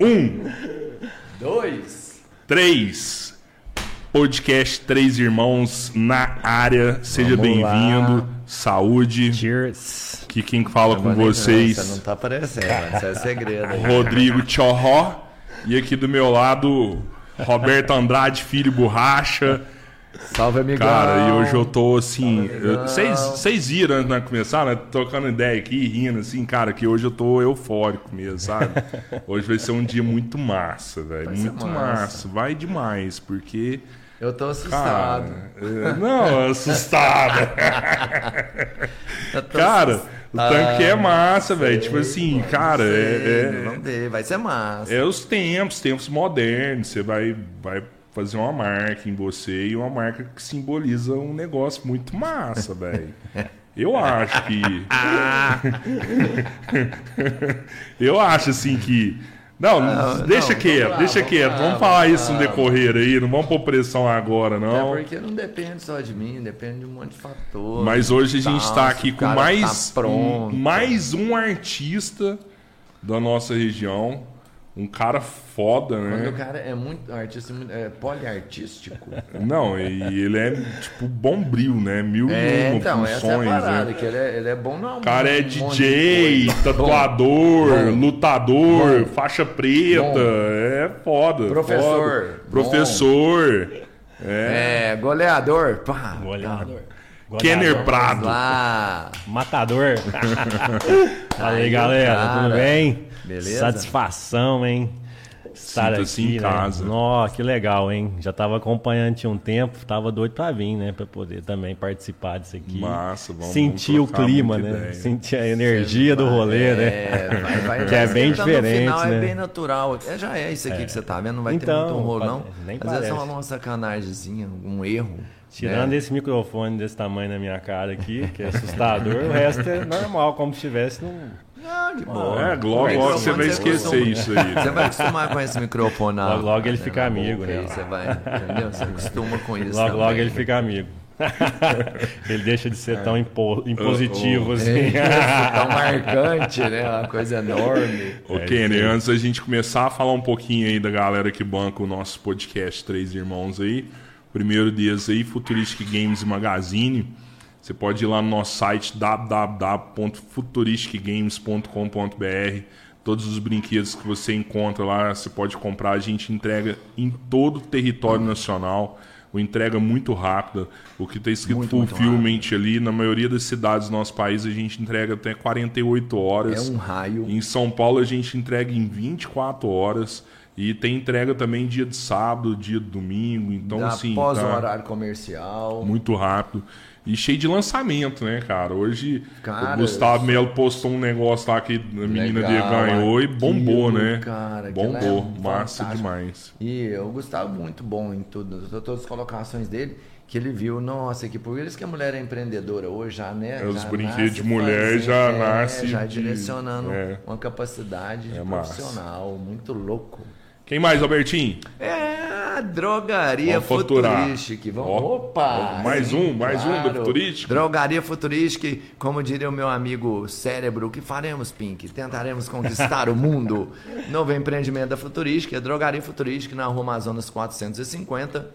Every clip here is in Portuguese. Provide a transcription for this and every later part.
Um, Dois. três. Podcast Três Irmãos na área. Seja bem-vindo. Saúde. Cheers. Que quem fala com Não, Você não vocês, tá aparecendo, mas isso é segredo. aí. Rodrigo Tchorró. E aqui do meu lado, Roberto Andrade, filho borracha. Salve, amigão. Cara, e hoje eu tô assim. Vocês viram antes de nós começar, né? Trocando ideia aqui, rindo, assim, cara, que hoje eu tô eufórico mesmo, sabe? Hoje vai ser um dia muito massa, velho. Muito massa. massa. Vai demais, porque. Eu tô assustado. Cara, é, não, assustado. Eu tô Cara, o assustado. tanque é massa, velho. Tipo assim, mano, cara, sei, é, Vamos ver, vai ser massa. é, é os tempos, tempos modernos. Você vai, vai fazer uma marca em você e uma marca que simboliza um negócio muito massa, velho. Eu acho que. Eu acho assim que. Não, Não, deixa não, quieto, vamos lá, deixa vamos quieto. lá, Vamos vamos falar isso no decorrer aí, não vamos pôr pressão agora, Até não. porque não depende só de mim, depende de um monte de fatores. Mas hoje a gente está aqui com cara mais, tá um, mais um artista da nossa região. Um cara foda, Quando o né? cara é muito artista, é poliartístico. Não, e ele é tipo bombril, né? Mil e É, uma então, essa é a funções, parada, né? que ele é, ele é bom não. O cara é um DJ, tatuador, Bom, lutador, Bom. faixa preta. Bom. É foda. Professor. foda. Bom. Professor. É. É, goleador. Pá, Goleador. Kenner Goleador. Prado. Vamos lá. Matador. Fala aí, Aí, galera. cara. Tudo bem? Beleza? Satisfação, hein? Estar Sinta-se aqui, em né? casa. Nó, que legal, hein? Já tava acompanhando tinha um tempo, tava doido pra vir, né? Pra poder também participar disso aqui. Massa, vamos- Sentir vamos o clima, né? ideia. Sentir a energia do rolê, né? É, vai, vai, Que é vai bem esquentando no diferente, final né? É bem natural. É, já é isso aqui que você tá vendo, não vai Então, ter muito rolo, pa- não. nem Às vezes parece. rola uma sacanagemzinha, um erro. Tirando né? esse microfone desse tamanho na minha cara aqui, que é assustador, o resto é normal, como se estivesse num. Ah, de boa. É, logo, logo você vai esquecer isso aí. Você vai acostumar com esse microfone na, Logo, logo ele na- fica amigo, né? Você vai, entendeu? Você acostuma com isso Logo, também. logo ele fica amigo. ele deixa de ser tão impo- impositivo Oh, oh. assim. É, tão marcante, né? Uma coisa enorme. Ô, É Kenny, aí. antes da gente começar a falar um pouquinho aí da galera que banca o nosso podcast Três Irmãos aí, primeiro deles aí, Futuristic Games Magazine. Você pode ir lá no nosso site www.futuristicgames.com.br. Todos os brinquedos que você encontra lá, você pode comprar. A gente entrega em todo o território nacional. O entrega muito rápida. O que está escrito Muito, muito fulfillment ali, na maioria das cidades do nosso país, a gente entrega até 48 horas. É um raio. Em São Paulo a gente entrega em 24 horas e tem entrega também dia de sábado, dia de domingo, então assim, após tá o horário comercial. muito rápido e cheio de lançamento, né, cara? Hoje Cara, o Gustavo Melo postou um negócio lá que a menina Legal, dele ganhou e bombou, aquilo, né? cara, aquilo bombou, é massa demais. E o Gustavo muito bom em tudo, todas as colocações dele, que ele viu, nossa, que por isso que a mulher é empreendedora hoje, já, né? É, os brinquedos de mulher já é, nasce Já de- direcionando é. uma capacidade de É massa. profissional, muito louco. Quem mais, Albertinho? É drogaria Vamos futurística. Vamos, Ó, opa! mais um, mais um do Futurística. Drogaria futurística, como diria o meu amigo cérebro, o que faremos, Pink? Tentaremos conquistar o mundo. Novo empreendimento da Futurística, Drogaria Futurística na Rua Amazonas 450.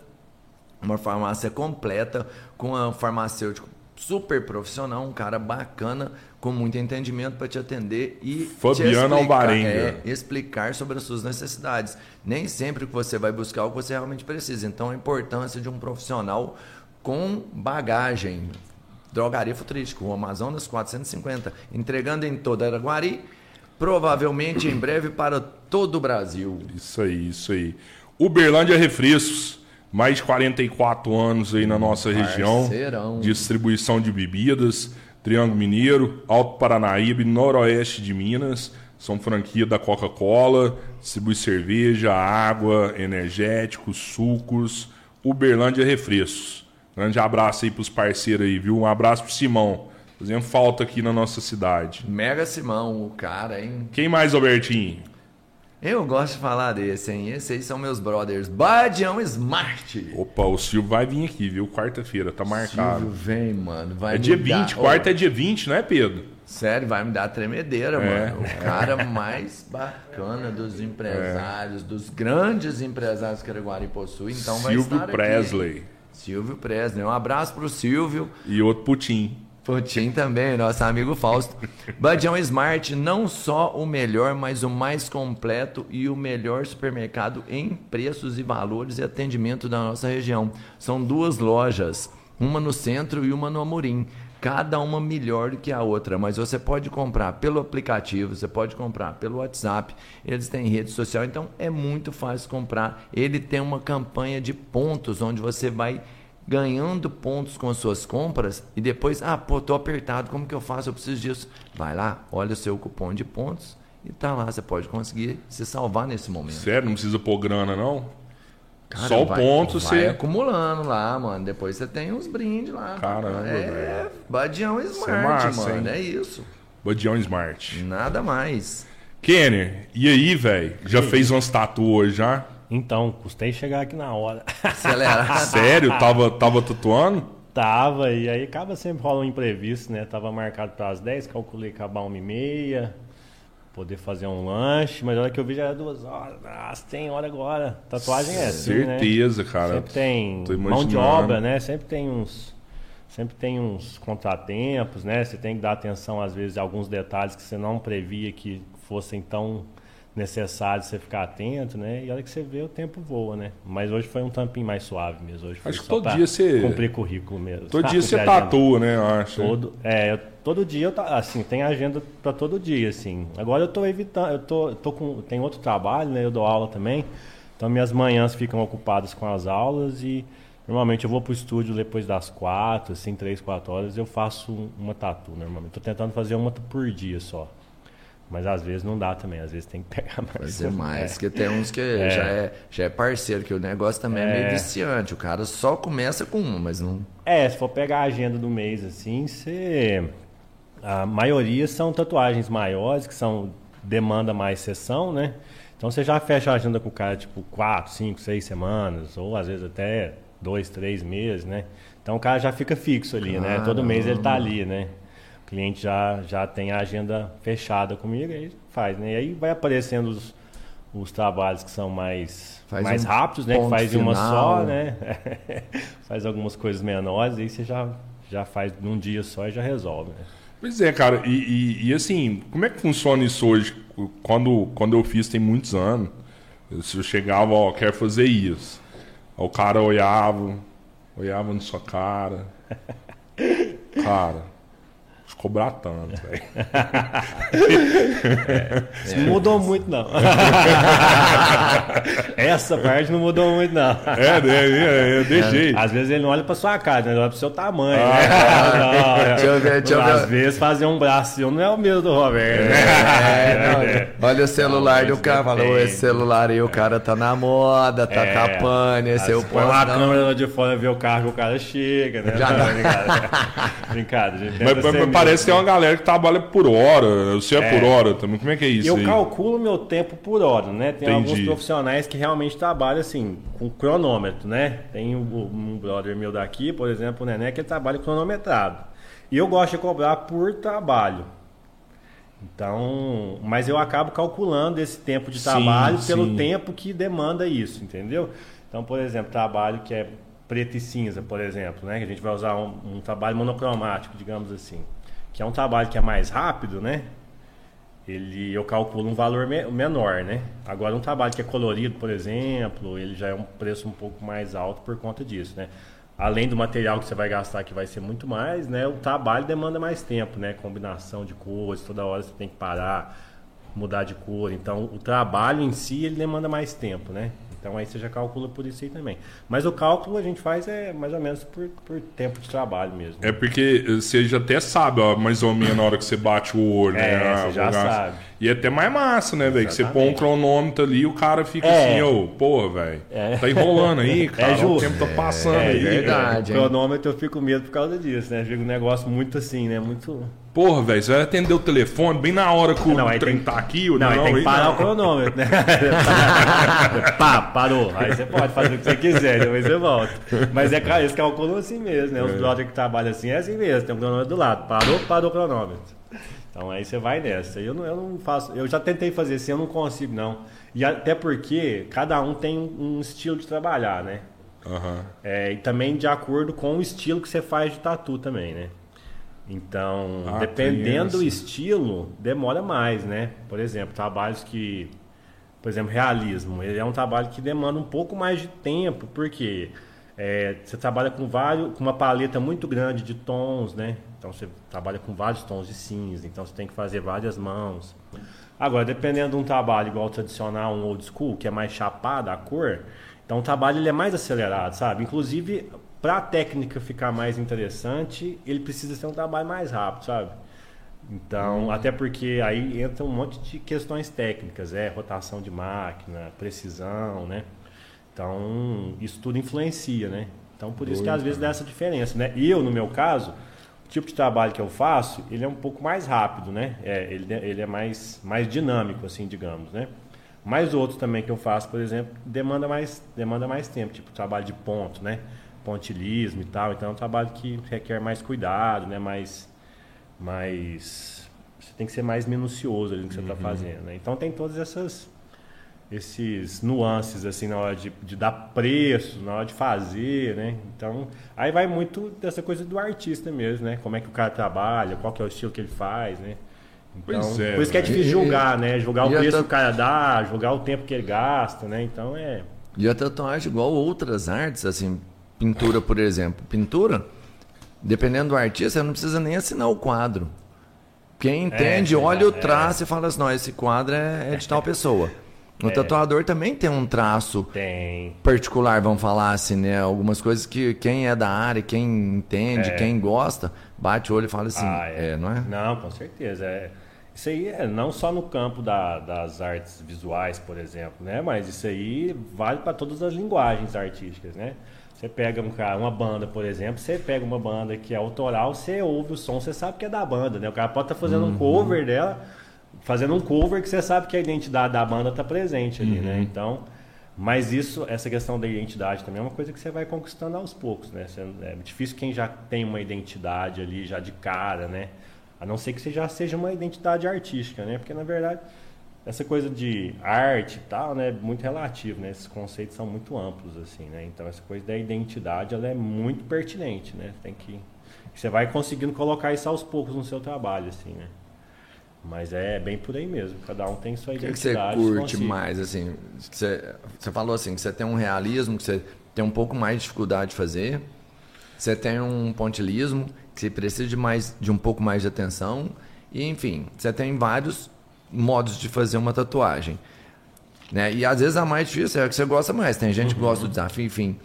Uma farmácia completa, com um farmacêutico super profissional, um cara bacana, com muito entendimento para te atender e Fabiano explicar- Alvarenga. é, explicar sobre as suas necessidades. Nem sempre que você vai buscar o que você realmente precisa. Então, a importância de um profissional com bagagem. Drogaria Futurística, o Amazonas 450, entregando em toda Araguari, provavelmente em breve para todo o Brasil. Isso aí, isso aí. Uberlândia Refrescos, mais de 44 anos aí na nossa região. Parceirão. Distribuição de bebidas, Triângulo Mineiro, Alto Paranaíba e Noroeste de Minas. São franquia da Coca-Cola, distribui cerveja, água, energéticos, sucos. Uberlândia Refrescos. Grande abraço aí pros parceiros aí, viu? Um abraço pro Simão. Fazendo falta aqui na nossa cidade. Mega Simão, o cara, hein? Quem mais, Albertinho? Eu gosto de falar desse, hein? Esses aí são meus brothers. Badião Smart. Opa, o Silvio vai vir aqui, viu? Quarta-feira, tá marcado. Silvio vem, mano. Vai É dia me dar- 20, quarta é dia 20, não é, Pedro? Sério, vai me dar tremedeira, É. mano. O cara mais bacana dos empresários, dos grandes empresários que Araguari possui. Então vai Silvio estar aqui. Presley. Silvio Presley. Um abraço pro Silvio. E outro Putin. Putin também, nosso amigo Fausto. Badião Smart, não só o melhor, mas o mais completo e o melhor supermercado em preços e valores e atendimento da nossa região. São duas lojas, uma no centro e uma no Amorim. Cada uma melhor do que a outra, mas você pode comprar pelo aplicativo, você pode comprar pelo WhatsApp, eles têm rede social, então é muito fácil comprar. Ele tem uma campanha de pontos onde você vai ganhando pontos com as suas compras e depois, ah, pô, tô apertado, como que eu faço? Eu preciso disso. Vai lá, olha o seu cupom de pontos e tá lá, você pode conseguir se salvar nesse momento. Sério, não precisa pôr grana, não? Cara, Só o vai- ponto vai você. acumulando lá, mano. Depois você tem uns brindes lá. Caramba, É, velho. Badião é Smart, massa, mano. hein? É isso. Badião Smart. Nada mais. Kenner, e aí, velho? Já fez umas tatuas já? Então, custei chegar aqui na hora. Acelerar. Sério? Tava, tava tatuando? Tava, e aí acaba sempre rola um imprevisto, né? Tava marcado para as 10, calculei acabar uma e meia, poder fazer um lanche, mas a hora que eu vi já era duas horas. Nossa, tem hora agora. Tatuagem é assim, né? Certeza, cara. Sempre tem Tô mão de obra, né? Sempre tem uns. Sempre tem uns contratempos, né? Você tem que dar atenção, às vezes, a alguns detalhes que você não previa que fossem tão necessários você ficar atento, né? E a hora que você vê, o tempo voa, né? Mas hoje foi um tampinho mais suave mesmo. Hoje foi Acho que todo dia você- Cumprir currículo mesmo. Todo dia você tatua, né? Eu acho. Todo, é, eu- todo dia eu tá, assim, tem agenda para todo dia, assim. Agora eu tô evitando, eu tô, eu tô com, tem outro trabalho, né? Eu dou aula também. Então minhas manhãs ficam ocupadas com as aulas e normalmente eu vou pro estúdio depois das quatro, assim, três, quatro horas, eu faço um- uma tatu normalmente. Tô tentando fazer uma por dia só. Mas às vezes não dá também, às vezes tem que pegar mais. Fazer mais, É. que tem uns que Já, é, já é parceiro, que o negócio também é, meio viciante. O cara só começa com uma, mas não. É, se for pegar a agenda do mês assim, você. A maioria são tatuagens maiores, que são demanda mais sessão, né? Então você já fecha a agenda com o cara, tipo, quatro, cinco, seis semanas, ou às vezes até dois, três meses, né? Então o cara já fica fixo ali, né? Todo mês ele tá ali, né? O cliente já, já tem a agenda fechada comigo, aí faz, né? E aí vai aparecendo os, os trabalhos que são mais, Faz mais um rápidos, né? Que faz uma final. só, né? faz algumas coisas menores, aí você já, já faz num dia só e já resolve, né? Pois é, cara. E, e- e, assim, como é que funciona isso hoje? Quando, quando eu fiz tem muitos anos, eu, se eu chegava, ó, quero fazer isso. Aí o cara olhava, olhava na sua cara. Cara, cobrar tanto, velho. Não mudou muito, não. Essa parte não mudou muito, não. É, é, é, é, de jeito. Às vezes ele não olha pra sua cara, né? ele olha pro seu tamanho. né? Ah, Não, é. Deixa eu ver, deixa eu ver. Às vezes fazer um braço não é o mesmo do Roberto. né? É, não, olha o celular Não, do cara, falou, esse celular aí, o cara tá na moda, tá É. capando, esse eu Aí você põe não. câmera lá de fora ver o carro que o cara chega, né? Já Não. Brincadeira. Brincadeira, gente. Mas, mas-. Parece que tem uma galera que trabalha por hora. Você é, por hora também. Como é que é isso Eu aí? calculo meu tempo por hora, né? Tem Entendi. alguns profissionais que realmente trabalham assim, com cronômetro, né? Tem um, um brother meu daqui, por exemplo, o Nené, que ele trabalha cronometrado. E eu gosto de cobrar por trabalho. Então, mas eu acabo calculando esse tempo de Sim, trabalho pelo sim. tempo que demanda isso, entendeu? Então, por exemplo, trabalho que é preto e cinza, por exemplo, né? Que a gente vai usar um, um trabalho monocromático, digamos assim, que é um trabalho que é mais rápido, né? Ele eu calculo um valor me- menor, né? Agora um trabalho que é colorido, por exemplo, ele já é um preço um pouco mais alto por conta disso, né? Além do material que você vai gastar que vai ser muito mais, né? O trabalho demanda mais tempo, né? Combinação de cores, toda hora você tem que parar, mudar de cor. Então, o trabalho em si ele demanda mais tempo, né? Então aí você já calcula por isso aí também. Mas o cálculo a gente faz é mais ou menos por, por tempo de trabalho mesmo. É porque você já até sabe, ó, mais ou menos na hora que você bate o olho, É, né? você Ah, já sabe. E é até mais massa, né, velho? Que você põe um cronômetro ali e o cara fica É. assim, ô, porra, velho. É. Tá enrolando aí, cara. o justo. tempo tá passando É, aí. verdade. O cronômetro eu fico com medo por causa disso, né? Fica um negócio muito assim, né? Muito. Porra, velho, você vai atender o telefone bem na hora que o Não, trem tem- tá aqui. ou Não, aí tem que parar não. o cronômetro, né? Pá, parou. Aí você pode fazer o que você quiser, depois você volta. Mas é claro, eles calculam assim mesmo, né? Os brothers que trabalham assim é assim mesmo, tem um cronômetro do lado. Parou, parou o cronômetro. Então aí você vai nessa. Eu não, eu não faço. Eu já tentei fazer assim, eu não consigo, não. E até porque cada um tem um estilo de trabalhar, né? Aham. É, e também de acordo com o estilo que você faz de tatu também, né? Então, Ah, dependendo do estilo, demora mais, né? Por exemplo, trabalhos que. Por exemplo, realismo. Ele é um trabalho que demanda um pouco mais de tempo, porque é, você trabalha com vários, com uma paleta muito grande de tons, né? Então você trabalha com vários tons de cinza, então você tem que fazer várias mãos. Agora, dependendo de um trabalho igual o tradicional, um old school, que é mais chapada a cor, então o trabalho ele é mais acelerado, sabe? Inclusive, para a técnica ficar mais interessante, ele precisa ser um trabalho mais rápido, sabe? Então, até porque aí entra um monte de questões técnicas, é rotação de máquina, precisão, né? Então, isso tudo influencia, né? Então, por isso que às vezes dá essa diferença, né? Eu, no meu caso, o tipo de trabalho que eu faço, ele é um pouco mais rápido, né? É, ele, ele é mais, mais dinâmico, assim, digamos, né? Mas outros também que eu faço, por exemplo, demanda mais, demanda mais tempo, tipo trabalho de ponto, né? Pontilismo e tal. Então é um trabalho que requer mais cuidado, né? Mais, mais você tem que ser mais minucioso ali no que você está fazendo. Né? Então tem todas essas esses nuances assim na hora de, de dar preço, na hora de fazer, né? Então aí vai muito dessa coisa do artista mesmo, né? Como é que o cara trabalha, qual que é o estilo que ele faz, né? Então, Pois é, por isso que é velho. difícil julgar, né? Julgar o preço que o cara dá, julgar o tempo que ele gasta, né? Então é. E a tatuagem, igual outras artes, assim, pintura, por exemplo. Pintura, dependendo do artista, você não precisa nem assinar o quadro. Quem entende, sim, olha é. o traço e fala assim, não, esse quadro é, é de tal pessoa. O tatuador também tem um traço Tem. particular, vamos falar assim, né? Algumas coisas que quem é da área, quem entende, É. quem gosta, bate o olho e fala assim, Ah, é. não é? Não, com certeza. É. Isso aí é não só no campo da- das artes visuais, por exemplo, né? Mas isso aí vale para todas as linguagens artísticas, né? Você pega um cara, uma banda, por exemplo, você pega uma banda que é autoral, você ouve o som, você sabe que é da banda, né? O cara pode estar fazendo um cover dela, fazendo um cover que você sabe que a identidade da banda está presente ali, né? Então, mas isso, essa questão da identidade também é uma coisa que você vai conquistando aos poucos, né? Você- é difícil quem já tem uma identidade ali já de cara, né? A não ser que você já seja uma identidade artística, né? Porque na verdade essa coisa de arte e tal, né, é muito relativo, né? Esses conceitos são muito amplos assim, né? Então essa coisa da identidade, ela é muito pertinente, né? Tem que você vai conseguindo colocar isso aos poucos no seu trabalho, assim, né? Mas é bem por aí mesmo. Cada um tem sua O que, você identidade. curte consigo. mais, assim? Você, você falou assim, que você tem um realismo, que você tem um pouco mais de dificuldade de fazer. Você tem um pontilismo, que você precisa de, mais, de um pouco mais de atenção. E, enfim, você tem vários modos de fazer uma tatuagem. Né? E às vezes a mais difícil é a que você gosta mais. Tem gente que gosta do desafio, enfim.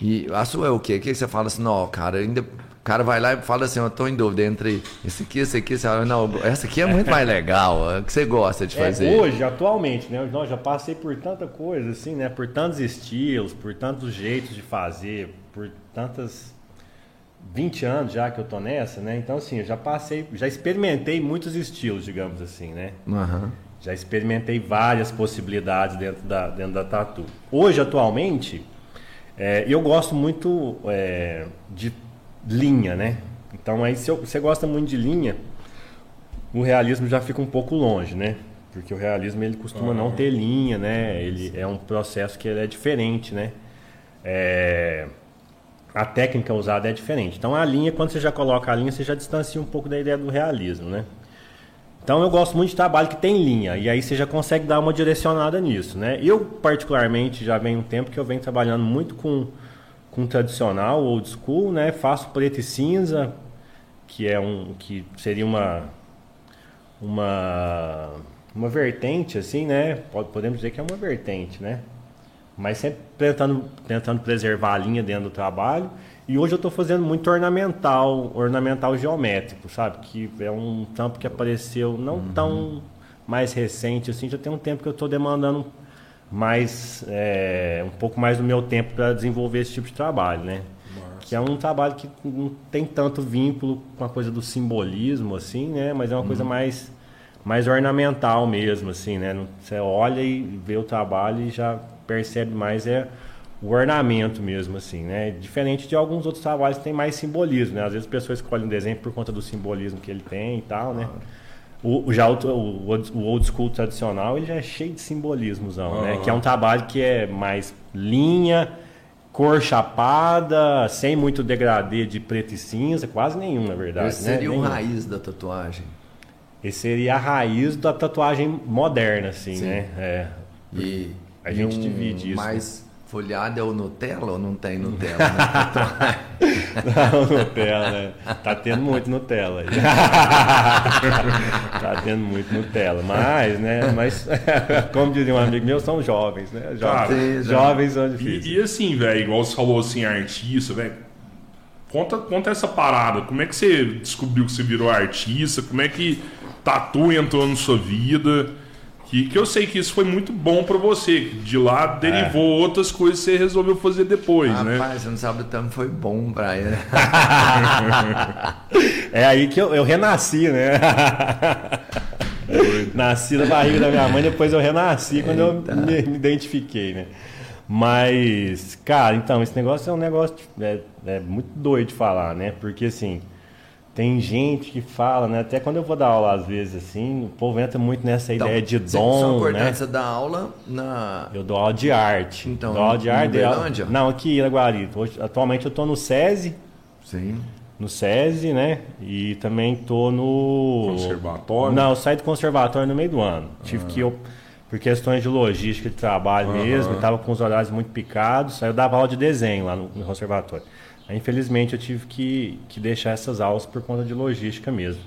E a sua é o quê? O que que você fala assim, não, cara, ainda. O cara vai lá e fala assim, eu tô em dúvida entre esse aqui, esse aqui, você fala, não, essa aqui é muito mais legal, é o que você gosta de É, fazer. hoje, atualmente, né? Eu já passei por tanta coisa, assim, né? Por tantos estilos, por tantos jeitos de fazer, por tantas. 20 anos já que eu tô nessa, né? Então, assim, eu já passei, já experimentei muitos estilos, digamos assim, né? Aham. Já experimentei várias possibilidades dentro da, dentro da tatu. Hoje, atualmente, é, eu gosto muito é, de linha, né? Então, aí, se você gosta muito de linha, o realismo já fica um pouco longe, né? Porque o realismo ele costuma não ter linha, né? Ele é um processo que ele é diferente, né? É, a técnica usada é diferente. Então a linha, quando você já coloca a linha, você já distancia um pouco da ideia do realismo, né? Então eu gosto muito de trabalho que tem linha, e aí você já consegue dar uma direcionada nisso, né? Eu, particularmente, já venho um tempo que eu venho trabalhando muito com, com tradicional, old school, né? Faço preto e cinza, que é um que seria uma uma uma vertente assim, né? Pode- Podemos dizer que é uma vertente, né? Mas sempre tentando, tentando preservar a linha dentro do trabalho. E hoje eu estou fazendo muito ornamental, ornamental geométrico, sabe? Que é um tampo que apareceu não tão mais recente, assim, já tem um tempo que eu estou demandando mais é, um pouco mais do meu tempo para desenvolver esse tipo de trabalho, né? Nossa. Que é um trabalho que não tem tanto vínculo com a coisa do simbolismo, assim, né? Mas é uma coisa uhum. mais mais ornamental mesmo, assim, né? Você olha e vê o trabalho e já percebe mais é o ornamento mesmo, assim, né? Diferente de alguns outros trabalhos que tem mais simbolismo, né? Às vezes a pessoa escolhe um desenho por conta do simbolismo que ele tem e tal, né? O, já o, o, o, old school tradicional, ele já é cheio de simbolismos, uhum. né? Que é um trabalho que é mais linha, cor chapada, sem muito degradê de preto e cinza, quase nenhum, na verdade. Esse né? seria o raiz da tatuagem. Esse seria a raiz da tatuagem moderna, assim, Sim. né? É. E a gente um divide isso. Mais folhado é o Nutella ou não tem Nutella tatuagem? não, Nutella, né? Tá tendo muito Nutella aí. tá tendo muito Nutella. Mas, né? Mas, como dizia um amigo meu, são jovens, né? Jovens, jovens são difíceis. E, e assim, velho, igual você falou assim, artista, velho. Conta, conta essa parada. Como é que você descobriu que você virou artista? Como é que tatu entrou na sua vida? Que, que eu sei que isso foi muito bom para você. De lá derivou é. outras coisas que você resolveu fazer depois, Rapaz, né? Rapaz, você não sabe o tanto foi bom pra ele. é aí que eu, eu renasci, né? Nasci na barriga da minha mãe, depois eu renasci quando eu me, me, identifiquei, né? Mas, cara, então, esse negócio é um negócio é, é muito doido de falar, né? Porque assim, tem gente que fala, né? Até quando eu vou dar aula, às vezes, assim, o povo entra muito nessa então, ideia de dom. Só né? você dá aula na. Eu dou aula de arte. Então, dou aula de arte. Aula... Não, aqui em Iraguari. Atualmente eu estou no SESI. Sim. No SESI, né? E também estou no. Conservatório? Não, eu saí do conservatório no meio do ano. Tive que. Eu, por questões de logística de trabalho mesmo, estava com os horários muito picados. Aí eu dava aula de desenho lá no, no conservatório. Aí, infelizmente, eu tive que, que deixar essas aulas por conta de logística mesmo.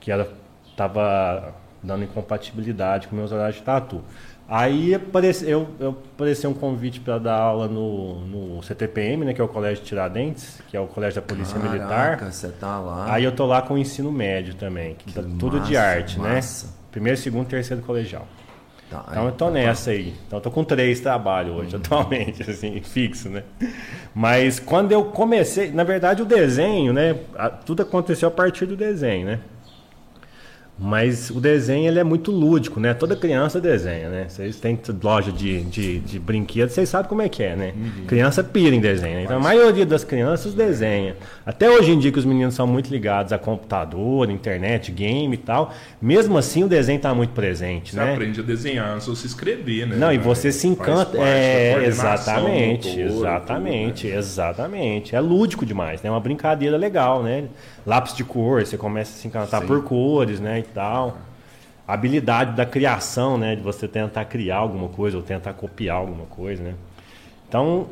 Que ela estava dando incompatibilidade com meus horários de tatu. Aí apareceu, eu, eu apareceu um convite para dar aula no, no CTPM, né, que é o Colégio de Tiradentes, que é o Colégio da Polícia Caraca, Militar. você tá lá. Aí eu tô lá com o ensino médio também, que, que tá tudo de arte, né? massa. né? Primeiro, segundo, terceiro colegial. Tá, então eu tô tá nessa aí. Então eu tô com três trabalhos hoje, uhum. atualmente, assim, fixo, né? Mas quando eu comecei, na verdade o desenho, né? Tudo aconteceu a partir do desenho, né? Mas o desenho ele é muito lúdico, né? Toda criança desenha, né? Vocês têm loja de, de, de brinquedos, vocês sabem como é que é, né? Uhum. Criança pira em desenho. Então a maioria das crianças desenha. Até hoje em dia que os meninos são muito ligados a computador, internet, game e tal. Mesmo assim o desenho está muito presente, você né? Você aprende a desenhar, se você escrever, né? Não, e você se encanta. É, exatamente, exatamente, tudo, né? exatamente. É lúdico demais, né? É uma brincadeira legal, né? Lápis de cor, você começa a se encantar Sim. por cores, né? tal. A habilidade da criação, né? De você tentar criar alguma coisa ou tentar copiar alguma coisa, né? Então,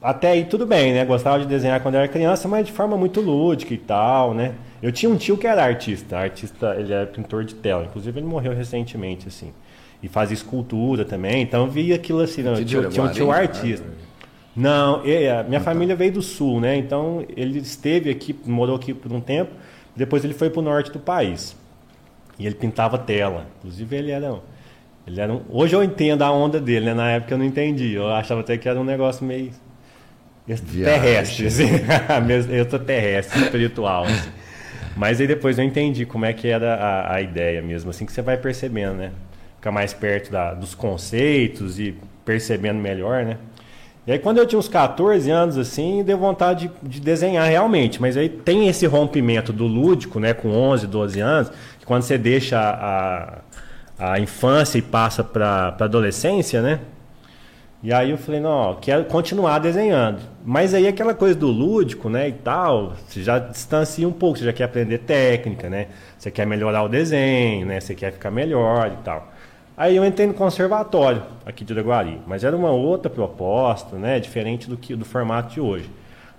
até aí tudo bem, né? Gostava de desenhar quando era criança, mas de forma muito lúdica e tal, né? Eu tinha um tio que era artista, artista, ele era pintor de tela, inclusive ele morreu recentemente, assim. E fazia escultura também, então via aquilo assim, não, tinha, tinha um tio artista. Não, é, minha família veio do sul, né? Então ele esteve aqui, morou aqui por um tempo, depois ele foi para o norte do país. E ele pintava tela. Inclusive ele era. Ele era um, hoje eu entendo a onda dele, né? Na época eu não entendi. Eu achava até que era um negócio meio terrestre, assim. extraterrestre, espiritual. Assim. Mas aí depois eu entendi como é que era a, a, ideia mesmo, assim que você vai percebendo, né? Ficar mais perto da, dos conceitos e percebendo melhor, né? E aí quando eu tinha uns 14 anos, assim, deu vontade de, de, desenhar realmente. Mas aí tem esse rompimento do lúdico, né? Com 11, 12 anos, que quando você deixa a, a infância e passa para a adolescência, né? E aí eu falei, não, quero continuar desenhando. Mas aí aquela coisa do lúdico, né, e tal, você já distancia um pouco, você já quer aprender técnica, né? Você quer melhorar o desenho, né? Você quer ficar melhor e tal. Aí eu entrei no conservatório aqui de Iraguari, mas era uma outra proposta, né, diferente do que do formato de hoje.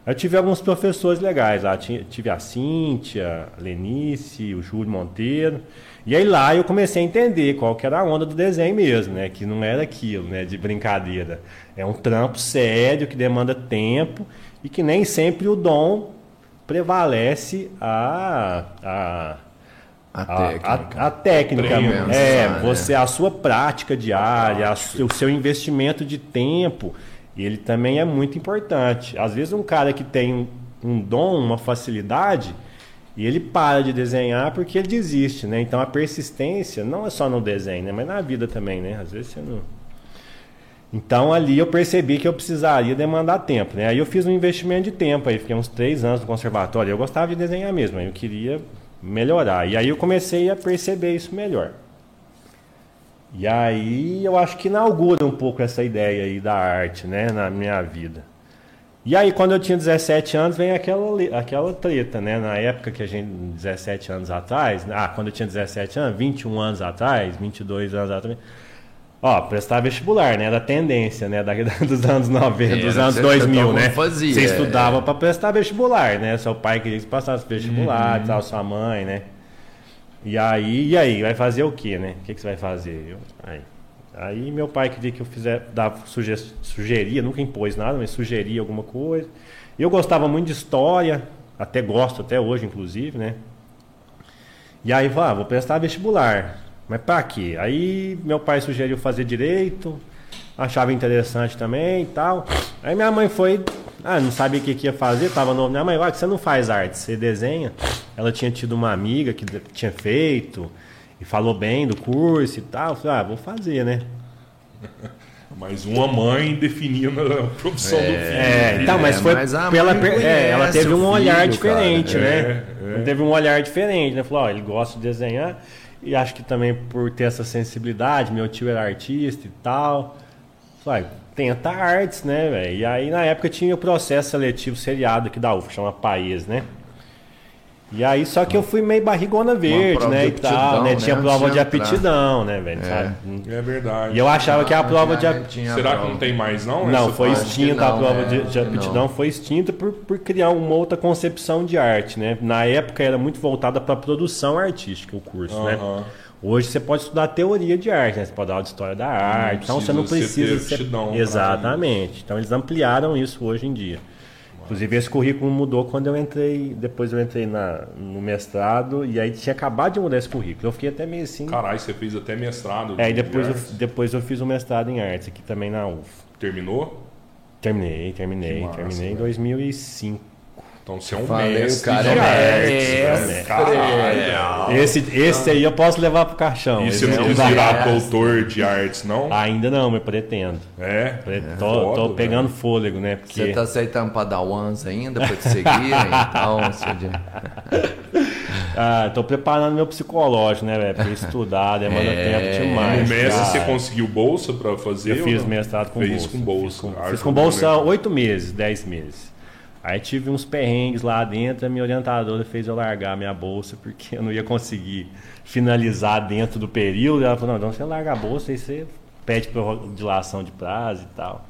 Eu tive alguns professores legais lá, tive a Cíntia, a Lenice, o Júlio Monteiro. E aí lá eu comecei a entender qual que era a onda do desenho mesmo, né, que não era aquilo, né, de brincadeira. É um trampo sério que demanda tempo e que nem sempre o dom prevalece a, a A A, técnica. a- a técnica, Treino, é, né? você, a sua prática diária, a o seu investimento de tempo, ele também é muito importante. Às vezes um cara que tem um, um dom, uma facilidade, e ele para de desenhar porque ele desiste, né? Então a persistência não é só no desenho, né? Mas na vida também, né? Às vezes você não... Então ali eu percebi que eu precisaria demandar tempo, né? Aí eu fiz um investimento de tempo, aí fiquei uns três anos no conservatório. Eu gostava de desenhar mesmo, aí eu queria melhorar. E aí eu comecei a perceber isso melhor. E aí eu acho que inaugura um pouco essa ideia aí da arte, né, na minha vida. E aí quando eu tinha 17 anos vem aquela, aquela treta, né? Na época que a gente, 17 anos atrás, ah, quando eu tinha 17 anos, 21 anos atrás, 22 anos atrás, ó, prestar vestibular, né? Era a tendência, né? Da, dos anos 90, dos Era, anos você- 2000, todo né? fazia, Você é. estudava para prestar vestibular, né? Seu pai queria que você passasse vestibular, tal, sua mãe, né? E aí, e aí, vai fazer o quê, né? O que, que você vai fazer? Eu, aí, aí meu pai queria que eu fizesse, dava, suge, sugeria, nunca impôs nada, mas sugeria alguma coisa. Eu gostava muito de história, até gosto até hoje, inclusive, né? E aí, vá, vou prestar vestibular. Mas pra quê? Aí meu pai sugeriu fazer direito, achava interessante também e tal. Aí minha mãe foi, ah, não sabia o que, que ia fazer, tava novo. Minha mãe, que você não faz arte, você desenha. Ela tinha tido uma amiga que tinha feito e falou bem do curso e tal. Eu falei, ah, vou fazer, né? Mas uma mãe definindo a profissão do filho. É, então, mas É, foi mas a pela. é, ela teve um olhar filho, diferente, cara. né? É, é. Ela Teve um olhar diferente, né? Falou, ó, ele gosta de desenhar. E acho que também por ter essa sensibilidade, meu tio era artista e tal. Falei, tenta artes, né, velho? E aí na época tinha o processo seletivo seriado aqui da UFA, chama País, né? E aí, só que eu fui meio barrigona verde, né? de E tal, né? né? Tinha Antes prova de de entrar. aptidão, né, velho? É. sabe? É verdade. E eu achava que a prova de aptidão. Será que não tem mais, não? Não, foi extinta a não, prova é, de, de acho que aptidão, não. foi extinta por, por criar uma outra concepção de arte, né? Na época era muito voltada para produção artística o curso, né? Aham. Hoje você pode estudar teoria de arte, né? Você pode dar aula de história da arte, então você não precisa pra Exatamente. Então eles ampliaram isso hoje em dia. Inclusive esse currículo mudou quando eu entrei, depois eu entrei na, no mestrado e aí tinha acabado de mudar esse currículo. Eu fiquei até meio assim. Caralho, você fez até mestrado. É, e de depois eu, artes. depois eu fiz o mestrado em artes aqui também na UF. Terminou? Terminei, terminei, massa, terminei em velho. 2005. Então você é um Falei, o mestre cara de é artes, mestre. Esse, esse aí eu posso levar pro caixão. E você não é quis da- virar doutor de artes, não? Ainda não, mas pretendo. É? Pre- tô, Foda, tô pegando fôlego, né? Porque Você tá aceitando padawans ainda pra te seguirem? então, de- ah, tô preparando meu psicológico, né, velho? Pra estudar, demanda É, tempo demais. No mestre cara. você conseguiu bolsa pra fazer? Eu fiz mestrado com Fez bolsa. com bolsa. Fiz com, fiz com bolsa oito meses, dez meses. Aí tive uns perrengues lá dentro, a minha orientadora fez eu largar a minha bolsa porque eu não ia conseguir finalizar dentro do período. Ela falou, não, então você larga a bolsa e você pede dilação de prazo e tal.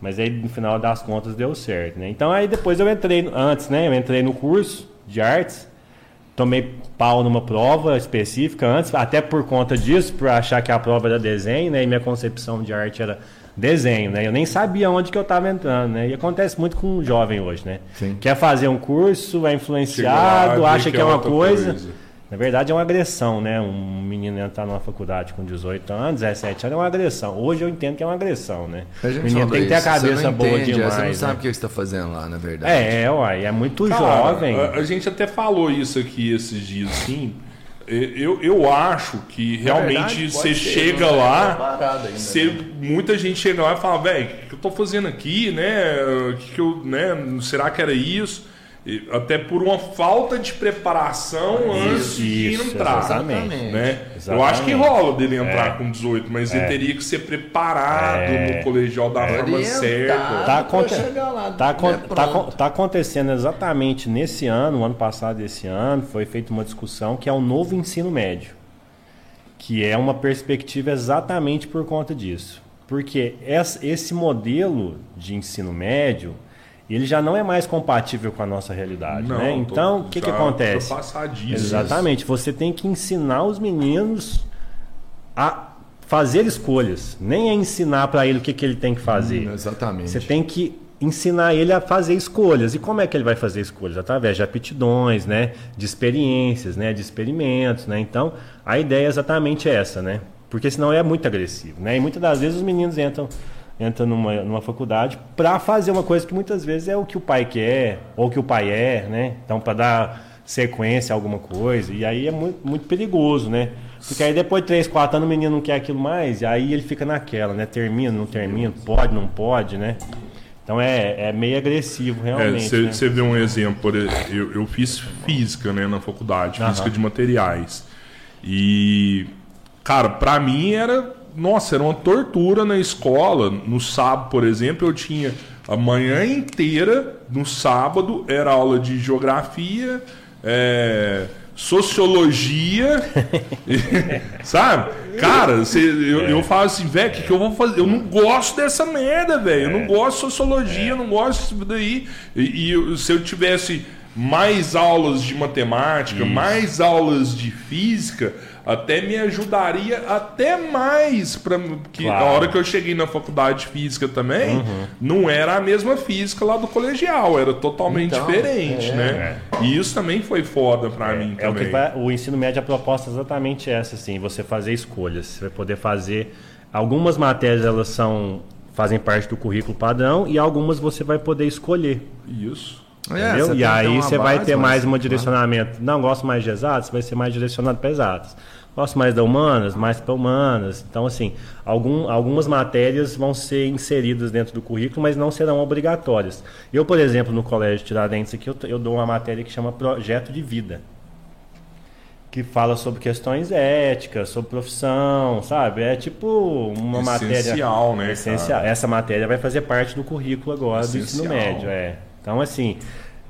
Mas aí no final das contas deu certo, né? Então aí depois eu entrei, antes, né? Eu entrei no curso de artes, tomei pau numa prova específica antes, até por conta disso, por achar que a prova era desenho, né? E minha concepção de arte era desenho, né? Eu nem sabia onde que eu estava entrando, né? E acontece muito com um jovem hoje, né? Sim. Quer fazer um curso, é lá, influenciado, vê acha que é uma outra coisa. Na verdade é uma agressão, né? Um menino entrar numa faculdade com 18 anos, 17 anos é uma agressão. Hoje eu entendo que é uma agressão, né? O menino tem que ter a cabeça boa entende, demais. Você não né? sabe o que você está fazendo lá, na verdade. É, é, uai, é muito Cara, jovem. A, a gente até falou isso aqui esses dias, sim. Eu, eu acho que realmente você chega não é lá, preparado ainda, você, muita gente chega lá e fala, velho, o que eu tô fazendo aqui, né? O que, que eu, né? Será que era isso? E Até por uma falta de preparação antes de isso, entrar. exatamente. Né? Eu Exatamente. acho que rola dele entrar É. com 18, mas ele teria que ser preparado É. no colegial da forma Orientado. certa. Tá, aconte- chegar lá, tá, né, tá, pronto. acon- tá acontecendo exatamente nesse ano, o ano passado desse ano, foi feita uma discussão que é o novo ensino médio. Que é uma perspectiva exatamente por conta disso. Porque esse modelo de ensino médio, ele já não é mais compatível com a nossa realidade. Não, né? Então, o que, que acontece? Exatamente. Você tem que ensinar os meninos a fazer escolhas. Nem é ensinar para ele o que, que ele tem que fazer. Hum, exatamente. Você tem que ensinar ele a fazer escolhas. E como é que ele vai fazer escolhas? Através de aptidões, né? De experiências, né? De experimentos, né? Então, a ideia é exatamente essa, né? Porque senão é muito agressivo, né? E muitas das vezes os meninos entram entram numa, numa faculdade para fazer uma coisa que muitas vezes é o que o pai quer ou que o pai é, né? Então, para dar sequência a alguma coisa. E aí é muito, muito perigoso, né? Porque aí depois de 3, 4 anos o menino não quer aquilo mais, e aí ele fica naquela, né? Termina, não termina, pode, não pode, né? Então é, é meio agressivo, realmente. Você né? vê um exemplo, eu, eu fiz física né, na faculdade, física de materiais. E, cara, pra mim era. Nossa, era uma tortura na escola. No sábado, por exemplo, eu tinha a manhã inteira, no sábado, era aula de geografia, é, sociologia, sabe? Cara, cê, eu, eu falo assim, velho, o que, que eu vou fazer? Eu não gosto dessa merda, velho. Eu não gosto de sociologia, eu não gosto disso daí. E, e se eu tivesse mais aulas de matemática, Isso. mais aulas de física, até me ajudaria até mais para que Claro. a hora que eu cheguei na faculdade de física também, não era a mesma física lá do colegial, era totalmente Então, diferente, é. né? E isso também foi foda para mim É o também. que vai, o ensino médio a proposta é exatamente essa, assim, você fazer escolhas, você vai poder fazer algumas matérias elas são fazem parte do currículo padrão e algumas você vai poder escolher. Isso. É, E aí você vai ter mais um direcionamento. Não gosto mais de exatos, vai ser mais direcionado para exatas. Gosto mais da humanas, mais para humanas. Então, assim, algum, algumas matérias vão ser inseridas dentro do currículo, mas não serão obrigatórias. Eu, por exemplo, no Colégio Tiradentes aqui, eu, eu dou uma matéria que chama Projeto de Vida. Que fala sobre questões éticas, sobre profissão, sabe? É tipo uma matéria. Essencial, né, Essencial. cara? Essa matéria vai fazer parte do currículo agora do ensino Essencial. médio, é. Então, assim,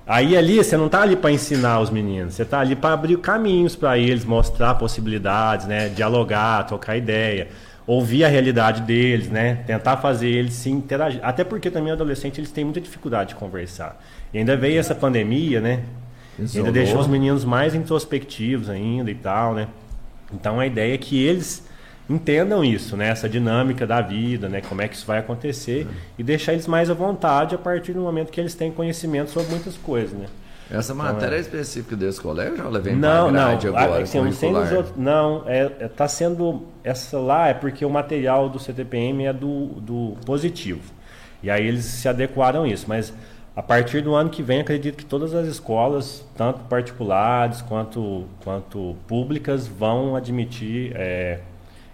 aí ali você não está ali para ensinar os meninos, você está ali para abrir caminhos para eles, mostrar possibilidades, né? Dialogar, trocar ideia, ouvir a realidade deles, né? Tentar fazer eles se interagir. Até porque também adolescente eles têm muita dificuldade de conversar. E ainda veio essa pandemia, né? Isolou. Ainda deixou os meninos mais introspectivos ainda e tal, né? Então a ideia é que eles entendam isso, né? Essa dinâmica da vida, né? Como é que isso vai acontecer e deixar eles mais à vontade a partir do momento que eles têm conhecimento sobre muitas coisas, né? Essa matéria é específica desse colégio ou ela vem Não, não, grade agora? ah, assim, outros, não, é, é, tá sendo essa lá é porque o material do CTPM é do, do positivo. E aí eles se adequaram a isso, mas a partir do ano que vem acredito que todas as escolas, tanto particulares quanto quanto públicas, vão admitir é,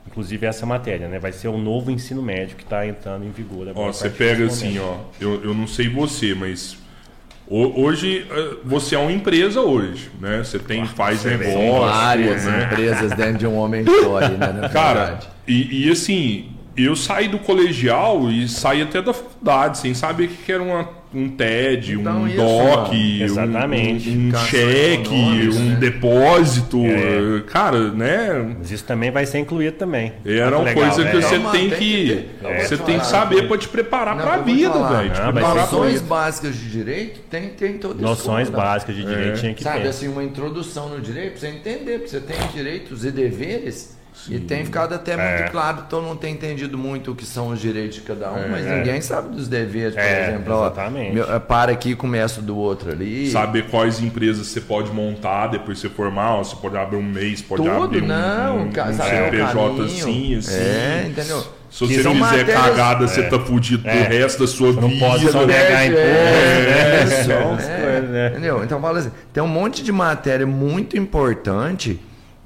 inclusive essa matéria, né? Vai ser o novo ensino médio que está entrando em vigor agora. Ó, a você pega assim, ó. Eu, eu não sei você, mas ho- hoje eh, você é uma empresa hoje, né? Você tem faz negócio, Várias né? empresas dentro de um homem só né? Na Cara, e, e assim, eu saí do colegial e saí até da faculdade sem saber o que era uma- um TED, Então, um isso, DOC, um- Exatamente. um, um cheque, um né? depósito. É. Cara, né? Mas isso também vai ser incluído também. Era uma legal, coisa né? que você Então, tem tem que. Você tem que saber né? pra te preparar vou te vida, velho. Pra Noções básicas de direito tem, tem todo Noções escola, né? básicas de direito É. tinha que Sabe, ter. assim, uma introdução no direito, pra você entender, porque você tem direitos e deveres. E tem ficado até muito É. claro, todo mundo tem entendido muito o que são os direitos de cada um, É. mas ninguém sabe dos deveres, por É, exemplo. ó, exatamente. meu- para aqui e começa do outro ali. Saber quais empresas você pode montar depois você formar, ó, você pode abrir um mês, pode Tudo, abrir um, não, um, um saber o CNPJ assim, assim. É, entendeu? Se Que você não fizer matérias- cagada, você tá fudido É. pro resto da sua Não vida. pode só né? negar imposto, É, né? isso, Só umas é, coisas, né? Entendeu? Então fala assim, tem um monte de matéria muito importante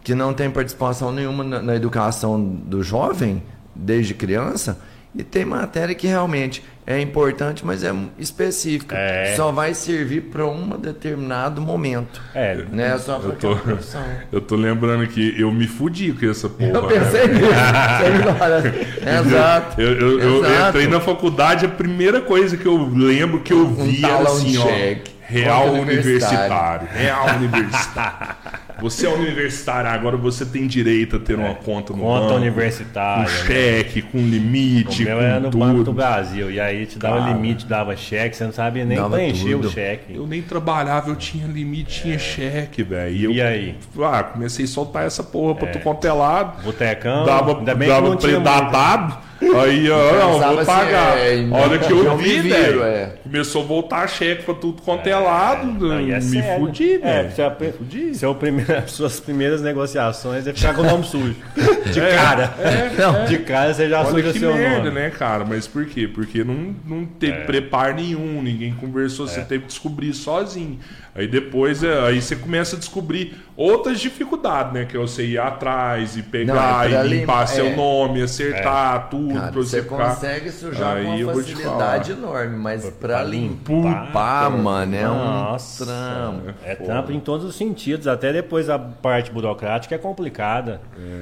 que não tem participação nenhuma na, na educação do jovem desde criança e tem matéria que realmente é importante, mas é específica. É. Só vai servir para um determinado momento. É, Né? Só Eu tô, eu tô lembrando que eu me fudi com essa porra. Eu pensei nisso. Você me fala. Exato. Eu, eu- eu Exato. entrei na faculdade, a primeira coisa que eu lembro que eu vi era talão assim, ó. Real Conta universitário. Real universitário. Você é universitário, agora você tem direito a ter uma conta no Conta banco. universitária. Com né? cheque, com limite, O meu com era no tudo. Banco do Brasil. E aí te dava Cara. limite, dava cheque, você não sabia nem preencher tudo. o cheque. Eu nem trabalhava, eu tinha limite, tinha cheque, velho. E eu aí? ah, comecei a soltar essa porra pra tu quanto é. Botecão, Dava, ainda bem que dava não tinha muito. predatado. Aí, ó, não, vou assim, pagar. é, A hora que eu não vi, velho, é. começou a voltar cheque pra tudo quanto é lado. Não, e é me sério. fudi, É, velho. seu, pri- seu primeira, suas primeiras negociações é ficar com o nome sujo. De cara. Não, de cara você já Olha suja que seu merda, nome. né, cara? Mas por quê? Porque não, não teve preparo nenhum, ninguém conversou, você teve que descobrir sozinho. Aí depois, é, aí você começa a descobrir outras dificuldades, né? Que é você ir atrás e Não, pegar é pra e limpar limpar, seu é. nome, acertar tudo Cara, você ficar... consegue sujar Aí com eu uma vou te facilidade enorme, mas pra pra limpar, mano, é um Nossa, trampo. É trampo em todos os sentidos, até depois a parte burocrática é complicada.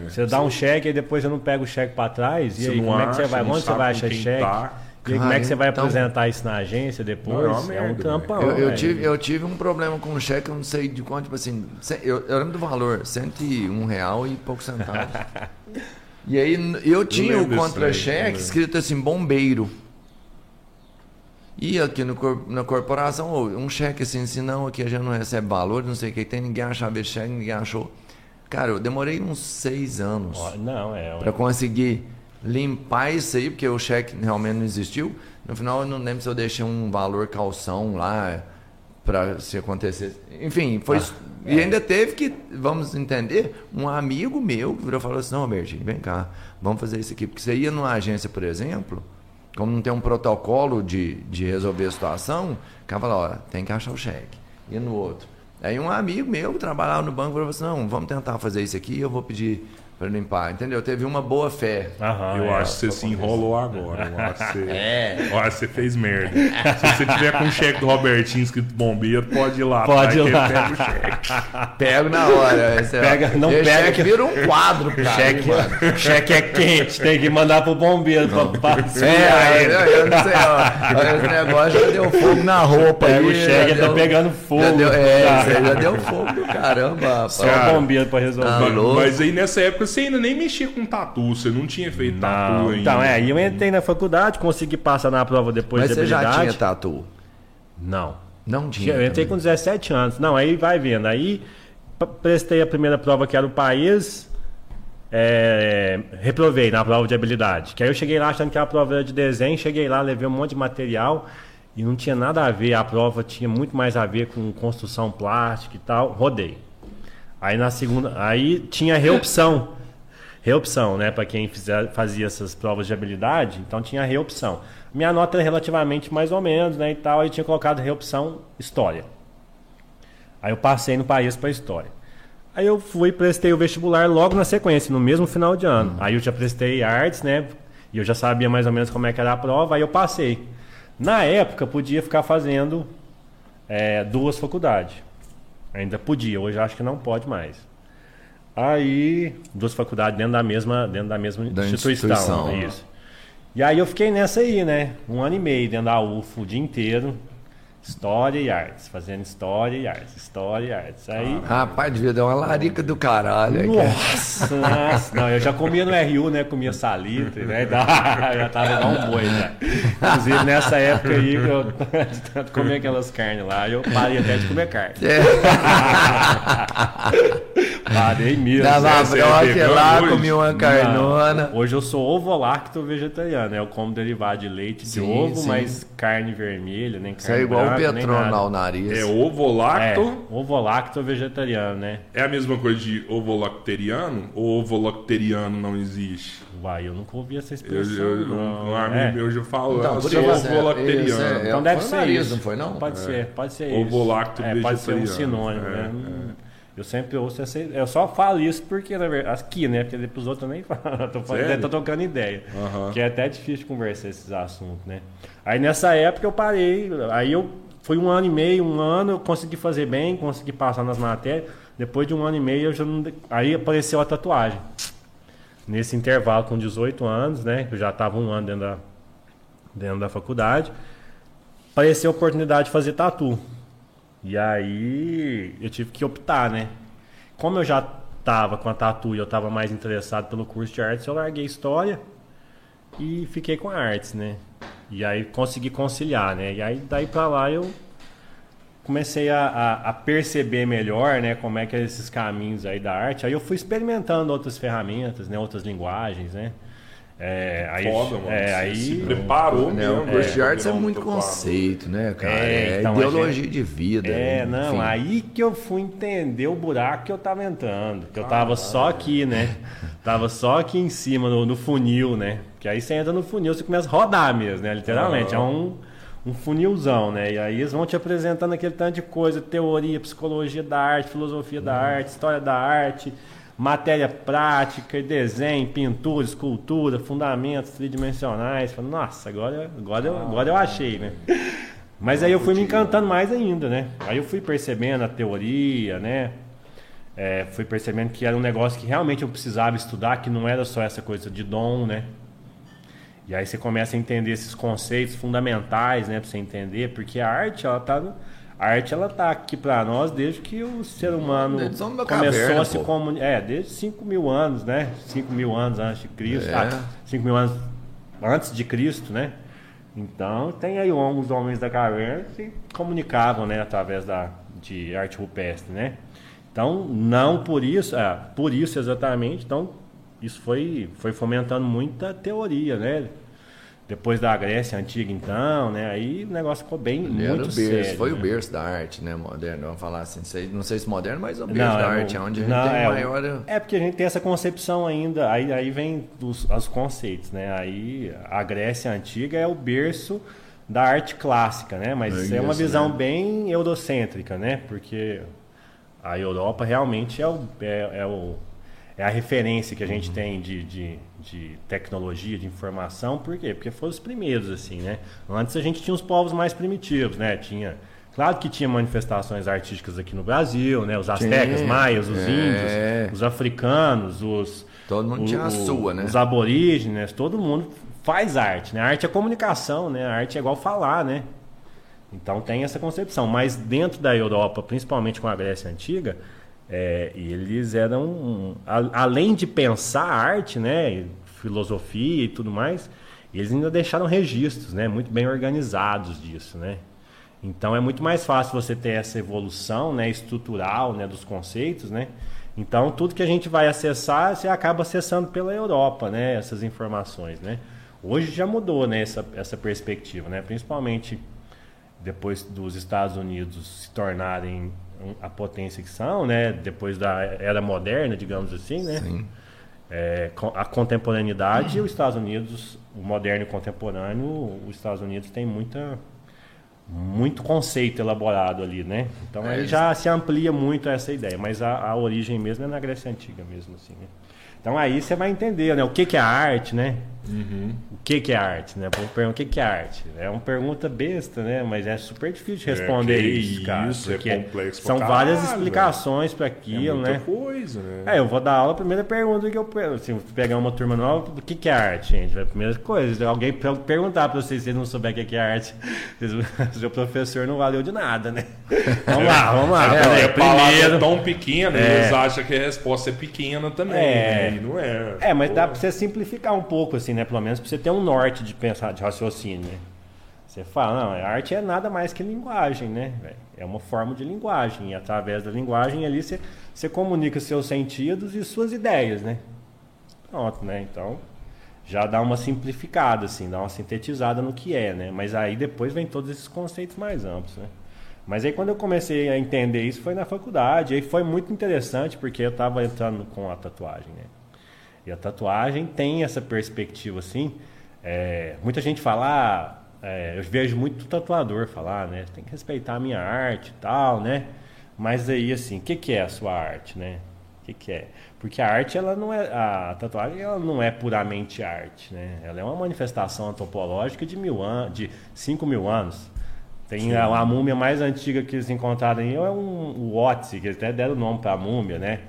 você dá um cheque e depois você não pega o cheque para trás, e Você aí não como é que você acha, vai? não Onde você vai achar cheque? tá. E aí, como é que você vai Cara, então- apresentar isso na agência depois? Não, é é um merda, trampão. Eu, eu velho. tive, eu tive um problema com o cheque, eu não sei de quanto, tipo assim, eu, eu lembro do valor, 101 real e poucos centavos. e aí eu tinha o contra-cheque escrito assim, bombeiro. E aqui no, na corporação, um cheque assim, se não, aqui a gente não recebe valor, não sei o que tem, ninguém achava esse cheque, ninguém achou. Cara, eu demorei uns seis anos Não, é. para conseguir limpar isso aí, porque o cheque realmente não existiu. No final, eu não lembro se eu deixei um valor calção lá para se acontecer. Enfim, foi. e ainda teve que, vamos entender, um amigo meu que virou e falou assim: Não, Bertinho, vem cá, vamos fazer isso aqui. Porque você ia numa agência, por exemplo, como não tem um protocolo de, de resolver a situação, o cara fala: Ó, tem que achar o cheque. E no outro. Aí um amigo meu que trabalhava no banco falou assim: Não, vamos tentar fazer isso aqui, eu vou pedir para limpar. Entendeu? Teve uma boa fé. Aham, Eu é, acho que você se enrolou agora. Eu acho que você, É. eu acho que você fez merda. Se você tiver com o cheque do Robertinho escrito bombeiro, pode ir lá. Pode vai ir lá. Pega o cheque. Pego na hora. Pega- não pega cheque que- vira um quadro, cara. Cheque, mano. cheque é quente, tem que mandar pro bombeiro pra, pra É, eu, eu não sei, ó. Olha, Esse negócio já deu fogo na roupa. Pega aí, o cheque, já tá deu- pegando fogo. Já deu, é, Tá. isso aí já deu fogo do caramba, rapaz. Só Cara, o bombeiro pra resolver. Tá. Mas aí nessa época você ainda nem mexia com tatu, você não tinha feito tatu Não, ainda. então, é, eu entrei na faculdade, consegui passar na prova depois Mas de você já tinha tatu? Não. Não tinha. Eu entrei também. com 17 anos. Não, aí vai vendo. Aí prestei a primeira prova que era o país. é, reprovei na prova de habilidade. Que aí eu cheguei lá achando que a prova era de desenho, cheguei lá, levei um monte de material e não tinha nada a ver. A prova tinha muito mais a ver com construção plástica e tal. Rodei. Aí na segunda, aí tinha reopção. Reopção, né? Para quem fizer, fazia essas provas de habilidade, então tinha reopção. Minha nota era relativamente mais ou menos, né? E tal, aí tinha colocado reopção história. Aí eu passei no país para história. Aí eu fui e prestei o vestibular logo na sequência, no mesmo final de ano. Aí eu já prestei artes, né? E eu já sabia mais ou menos como é que era a prova, aí eu passei. Na época, podia ficar fazendo é, duas faculdades. Ainda podia, hoje acho que não pode mais. Aí, duas faculdades dentro da mesma, dentro da mesma Da instituição. instituição. Isso. E aí eu fiquei nessa aí, né? Um ano e meio dentro da UFO o dia inteiro. História e artes. Fazendo história e artes. História e artes. Aí. Rapaz, devia dar uma larica do caralho. Nossa, nossa. Não, eu já comia no RU, né? Comia salitre, né? Já tava igual um boi, já. Inclusive, nessa época aí, eu tanto comer aquelas carnes lá, eu parei até de comer carne. É. Parei mesmo. Dava uma essa é broca lá, comia uma carnona. Não, hoje eu sou ovo-lacto vegetariano. né? Eu como derivado de leite de Sim, ovo, sim. mas carne vermelha, nem carne Isso é igual branca, Petron nada. ao nariz. É ovo-lacto. É, ovo-lacto vegetariano, né? É. a mesma coisa de ovo-lacteriano? Ou ovo-lacteriano não existe? Uai, eu nunca ouvi essa Eu, expressão. eu, um, não. um É. amigo meu já falou, Então, eu por sou é, ovo-lacteriano. é- Então deve ser nariz, isso. não foi, não? Pode ser, pode ser isso. Ovo-lacto é, Pode ser um vegetariano. sinônimo, É, né? Eu sempre ouço essa... Eu só falo isso porque, na verdade, aqui, né? Porque pros outros eu nem falo. Eu tô, falando, tô trocando ideia. Aham. Que é até difícil conversar esses assuntos, né? Aí nessa época eu parei, aí eu... Foi um ano e meio, um ano, eu consegui fazer bem, consegui passar nas matérias. Depois de um ano e meio, eu já não... Aí apareceu a tatuagem. Nesse intervalo, com 18 anos, né? Eu já estava um ano dentro da, dentro da faculdade, apareceu a oportunidade de fazer tatu. E aí eu tive que optar, né? como eu já estava com a tatu e eu estava mais interessado pelo curso de artes, eu larguei história e fiquei com artes, né? E aí consegui conciliar, né? E aí daí para lá eu comecei a, a, a, perceber melhor, né, como é que é esses caminhos aí da arte. Aí eu fui experimentando outras ferramentas, né, outras linguagens, né. É, aí, Foda, mano. É, aí se preparou né, mesmo. O curso de artes é muito conceito, né, cara? É, é então, ideologia gente, de vida. É, né? não, aí que eu fui entender o buraco que eu tava entrando. Que eu tava ah, só aqui, né? tava só aqui em cima, no, no, funil, né? Que aí você entra no funil, você começa a rodar mesmo, né? Literalmente. Ah. É um um funilzão, né? E aí eles vão te apresentando aquele tanto de coisa, teoria, psicologia da arte, filosofia da arte, história da arte, matéria prática, desenho, pintura, escultura, fundamentos tridimensionais. Falo, Nossa, agora, agora, eu, agora eu achei, né? Mas aí eu fui me encantando mais ainda, né? Aí eu fui percebendo a teoria, né? É, fui percebendo que era um negócio que realmente eu precisava estudar, que não era só essa coisa de dom, né? E aí você começa a entender esses conceitos fundamentais, né, para você entender, porque a arte, ela tá a arte ela tá aqui para nós desde que o ser humano começou caverna, a se comunicar. É, desde 5 mil anos, né? 5 mil anos antes de Cristo. É. Ah, 5 mil anos antes de Cristo, né? Então tem aí os homens da caverna que comunicavam, né? Através da, de arte rupestre, né? Então, não por isso, é, por isso exatamente, então isso foi, foi fomentando muita teoria, né? Depois da Grécia Antiga, então, né? Aí o negócio ficou bem Ele muito berço, sério. Foi né? o berço da arte, né? Moderno, vamos falar assim. Sei, não sei se moderno, mas o berço não, da é, arte, é onde a gente tem é, maior... É porque a gente tem essa concepção ainda, aí, aí vem os, os conceitos, né? Aí a Grécia Antiga é o berço da arte clássica, né? Mas é, isso, é uma visão né? bem eurocêntrica, né? Porque a Europa realmente é o, é, é o é a referência que a gente uhum. tem de, de, de, tecnologia, de informação. Por quê? Porque foram os primeiros, assim, né? Antes a gente tinha os povos mais primitivos, né? Tinha... Claro que tinha manifestações artísticas aqui no Brasil, né? Os astecas, maias, os é. índios, os africanos, os... Todo mundo o, tinha a sua, né? Os aborígenes, todo mundo faz arte, né? A arte é comunicação, né? A arte é igual falar, né? Então tem essa concepção. Mas dentro da Europa, principalmente com a Grécia Antiga, é, e eles eram, a, além de pensar arte, né, filosofia e tudo mais, eles ainda deixaram registros, né, muito bem organizados disso, né. Então é muito mais fácil você ter essa evolução, né, estrutural, né, dos conceitos, né. Então tudo que a gente vai acessar, você acaba acessando pela Europa, né, essas informações, né. Hoje já mudou, né, essa, essa perspectiva, né, principalmente depois dos Estados Unidos se tornarem a potência que são, né? Depois da era moderna, digamos assim, né? Sim. É, a contemporaneidade, os Estados Unidos, o moderno e contemporâneo, os Estados Unidos tem muita muito conceito elaborado ali, né? Então é, aí já se amplia muito essa ideia, mas a, a origem mesmo é na Grécia antiga mesmo, assim. Né? Então aí você vai entender, né? O que, que é arte, né? Uhum. O que, que é arte, né? Perguntar o que, que é arte. É uma pergunta besta, né? Mas é super difícil de é, responder é, isso, cara. Isso, é complexo. São caralho, várias explicações para aquilo, é muita né? coisa, né? É, eu vou dar aula, a primeira pergunta que eu assim, pegar uma turma nova, o que, que é arte, gente? A primeira coisa, alguém perguntar para vocês se vocês não souber o que é arte, seu professor não valeu de nada, né? Vamos lá, vamos lá. É, é, primeiro... é tão pequena, é. eles acham que a resposta é pequena também. É, né? não é. É, mas Pô. dá para você simplificar um pouco, assim, né? Pelo menos para você ter um norte de pensar, de raciocínio, né? Você fala, não, a arte é nada mais que linguagem, né? É uma forma de linguagem. E através da linguagem ali você, você comunica seus sentidos e suas ideias, né? Pronto, né? Então já dá uma simplificada, assim, dá uma sintetizada no que é, né? Mas aí depois vem todos esses conceitos mais amplos, né? Mas aí quando eu comecei a entender isso foi na faculdade. Aí foi muito interessante porque eu estava entrando com a tatuagem, né? E a tatuagem tem essa perspectiva assim. É, muita gente fala, ah, é, eu vejo muito tatuador falar, né? Tem que respeitar a minha arte e tal, né? Mas aí assim, o que, que é a sua arte, né? O que, que é? Porque a arte, ela não é. A tatuagem ela não é puramente arte, né? Ela é uma manifestação antropológica de mil anos, de 5 mil anos. Tem a, a, múmia mais antiga que eles encontraram aí é um, o Otzi, que eles até deram o nome para a múmia, né?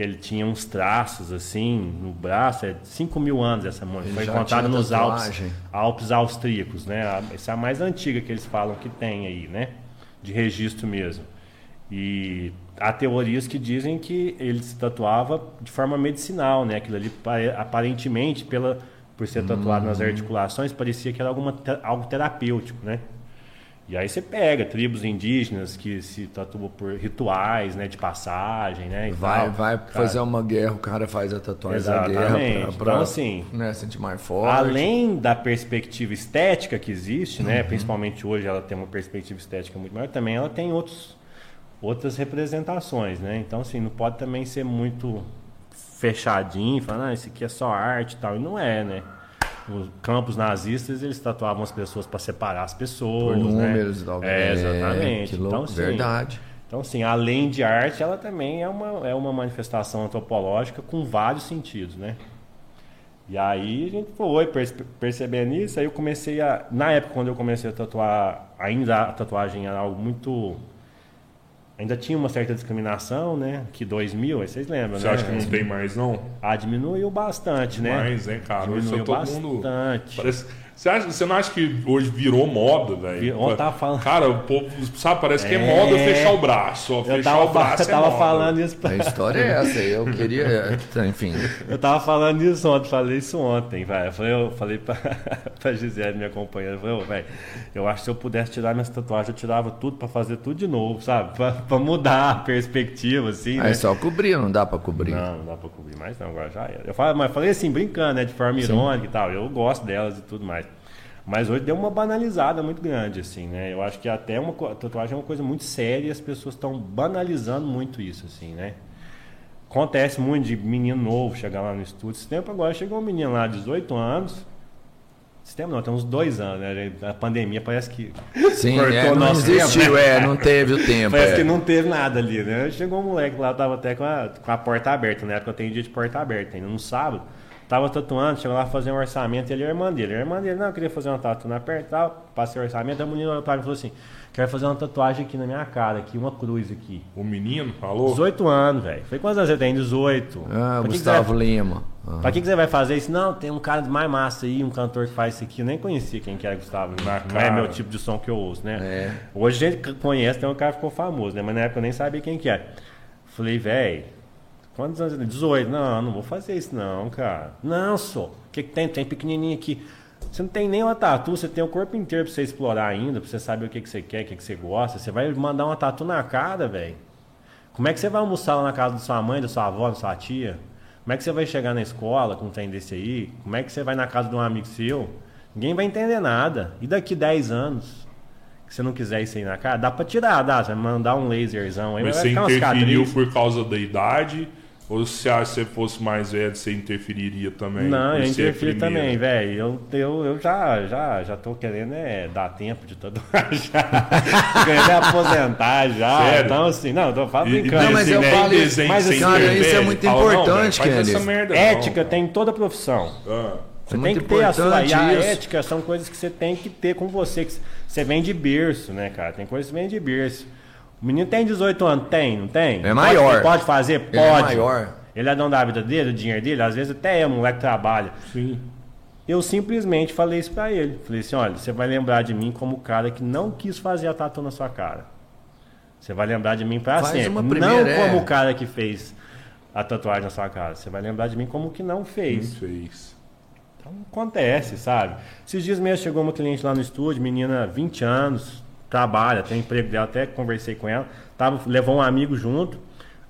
Que ele tinha uns traços assim no braço, é 5 mil anos essa múmia. Foi encontrada nos Alpes, Alpes austríacos, né? Essa é a mais antiga que eles falam que tem aí, né? De registro mesmo. E há teorias que dizem que ele se tatuava de forma medicinal, né? Aquilo ali aparentemente pela por ser tatuado nas articulações parecia que era alguma, algo terapêutico, né? E aí você pega tribos indígenas que se tatuam por rituais, né, de passagem, né? vai, tal. vai Cara, fazer uma guerra, o cara faz a tatuagem da guerra Exatamente. pra, pra Então, assim, né, sentir mais forte. Além da perspectiva estética que existe, Uhum. né? Principalmente hoje ela tem uma perspectiva estética muito maior, também ela tem outros, outras representações, né? Então, assim, não pode também ser muito fechadinho, falando, ah, isso aqui é só arte e tal. E não é, né? Os campos nazistas, eles tatuavam as pessoas para separar as pessoas, por né? números e tal. É, exatamente. louco, então, assim, verdade. então, assim, além de arte, ela também é uma, é uma manifestação antropológica com vários sentidos, né? E aí a gente foi perce- percebendo isso, aí eu comecei a... Na época, quando eu comecei a tatuar, ainda a tatuagem era algo muito... Ainda tinha uma certa discriminação, né? Que 2000, aí vocês lembram, Você né? acha que não tem mais, não? Ah, diminuiu bastante, né? Mais, né, cara? Diminuiu todo mundo. bastante. Parece... Você, acha, você não acha que hoje virou moda, velho? Ontem tava falando- Cara, o povo, sabe, parece que é, É. moda fechar o braço. Ó, Eu fechar tava, o braço eu tava é moda. falando isso pra... A história é essa. Eu queria, enfim. Eu tava falando isso ontem, falei isso ontem, velho. Eu falei, eu falei pra, pra Gisele, minha companheira, eu falei, velho, eu acho que se eu pudesse tirar minhas tatuagens, eu tirava tudo pra fazer tudo de novo, sabe? Pra, pra mudar a perspectiva, assim, né? Aí só cobrir, não dá pra cobrir. Não, não dá pra cobrir mais, não, agora já era. Eu falei, mas falei assim, brincando, né? De forma irônica e tal. Eu gosto delas e tudo mais. Mas hoje deu uma banalizada muito grande, assim, né? Eu acho que até uma tatuagem é uma coisa muito séria e as pessoas estão banalizando muito isso, assim, né? Acontece muito de menino novo chegar lá no estúdio. Esse tempo agora chegou um menino lá, 18 anos. Esse tempo não, tem uns dois anos, né? A pandemia parece que. Sim, Cortou é, não nosso existiu, tempo, né? é, não teve o tempo. Parece é. que não teve nada ali, né? Chegou um moleque lá, tava até com a, com a porta aberta, na época eu tenho dia de porta aberta, ainda no sábado. Tava tatuando, chegou lá fazer um orçamento, ele é irmã dele. A irmã dele, não, eu queria fazer uma tatu na perna e tal, passei o orçamento, a menina olhou pra mim e falou assim, quero fazer uma tatuagem aqui na minha cara, aqui, uma cruz aqui. O menino falou. 18 anos, velho. Falei, quantos anos você tem? 18. Ah, Pra que que Gustavo vai- Lima. Ah. Pra que, que você vai fazer isso? Não, tem um cara mais massa aí, um cantor que faz isso aqui. Eu nem conhecia quem que era Gustavo. Lima. Não é meu tipo de som que eu ouço, né? É. Hoje a gente conhece, tem um cara que ficou famoso, né? Mas na época eu nem sabia quem que era. Falei, velho, quantos anos? ele tem? 18. Não, não vou fazer isso não, cara. Não, só. O que, que tem? Tem pequenininho aqui. Você não tem nem uma tatu, você tem o corpo inteiro pra você explorar ainda, pra você saber o que, que você quer, o que, que você gosta. Você vai mandar uma tatu na cara, velho. Como é que você vai almoçar lá na casa da sua mãe, da sua avó, da sua tia? Como é que você vai chegar na escola com um trem desse aí? Como é que você vai na casa de um amigo seu? Ninguém vai entender nada. E daqui 10 anos, que você não quiser isso aí na cara, dá pra tirar, dá. Você vai mandar um laserzão aí, Mas vai você interferiu por causa da idade? Ou se a- se você fosse mais velho, você interferiria também? Não, eu interfiro também, velho. Eu, eu, eu já, já, já tô querendo é, dar tempo de tatuar já. Querendo aposentar já. Sério? Então, assim, não, eu tô falando brincando. Não, mas eu falo isso, mas assim, cara, isso é muito não, importante, velho, faz essa Kelly. merda, não. Ética tem em toda profissão. Ah, Você É tem que ter a sua. E a isso. ética são coisas que você tem que ter com você. Que você vem de berço, né, cara? Tem coisas que vem de berço. O menino tem 18 anos, tem, não tem? É maior. Pode, pode fazer? Pode. Ele é maior. Ele é dono da vida dele, do dinheiro dele, às vezes até é um moleque que trabalha. sim. Eu simplesmente falei isso pra ele. Falei assim, olha, você vai lembrar de mim como o cara que não quis fazer a tatu na sua cara. Você vai lembrar de mim pra Faz sempre. uma não primeira, é. como o cara que fez a tatuagem na sua cara. Você vai lembrar de mim como o que não fez. Não fez. Então acontece, sabe? Esses dias mesmo chegou uma cliente lá no estúdio, menina 20 anos, trabalha, tem emprego dela, até conversei com ela, tava, levou um amigo junto.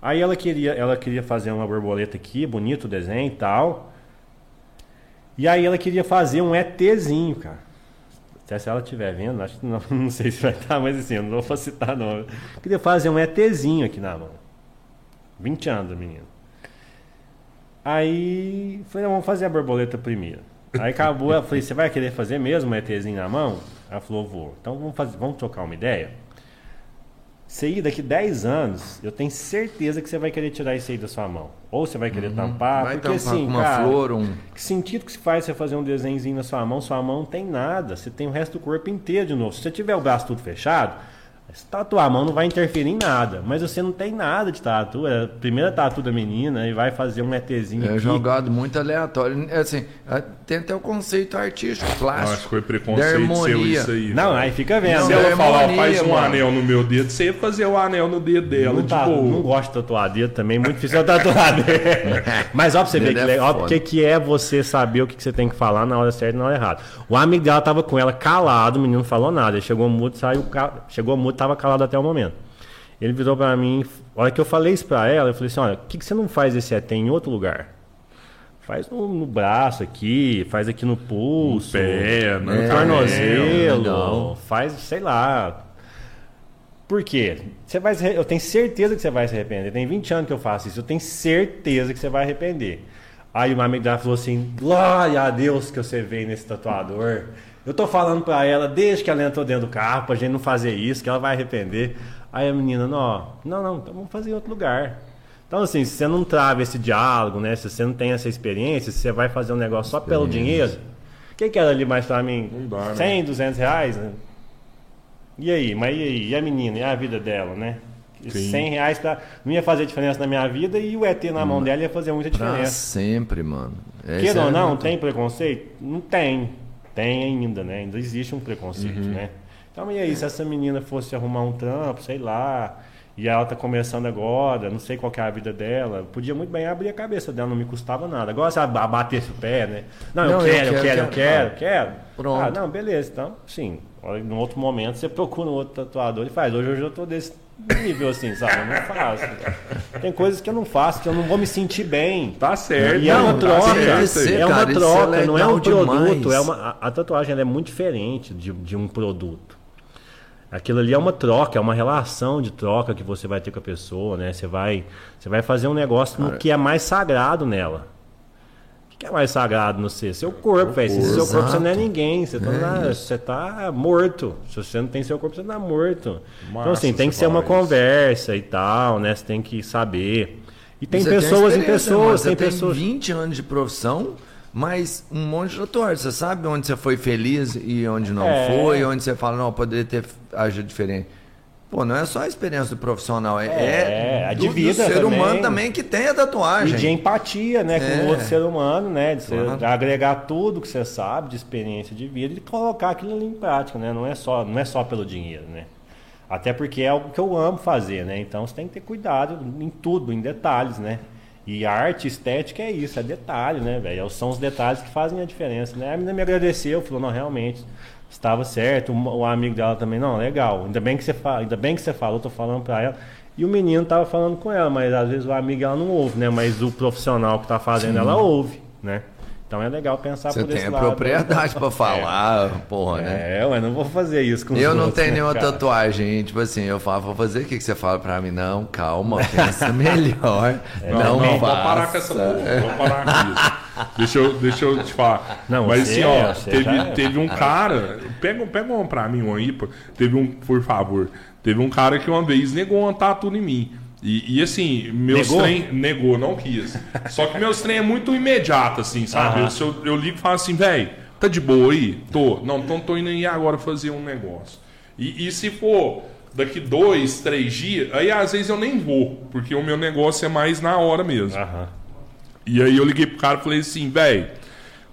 Aí ela queria, ela queria fazer uma borboleta aqui, bonito o desenho e tal. E aí ela queria fazer um ETzinho, cara. Até se ela estiver vendo, acho que não, não sei se vai estar, mas assim, eu não vou citar não. Queria fazer um ETzinho aqui na mão. 20 anos, menino. Aí falei, vamos fazer a borboleta primeiro. Aí acabou, eu falei, você vai querer fazer mesmo um ETzinho na mão? Ela falou, vou. Então vamos, fazer, vamos trocar uma ideia? Você ir daqui 10 anos, eu tenho certeza que você vai querer tirar isso aí da sua mão. Ou você vai querer tampar, Vai porque tampar assim, com uma cara, flor, um... que sentido que se faz você fazer um desenhozinho na sua mão? Sua mão não tem nada. Você tem o resto do corpo inteiro de novo. Se você tiver o braço tudo fechado, Se tatuar a mão não vai interferir em nada, mas você não tem nada de tatu. É a primeira tatu da menina e vai fazer um ETzinho. É aqui. jogado muito aleatório. É Assim, é, tem até o conceito artístico, Eu plástico. acho que foi preconceito seu isso aí. Não, velho. aí fica vendo. Não, Se ela falar, ó, faz um mano. anel no meu dedo, você ia fazer o anel no dedo dela, não, de tá, boa. não gosto de tatuar dedo também, muito difícil tatuar dedo. Mas ó, pra você ver Dedo que é o que, que é você saber o que, que você tem que falar na hora certa e na hora errada. O amigo dela tava com ela calado, o menino não falou nada. Ele chegou mudo, saiu, chegou mudo, tava calado até o momento. Ele virou pra mim, a hora que eu falei isso pra ela, eu falei assim: olha, por que, que você não faz esse ET em outro lugar? Faz no, no braço aqui, faz aqui no pulso, pé, no né? tornozelo, legal. faz, sei lá. Por quê? Você vai eu tenho certeza que você vai se arrepender. Tem 20 anos que eu faço isso, eu tenho certeza que você vai arrepender. Aí uma amiga dela falou assim: Glória a Deus que você veio nesse tatuador. Eu tô falando pra ela desde que ela entrou dentro do carro pra gente não fazer isso, que ela vai arrepender. Aí a menina, não, não, não, então vamos fazer em outro lugar. Então, assim, se você não trava esse diálogo, né? Se você não tem essa experiência, se você vai fazer um negócio só pelo dinheiro, o que, que era ali mais pra mim? Não dá, né? 100, 200 reais? Né? E aí? Mas e aí? E a menina? E a vida dela, né? Sim. 100 reais pra... não ia fazer diferença na minha vida e o ET na mão dela ia fazer muita diferença. sempre, mano. Queira ou é não, tem preconceito? Não tem. Tem ainda, né? Ainda existe um preconceito, né? Então, e aí, se essa menina fosse arrumar um trampo, sei lá, e ela tá começando agora, não sei qual que é a vida dela, podia muito bem abrir a cabeça dela, não me custava nada. Agora se ela ba- batesse o pé, né? Não, eu Não, eu quero, eu quero, quero, eu quero. quero, quero. Pronto. Ah, não, beleza, então, sim. Num outro momento você procura um outro tatuador e faz. Hoje eu já tô desse nível assim, sabe? Eu não faço. Tem coisas que eu não faço, que eu não vou me sentir bem. Tá certo. E é uma tá troca, certo. Esse- é uma cara, troca, é não é um produto. demais. É uma, a, a tatuagem é muito diferente de, de um produto. Aquilo ali é uma troca, é uma relação de troca que você vai ter com a pessoa, né? Você vai, você vai fazer um negócio no que é mais sagrado nela. O que é mais sagrado no ser? Seu corpo, velho. Sem seu corpo você não é ninguém. Você tá, na- você tá morto. Se você não tem seu corpo, você tá morto. então, Massa assim, tem que ser uma isso. conversa e tal, né? Você tem que saber. E tem Você pessoas em experiência, mano. pessoas, Você tem tem pessoas. 20 anos de profissão, mas um monte de tatuagem. Você sabe onde você foi feliz e onde não É. foi, onde você fala, não, poderia ter agido diferente. Pô, não é só a experiência do profissional, é, É, é a do, de do vida ser também. humano também que tem a tatuagem. E de empatia, né, com É. o outro ser humano, né, de você Claro. agregar tudo que você sabe de experiência de vida e colocar aquilo ali em prática, né? Não é só, não é só pelo dinheiro, né? Até porque é algo que eu amo fazer, né? Então você tem que ter cuidado em tudo, em detalhes, né? E arte estética é isso, é detalhe, né, velho? São os detalhes que fazem a diferença, né? A menina me agradeceu, falou, não, realmente, estava certo. O, amigo dela também, não, legal. Ainda bem que você fala, ainda bem que você falou, tô falando pra ela. E o menino tava falando com ela, mas às vezes o amigo ela não ouve, né? Mas o profissional que tá fazendo, ela ouve, né? Então é legal pensar Você por esse tem a lado. propriedade pra falar, porra, né? É, eu não vou fazer isso com os Eu não outros, tenho né, nenhuma cara? tatuagem, tipo assim, eu falo, vou fazer o que, que você fala pra mim? Não, calma, pensa melhor. Não, não, não, vou faça. parar com essa porra. Vou parar com isso. Deixa eu, deixa eu te falar. Não, Mas você assim, ó, é, você já é. teve, teve um cara. Pega, pega um pra mim, um aí. Teve um, por favor. Teve um cara que uma vez negou um tatu em mim. E, e, assim, meus Negou? trem. Negou, não quis. Só que meus trem é muito imediato, assim, sabe? Aham. Eu, eu, eu ligo e falo assim, velho, tá de boa aí? Tô. Não, então tô indo aí agora fazer um negócio. E, e se for daqui dois, três dias, aí às vezes eu nem vou, porque o meu negócio é mais na hora mesmo. Aham. E aí eu liguei pro cara e falei assim, velho,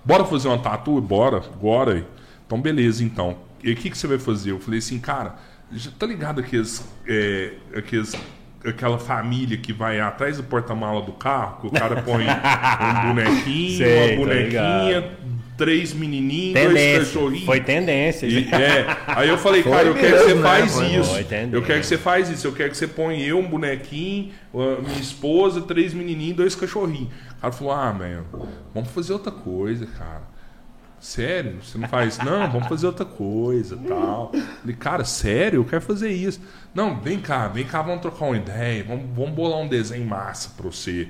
bora fazer uma tatu? Bora, bora. Então beleza, então. E o que, que você vai fazer? Eu falei assim, cara, já tá ligado aqueles, é, aqueles aquela família que vai atrás do porta-mala do carro, que o cara põe um bonequinho, Sei, uma bonequinha, três menininhos, dois Tendência. cachorrinhos. Foi tendência. E- é. Aí eu falei, Foi cara, eu quero que você né? faz Foi, isso. foi, eu quero que você faz isso. Eu quero que você põe eu, um bonequinho, minha esposa, três menininhos, dois cachorrinhos. O cara falou, ah, meu, vamos fazer outra coisa, cara. Sério? Você não faz? Não, vamos fazer outra coisa tal. Falei, cara, sério? Eu quero fazer isso. Não, vem cá, vem cá, vamos trocar uma ideia. Vamos, vamos bolar um desenho massa pra você.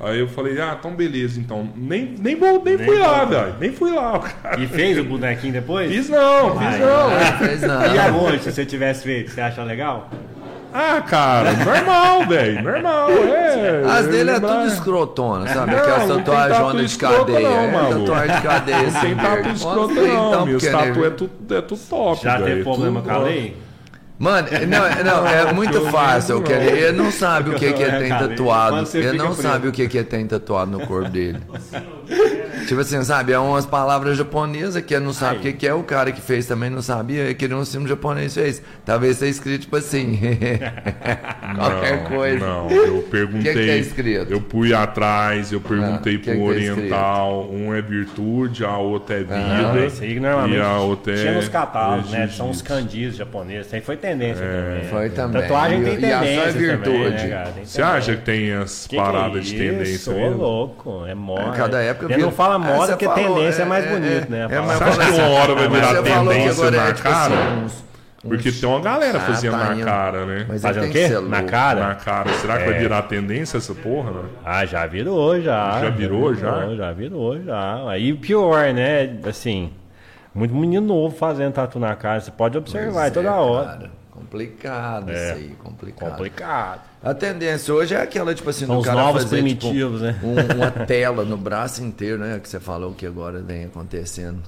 Aí eu falei, ah, então beleza, então. Nem, nem, vou, nem, Nem fui lá, velho. Nem fui lá, cara. E fez o bonequinho depois? Fiz não, fiz Vai. não. Não fez não. E aonde, se você tivesse feito, você acha legal? Ah, cara, normal, velho. Normal, é. As dele é tudo escrotona, sabe? Não, Aquelas não tem tatuagens tatu de cadeia. não, é, maluco. tatuagem de cadeia. Não tem tatu escroto, não. então, porque, tatu é tudo, é tudo top, Já velho. teve problema Tudo- com a lei? Mano, é- não, é- não, é muito eu fácil. lembro, Ele, ele não sabe o que, que ele tem tatuado. Ele não sabe o que, que ele tem tatuado no corpo dele. Tipo assim, sabe? É umas palavras japonesas que ele não sabe o que, que é. O cara que fez também não sabia. Ele queria um símbolo japonês fez. Talvez seja escrito tipo assim. Qualquer Não, coisa. Não, eu perguntei. O que que é escrito? Eu fui atrás, eu perguntei Ah, o que pro que é oriental. um é virtude, a outra é vida. Ah, isso aí normalmente e a outra é. tinha nos catálogos, né? São os kanjis japoneses. Isso aí foi tendência também. É, Foi também. Tatuagem tem E- e a é tendência virtude. né, cara? Você acha que tem as Que que paradas é de tendência Ô, mesmo? louco, é moda. Cada época Ele vira- não fala Ah, moda você porque falou, tendência é, é, mais é, bonito, né? é, Você acha que uma hora vai virar que tendência na é, tipo cara? assim, uns- Porque tem uma galera Ah, fazendo tá na cara, né? Mas Fazendo o quê? que Na cara? Na cara. Será que vai virar tendência essa porra, né? Ah, já virou, já. Já virou, já? virou, já virou, já. Aí pior, né? Assim, muito menino novo fazendo tatu na cara. Você pode observar Pois toda é, hora. cara. Complicado isso aí, complicado. Complicado. A tendência hoje é aquela, tipo assim, São do os cara novos fazer, primitivos, tipo, né? um- uma tela no braço inteiro, né? Que você falou que agora vem acontecendo.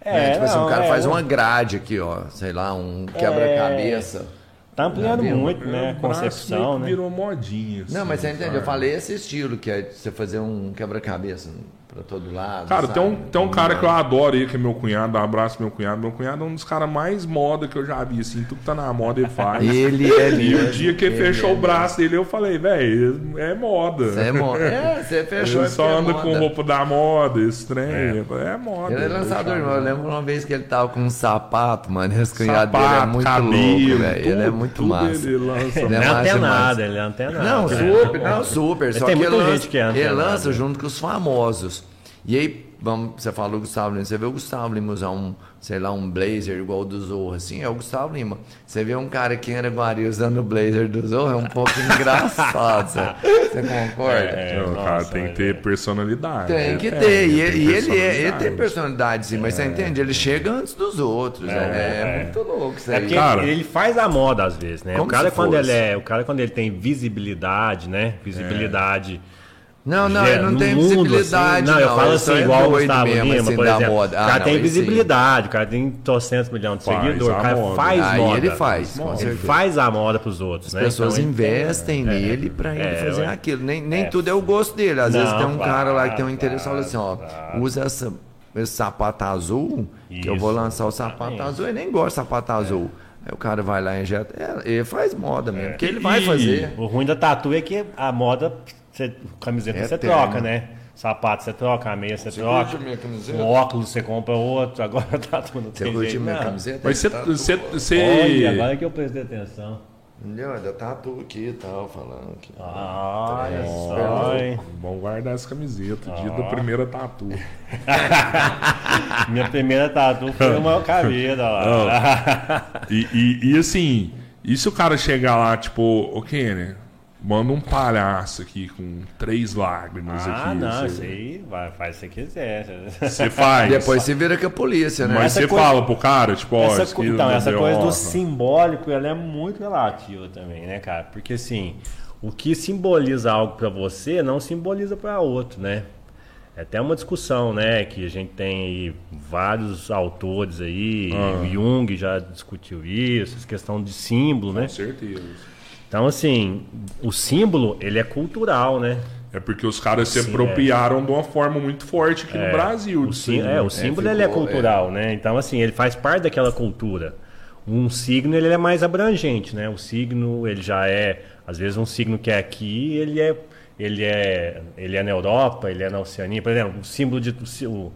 É, Né? Tipo assim, não, o cara é, faz um- uma grade aqui, ó. Sei lá, um quebra-cabeça. Tá ampliando viu? muito, né? Braço Concepção, né? Virou modinha. Não, assim, mas você entende? Eu falei esse estilo, que é você fazer um quebra-cabeça pra todo lado. Cara, sabe? tem um, tem um cara que eu adoro aí, que é meu cunhado, dá um abraço pro meu cunhado. Meu cunhado é um dos caras mais moda que eu já vi, assim, tudo que tá na moda ele faz. Ele é E o dia que ele fechou é o braço dele, eu falei, velho, é moda. Você é moda. É, você fechou. Ele é só é anda moda. com roupa da moda, esse trem. É, moda. Ele é lançador, irmão. Eu lembro uma vez que ele tava com um sapato, mano. Esse cunhado Sapato, dele é muito cabelo, louco, velho. Ele é muito massa. ele lança. Ele Ele é é massa antenado, ele é antenado. Não, super, não, super. Só tem que ele muita lança, gente que é ele antenado, lança né? junto com os famosos. E aí, vamos, você falou Gustavo Lima, você vê o Gustavo Lima usar um, sei lá, um blazer igual o do Zorro, assim, é o Gustavo Lima. Você vê um cara aqui em Araguari usando o blazer do Zorro, é um pouco engraçado, sabe? Você concorda? É, nossa, cara, tem que ter personalidade. Tem que É, ter, e, tem e ele, é, ele tem personalidade. sim, mas você entende? Ele chega antes dos outros, é, é muito louco isso É aí. porque Cara. ele faz a moda às vezes, né? Como o cara se quando fosse. ele é, o cara quando ele tem visibilidade, né? Visibilidade. Não, não, ele não tem mundo, visibilidade, assim, não. eu falo ele assim, só é igual o Gustavo mesmo, Lima, assim, por exemplo. moda. O Ah, cara não, tem visibilidade, o cara tem trocentos milhões de seguidores, o cara moda. faz Aí moda. ele faz, com Ele certeza. faz a moda pros outros, As né? pessoas Então, tem- investem nele pra ele É, fazer ué. aquilo. Nem, nem É. tudo é o gosto dele. Às vezes Não, tem um cara lá que tem um interesse e fala assim, ó, claro. usa essa, esse sapato azul, que eu vou Isso, lançar o sapato azul. Ele nem gosta de sapato azul. Aí o cara vai lá e injeta. É, ele faz moda mesmo, porque ele vai fazer. O ruim da tatu é que a moda, você, camiseta É você eterno. troca, né? Sapato você troca, a meia você, troca. curte a minha camiseta? O óculos você compra outro, agora tá tudo Você tem curte jeito, minha não. camiseta? Mas você. Tá você, tudo- você... Olha, agora que eu prestei atenção. Entendeu? Ainda tatu aqui e tal, falando que. Olha só, hein? Vamos guardar essa camiseta. Dia Ah. da primeira tatu. Minha primeira tatu foi uma caveira lá. E, e, e, assim, e se o cara chegar lá, tipo, ô Kenner, manda um palhaço aqui com três lágrimas Ah, aqui. não, você, isso aí vai, faz se você quiser. você faz. Depois se vira com a polícia, né? Mas Essa você coisa- fala pro cara, tipo, ó, Essa isso co- aqui então, não essa coisa do simbólico, ela é muito relativa também, né, cara? Porque assim, o que simboliza algo pra você não simboliza pra outro, né? É até uma discussão, né, que a gente tem aí vários autores aí, Ah. o Jung já discutiu isso, essa questão de símbolo, né? Com certeza. Então, assim, o símbolo, ele é cultural, né? É porque os caras se Sim, apropriaram de uma forma muito forte aqui no Brasil. O, sim, é, né? o símbolo ele é ficou, cultural, né? Então, assim, ele faz parte daquela cultura. Um signo ele é mais abrangente, né? O signo ele já é, às vezes um signo que é aqui, ele é, ele é, ele é na Europa, ele é na Oceania. Por exemplo, o símbolo de, o,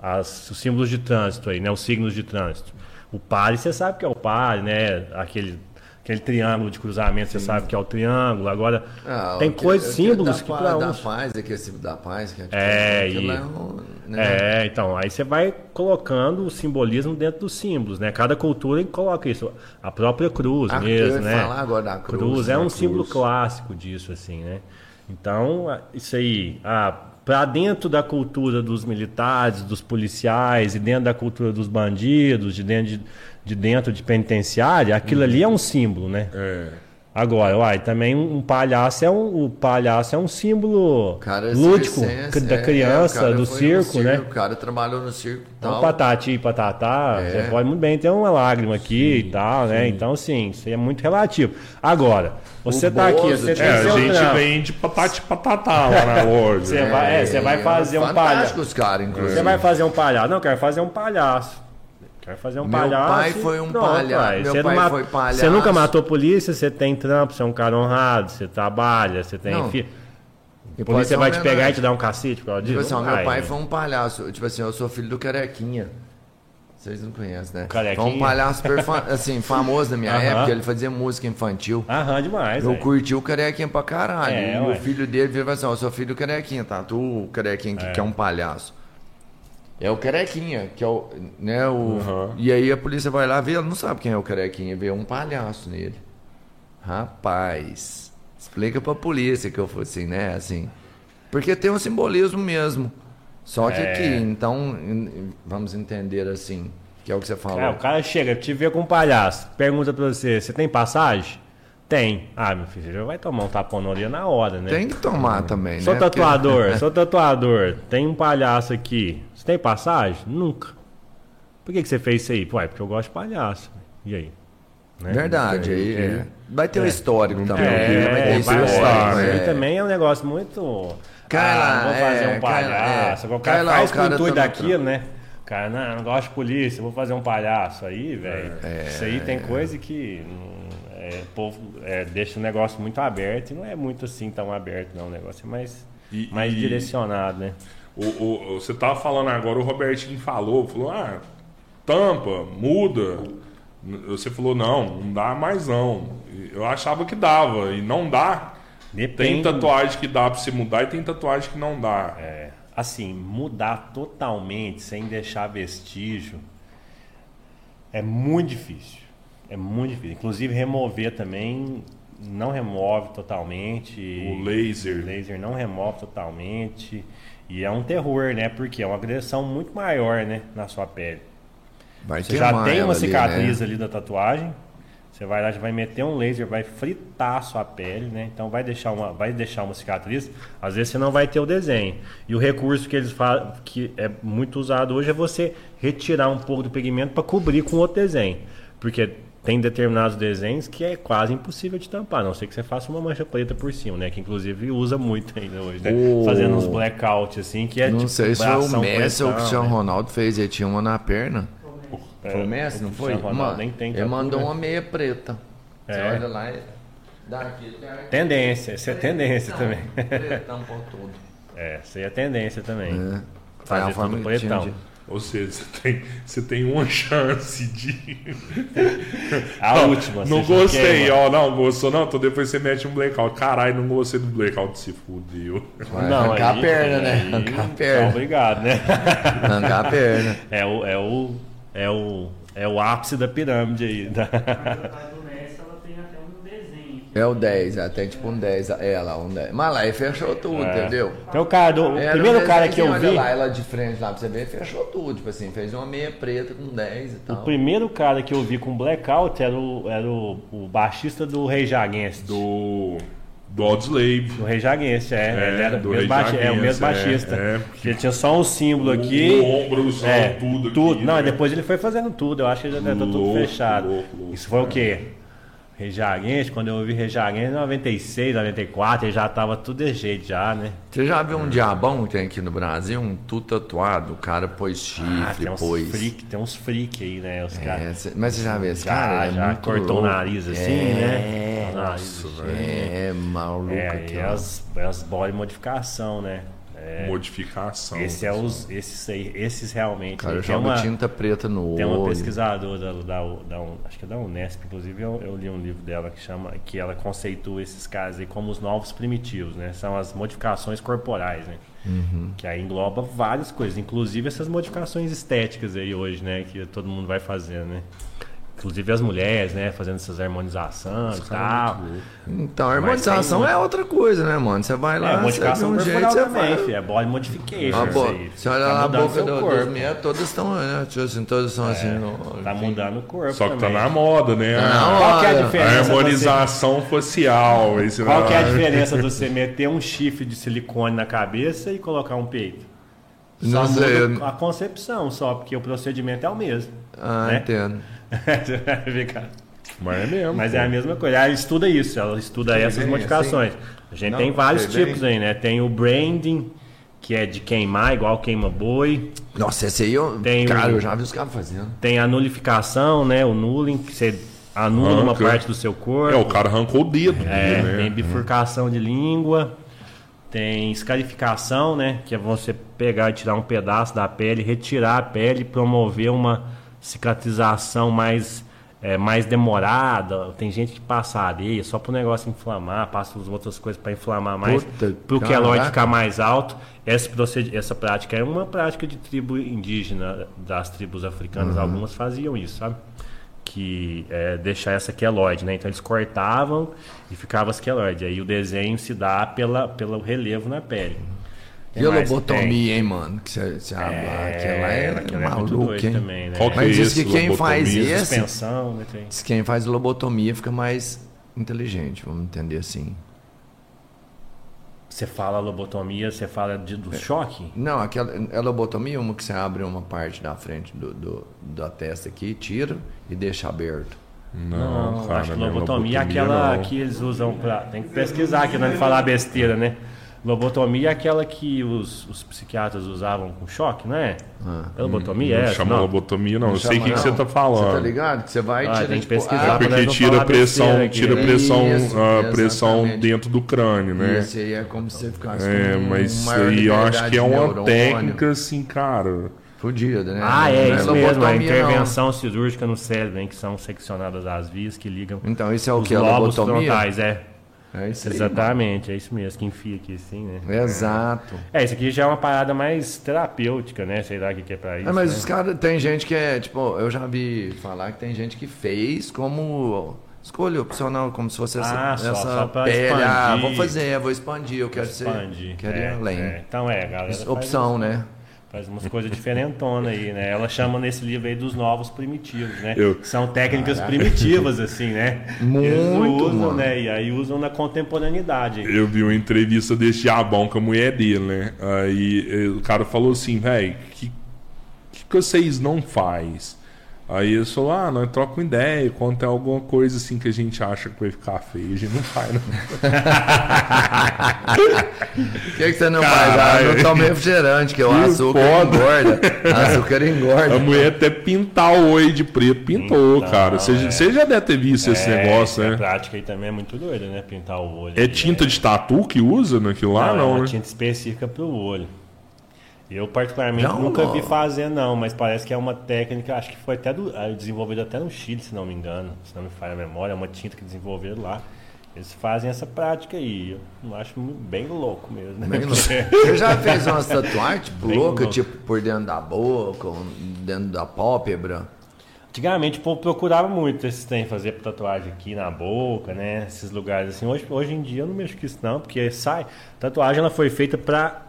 as, os símbolos de trânsito aí, né? Os signos de trânsito. O pare, você sabe que é o pare, né? Aquele aquele triângulo de cruzamento, você sabe que é o triângulo. Agora Ah, tem coisas, símbolos da que pa- para da uns paz, aquele símbolo da paz, que é, É, e- é um, né? É, então, aí você vai colocando o simbolismo dentro dos símbolos, né? Cada cultura coloca isso. A própria cruz Ah, mesmo, né? falar agora da cruz, é né? um Cruz. símbolo clássico disso, assim, né? Então, isso aí, ah, para dentro da cultura dos militares, dos policiais e dentro da cultura dos bandidos, de dentro de, de dentro de penitenciária, aquilo ali é um símbolo, né? É. Agora, uai, também um, palhaço é um, o palhaço é um símbolo Cara, lúdico circense, da é, criança, é, o cara do no circo, né? O cara trabalhou no circo e Então, tal. patati, patatá, É. você pode muito bem ter uma lágrima aqui e tal, né? Então, sim, isso é muito relativo. Agora, você O tá aqui, você tem É, a gente trampo. vende patati patatá lá na loja. Você vai, é, você vai fazer um palhaço. inclusive. Você vai fazer um palhaço. Não, eu quero fazer um palhaço. Quero fazer um Meu palhaço. pai e foi um pronto, palhaço. Meu Você pai não foi palhaço. Você nunca matou polícia, você tem trampo, você é um cara honrado, você trabalha, você tem Não. filho. E polícia vai te pegar e te dar um cacete por causa disso? Tipo assim, meu pai né? foi um palhaço. Tipo assim, eu sou filho do Carequinha. Vocês não conhecem, né? Carequinha? Foi um palhaço assim, famoso da minha Aham. época. Ele fazia música infantil. Aham, demais. Eu velho. curti o Carequinha pra caralho. É, e ué. o filho dele veio assim: eu sou filho do Carequinha, tá? Tu, o Carequinha, que, que é um palhaço. É o Carequinha, que é o. Né, o Uhum. E aí a polícia vai lá ver, ela não sabe quem é o Carequinha, vê um palhaço nele. Rapaz, explica pra polícia que eu fui assim, né? Assim. Porque tem um simbolismo mesmo. Só que É. aqui, então, vamos entender assim, que é o que você falou. É, o cara chega, te vê com um palhaço, pergunta pra você, você tem passagem? Tem. Ah, meu filho, você já vai tomar um tapão na orelha na hora, né? Tem que tomar também, Sou né? Porque- tatuador, sou tatuador. Tem um palhaço aqui. Você tem passagem? Nunca. Por que, que você fez isso aí? Pô, é porque eu gosto de palhaço. E aí? Né? Verdade, aí é. Vai ter um histórico também. o vai ter É, Vai isso é. aí também é um negócio muito. Cai ah, vou fazer é, um cai lá, palhaço. é. O Cai cara lá, faz o com o cara intuito tá no daquilo, né? Cara, não, não gosto de polícia, vou fazer um palhaço aí, velho. Isso aí tem coisa que hum, é, o povo é, deixa o negócio muito aberto e não é muito assim tão aberto, não. O negócio é mais, E- mais e- direcionado, né? O, o- você tava falando agora, o Robertinho falou, falou, ah, tampa, muda. Você falou, não, não dá mais não. Eu achava que dava, e não dá. Tem Depende. tatuagem que dá pra você mudar e tem tatuagem que não dá. É, assim, mudar totalmente sem deixar vestígio é muito difícil. É muito difícil. Inclusive remover também não remove totalmente. O laser. O laser não remove totalmente. E é um terror, né? Porque é uma agressão muito maior, né? Na sua pele. Vai Você já tem uma ali, cicatriz né? ali da tatuagem. Você vai lá, já vai meter um laser, vai fritar a sua pele, né? Então vai deixar uma, vai deixar uma cicatriz. Às vezes você não vai ter o desenho. E o recurso que eles falam, que é muito usado hoje, é você retirar um pouco do pigmento para cobrir com outro desenho. Porque tem determinados desenhos que é quase impossível de tampar, a não ser que você faça uma mancha preta por cima, né? Que inclusive usa muito ainda hoje, né? O- Fazendo uns blackout assim, que é Não tipo sei se foi o Messi ou o Cristiano né? Ronaldo fez, ele tinha uma na perna. Foi o Messi, não foi? Ronaldo Uma- tem ele mandou uma meia preta. Você É. olha lá e dá aqui. tem a- Tendência, isso é tendência Não, também. Pretão por tudo. É, isso aí é tendência também. É. Fazer a tudo pretão. de- Ou seja, você tem, você tem uma chance de. A Não, última. Não gostei, ó. Não, gostou, não. Então depois você mete um blackout. Caralho, não gostei do blackout, se fudeu. Vai Não, arrancar aí- a perna, né? aí- Arrancar a tá perna. Obrigado, né? Arrancar a perna. É o, é o, é o, é o ápice da pirâmide aí. da- A do Messi, ela tem até um desenho. É o 10, é, tem tipo um 10. É lá, um 10. Mas lá, ele fechou tudo, É. entendeu? Então, o cara, do, o Era primeiro um cara que eu vi, lá, ela de frente lá pra você ver, fechou tudo. Tipo assim, fez uma meia preta com 10 e o tal. primeiro cara que eu vi com blackout era o, era o, o baixista do Rei Jaguense. Do, Do. Do Audioslave. do Rei Jaguense, é. É, ele era do o mesmo, é, o mesmo Jaguense, é, baixista. é. Ele tinha só um símbolo aqui. O ombro, só É, tudo aqui, tudo. Não, né? depois ele foi fazendo tudo. Eu acho que já tá tudo Louco, fechado. louco, louco. Isso foi o quê? Rejaguense, quando eu ouvi Rejaguense em 96, 94, ele já tava tudo de jeito já, né? Você já viu um diabão que tem aqui no Brasil? Um tudo tatuado, o cara pôs chifre, Ah, tem pôs. freak, tem uns freak aí, né? Os É, caras. cê- mas você já viu esse Já, cara? É já muito cortou louco. o nariz assim, é, né? O nariz, É, maluco É, aqui, e ó. as, as body modificação, né? É, Modificação. esse é os, esses, aí, esses realmente. Cara joga uma, tinta preta no Tem uma olho. pesquisadora da, da, da acho que é da Unesp, inclusive eu, eu li um livro dela que chama que ela conceitua esses casos aí como os novos primitivos, né? São as modificações corporais, né? Uhum. Que aí engloba várias coisas, inclusive essas modificações estéticas aí hoje, né? Que todo mundo vai fazendo, né? Inclusive as mulheres, né, fazendo essas harmonizações e tal. Então, a harmonização tem- é outra coisa, né, mano? Você vai lá, É, você modificação vê um jeito, corporal você também, vai... filho, é body modification. A isso bo... aí. Você olha Tá lá a boca do, corpo. das mulheres, todas estão, né? Tipo assim, todas são assim. no- Tá mudando o corpo Só que tá também. na moda, né? Tá na Qual que é a Olha, A diferença? você- harmonização facial. Esse Qual que é a diferença de você meter um chifre de silicone na cabeça e colocar um peito? Não Só sei, muda eu- a concepção só, porque o procedimento é o mesmo. Ah, né? entendo. Você vai ver, cara. Mas é mesmo. Mas pô. é a mesma coisa. Ela estuda isso, ela estuda essas modificações. A gente Não, tem vários sei bem. tipos aí, né? Tem o branding, que é de queimar, igual queima boi. Nossa, esse aí eu. Tem cara, um- eu já vi os caras fazendo. Tem a nulificação, né? O nulling, que você anula uma parte do seu corpo. É, o cara arrancou o dedo É, dele, tem né? bifurcação de língua, tem escarificação, né? Que é você pegar e tirar um pedaço da pele, retirar a pele e promover uma cicatrização mais, é, mais demorada. Tem gente que passa areia só pro negócio inflamar, passa as outras coisas para inflamar mais, Puta, pro queloide ficar mais alto. Essa. Essa prática é uma prática de tribo indígena, das tribos africanas, algumas faziam isso, sabe? que é, deixar essa queloide, né? Então eles cortavam e ficava as queloide. Aí o desenho se dá pela, pelo relevo na pele. E Tem lobotomia, hein, mano? Que você. Aquela é, aquela é muito maluca, hein? também, né? Qual que Mas é diz que quem faz esse- Suspensão, né? Tem. Diz que quem faz lobotomia fica mais inteligente, vamos entender assim. Você fala lobotomia, você fala de, É. do choque? Não, aquela é lobotomia, uma que você abre uma parte da frente do, do- da testa aqui, tira e deixa aberto. Não, cara, acho que não é lobotomia é aquela não. que eles usam pra. Tem que pesquisar aqui, não é falar besteira, né? Lobotomia é aquela que os, os psiquiatras usavam com choque, não é? É lobotomia, Não é? chama Não. lobotomia, não. Eu sei o que, que você não. tá falando. Você tá ligado? Que você vai Ah, tira, tem que tipo, pesquisar É ah, pra porque não tira pressão, aqui, tira né? pressão, Isso, a pressão exatamente. dentro do crânio, né? Esse aí é como se você ficasse É, com mas isso maior aí eu acho que é uma neurônio. técnica assim, cara. Fudida, né? Ah, é, Não isso mesmo, a lobotomia, não. intervenção cirúrgica no cérebro, hein, que são seccionadas as vias que ligam Então, isso é o os que? A lobos lobotomia? frontais, é. É isso aí. Exatamente, é isso mesmo, que enfia aqui assim, né? mano. Exato. É, isso aqui já é uma parada mais terapêutica, né? Sei lá o que que é pra isso. É, mas né? os caras, tem gente que é, tipo, eu já vi falar que tem gente que fez como escolha opcional, como se fosse essa, Ah, só- essa só pele. Ah, expandir. vou fazer, vou expandir, eu quero Expande. ser. Quero ir é, além. é. Então é, galera. Opção, né? Faz umas coisas diferentonas aí, né? Ela chama nesse livro aí dos novos primitivos, né? Eu- São técnicas primitivas, assim, né? Muito, Eles usam, mano. né? E aí usam na contemporaneidade. Eu vi uma entrevista desse Jabão com a mulher dele, né? Aí eh, o cara falou assim, velho, que, que que vocês não faz? Aí ele falou, ah, nós trocamos ideia, quando tem alguma coisa assim que a gente acha que vai ficar feio, a gente não faz, não. O que, que você não faz? Ah, Caralho. não toma refrigerante, que o Que açúcar foda. engorda. açúcar engorda. A mulher até pintar o oi de preto pintou, Então, cara. Você é. você já deve ter visto esse É, negócio, A né? prática aí também é muito doida, né? Pintar o olho. É tinta né? de tatu que usa naquilo lá, não, é não, uma né? tinta específica pro olho. Eu, particularmente, Não, nunca vi não. fazer, não, mas parece que é uma técnica, acho que foi até do, ah, desenvolvida até no Chile, se não me engano, se não me falha a memória, é uma tinta que desenvolveram lá. Eles fazem essa prática aí, eu acho bem louco mesmo. Né? Bem louco. Você já fez umas tatuagens tipo, Bem louca, louco. tipo por dentro da boca, dentro da pálpebra? Antigamente o povo procurava muito esses tem fazer tatuagem aqui na boca, né? Esses lugares assim. Hoje, hoje em dia eu não mexo com isso não, porque sai. Tatuagem ela foi feita para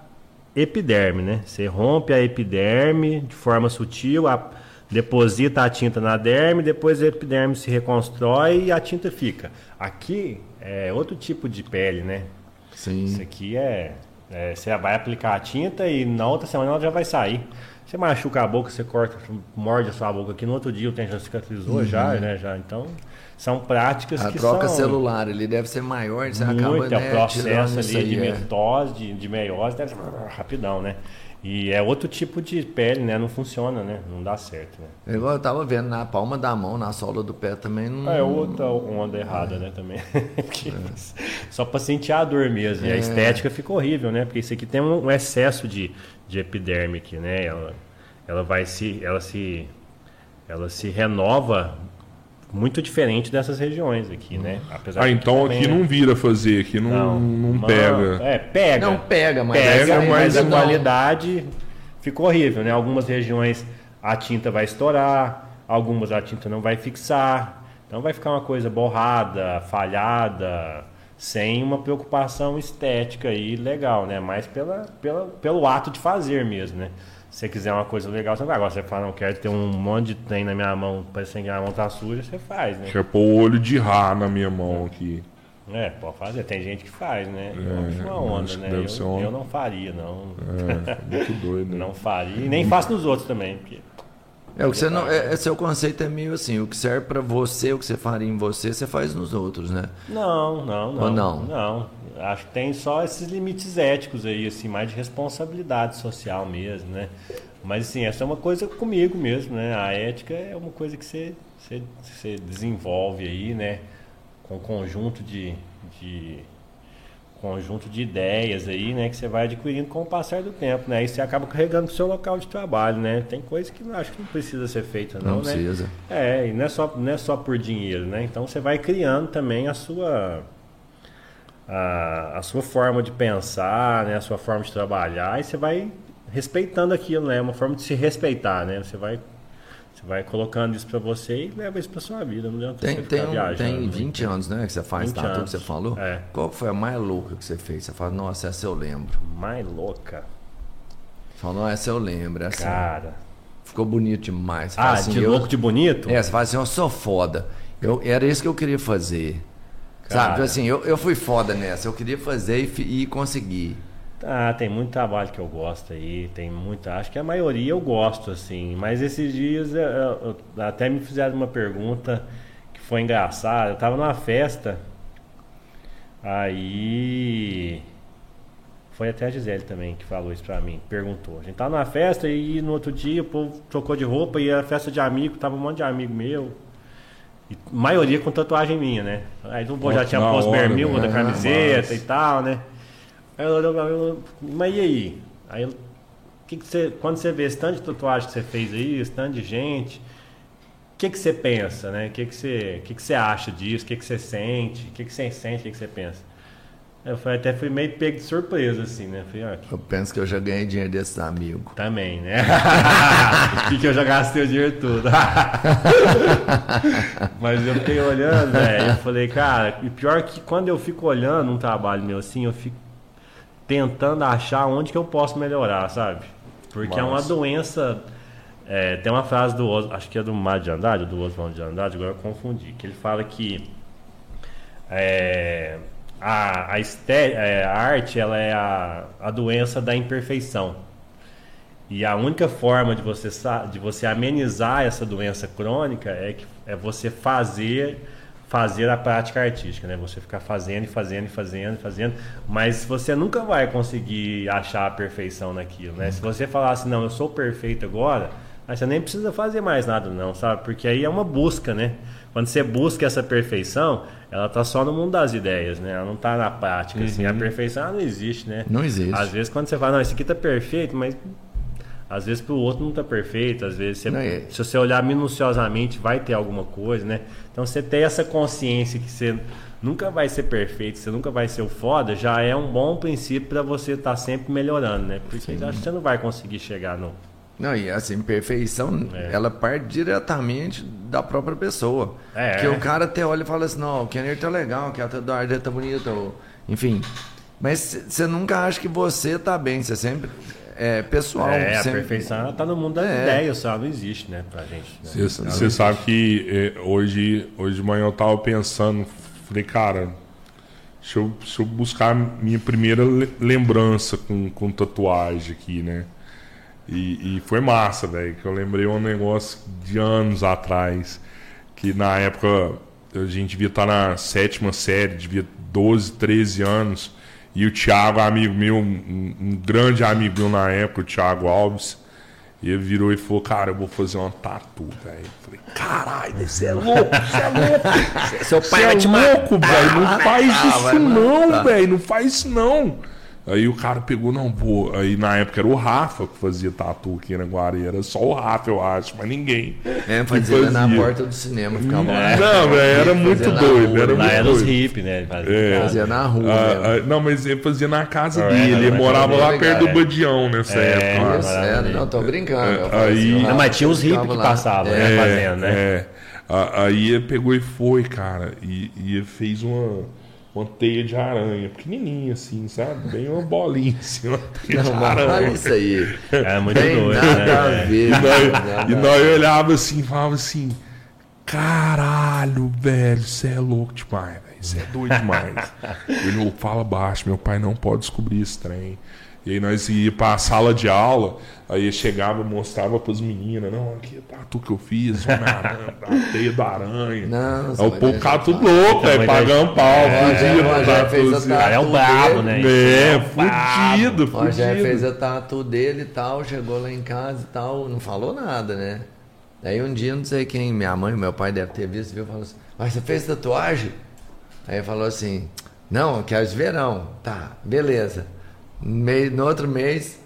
epiderme, né? Você rompe a epiderme de forma sutil, a- deposita a tinta na derme, depois a epiderme se reconstrói e a tinta fica. Aqui é outro tipo de pele, né? Isso Sim. aqui é, é, Você vai aplicar a tinta e na outra semana ela já vai sair. Você machuca a boca, você corta, morde a sua boca aqui, no outro dia o tempo já cicatrizou, já, né? Já. Então, são práticas. A que troca são. celular, ele deve ser maior, você acaba Muito, é né, o processo ali de aí, é. mitose, de, de meiose, deve ser rapidão, né? E é outro tipo de pele, né? Não funciona, né? Não dá certo, né? É Igual eu tava vendo na palma da mão, na sola do pé também não. É outra onda errada, né, também. Porque Só pra sentir a dor mesmo. E a estética fica horrível, né? Porque isso aqui tem um um excesso de, de epiderme aqui, né? Ela, ela vai se. Ela se. Ela se renova muito diferente dessas regiões aqui, né? Apesar Ah, que então aqui né? não vira fazer, aqui não, não, Mano, pega. É, pega. Não pega, mas pega, pega, mas, mas a não- qualidade ficou horrível, né? Algumas regiões a tinta vai estourar, Algumas a tinta não vai fixar. Então vai ficar uma coisa borrada, falhada, sem uma preocupação estética aí legal, né? Mais pela, pela, pelo ato de fazer mesmo, né? Se você quiser uma coisa legal, você vai. Agora você fala, não quero ter um monte de trem na minha mão, parecendo que a mão tá suja, você faz, né? Quer pôr o olho de rá na minha mão aqui. É, pode fazer. Tem gente que faz, né? É, uma onda, né? Eu, uma- eu não faria, não. É, muito doido. né? Não faria. E nem faço nos outros também. Porque... É, o que você não, é, é, seu conceito é meio assim, o que serve pra você, o que você faria em você, você faz nos outros, né? Não, não, não. Ou não? Não. Acho que tem só esses limites éticos aí, assim, mais de responsabilidade social mesmo, né? Mas assim, essa é uma coisa comigo mesmo, né? A ética é uma coisa que você, você, você desenvolve aí, né? Com um conjunto de, de conjunto de ideias aí, né, que você vai adquirindo com o passar do tempo, né? E você acaba carregando pro seu local de trabalho, né? Tem coisa que acho que não precisa ser feita não, Não né? precisa. É, e não é só não é só por dinheiro, né? Então você vai criando também a sua a, a sua forma de pensar, né? A sua forma de trabalhar e você vai respeitando aquilo, né? É uma forma de se respeitar, né? Você vai você vai colocando isso pra você e leva isso pra sua vida, não adianta Tem, você tem, viajando. tem né? 20 anos, né, que você faz 20 tatu que você falou. É. Qual foi a mais louca que você fez? Você fala, nossa, essa eu lembro. Mais louca, Você fala, não, essa eu lembro. Essa cara. ficou bonito demais. Você Ah, assim, de eu- louco de bonito? É, você fala assim, eu sou foda. Eu, era isso que eu queria fazer. Cara. Sabe, assim, eu, eu fui foda nessa. Eu queria fazer e, e consegui. Ah, tem muito trabalho que eu gosto aí, tem muita. Acho que a maioria eu gosto, assim. Mas esses dias eu- eu- até me fizeram uma pergunta que foi engraçada. Eu tava numa festa, aí. Foi até a Gisele também que falou isso pra mim, perguntou. A gente tava numa festa e no outro dia o povo trocou de roupa e era festa de amigo, tava um monte de amigo meu. E maioria com tatuagem minha, né? Aí o povo já tinha posto bermuda, né? camiseta e tal, né? Aí eu olhou pra mim, eu- mas e aí? Aí eu, que que você, quando você vê esse tanto de tatuagem que você fez aí, esse tanto de gente, o que, que você pensa, né? O que, que, você, que, que você acha disso? O que, que você sente? O que, que você sente? O que, que você pensa? Eu fui, até fui meio pego de surpresa, assim, né? Falei, ó, Eu penso que eu já ganhei dinheiro desses amigos. também, né? que, que eu já gastei o dinheiro todo. Mas eu fiquei olhando, velho. Eu falei, cara, e pior que quando eu fico olhando um trabalho meu assim, eu fico tentando achar onde que eu posso melhorar, sabe? Porque é uma doença. é, tem uma frase do acho que é do Mário de Andrade, ou do Oswald de Andrade, agora eu confundi, que ele fala que é, a, a, é, a arte ela é a, a doença da imperfeição. E a única forma de você, de você amenizar essa doença crônica é, que, é você fazer fazer a prática artística, né? Você ficar fazendo e fazendo e fazendo e fazendo, mas você nunca vai conseguir achar a perfeição naquilo, né? Se você falar assim, não, eu sou perfeito agora, aí você nem precisa fazer mais nada não, sabe? Porque aí é uma busca, né? Quando você busca essa perfeição, ela tá só no mundo das ideias, né? Ela não tá na prática, assim. A perfeição ela não existe, né? Não existe. Às vezes quando você fala, não, esse aqui tá perfeito, mas às vezes pro outro não tá perfeito, às vezes você- Não, é- se você olhar minuciosamente vai ter alguma coisa, né? Então você ter essa consciência que você nunca vai ser perfeito, você nunca vai ser o foda, já é um bom princípio para você estar sempre melhorando, né? Porque acho que você não vai conseguir chegar no Não, e assim, perfeição, É. ela parte diretamente da própria pessoa. É. Porque o cara até olha e fala assim, não, o Kenner tá legal, que a tatuagem dele tá bonita, ou- enfim. Mas você nunca acha que você tá bem, você sempre é pessoal. É, a sempre- perfeição ela tá no mundo das É. ideias, só não existe, né, pra gente. né? Você sabe que eh, hoje, hoje de manhã eu tava pensando, falei, cara, deixa eu, deixa eu buscar minha primeira le- lembrança com, com tatuagem aqui, né? E, e foi massa, velho, que eu lembrei um negócio de anos atrás, que na época a gente devia estar na sétima série, devia 12, 13 anos, e o Thiago, amigo meu, um, um grande amigo meu na época, o Thiago Alves, ele virou e falou, cara, eu vou fazer uma tatu, velho. Falei, caralho, você é louco, você é louco. Seu Você é louco, velho. Não faz Ah, vai isso não, velho. Não faz isso não. Aí o cara pegou, não, pô. Aí na época era o Rafa que fazia tatu aqui na Guarani. Era só o Rafa, eu acho, mas ninguém. É, que fazia na fazia. porta do cinema, ficava lá. Não, velho, era muito Fazia doido. rua, Era lá muito era os doido. hippies, né? Fazia É. em. Fazia na rua. Ah, mesmo. ah, não, mas ele fazia na casa É, dele. Ele morava lá perto do. Badião nessa É, época. Isso, é, não, tô brincando. É, aí- Não, mas tinha os hippies que passavam, né? Fazendo, né? É. A- Aí ele pegou e foi, cara. E, e fez uma, uma teia de aranha, pequenininha assim, sabe? Bem uma bolinha assim, uma teia de Não, olha aranha. isso aí. Era muito Tem doido, nada né? a ver. E nós, nada e nós olhava assim e falava assim: caralho, velho, você é louco demais, velho. Você é doido demais. Ele "Ô, fala baixo, meu pai não pode descobrir esse trem. E aí nós ia pra sala de aula, aí eu chegava, mostrava pras meninas, não, aqui tá tu que eu fiz, Homem-Aranha, a teia da aranha. Não, Aí o povo ficava tudo louco, velho, Também pagando pau, É, fudido. o Rogério tá, fez a tatu é o brabo, né? É, o brabo. fudido, O Rogério fez fudido. a tatu dele e tal, chegou lá em casa e tal, não falou nada, né? Daí um dia, não sei quem, minha mãe, meu pai deve ter visto, viu, falou assim, mas você fez tatuagem? Aí ele falou assim, não, eu quero de verão. Tá, beleza. Mês- no outro mês,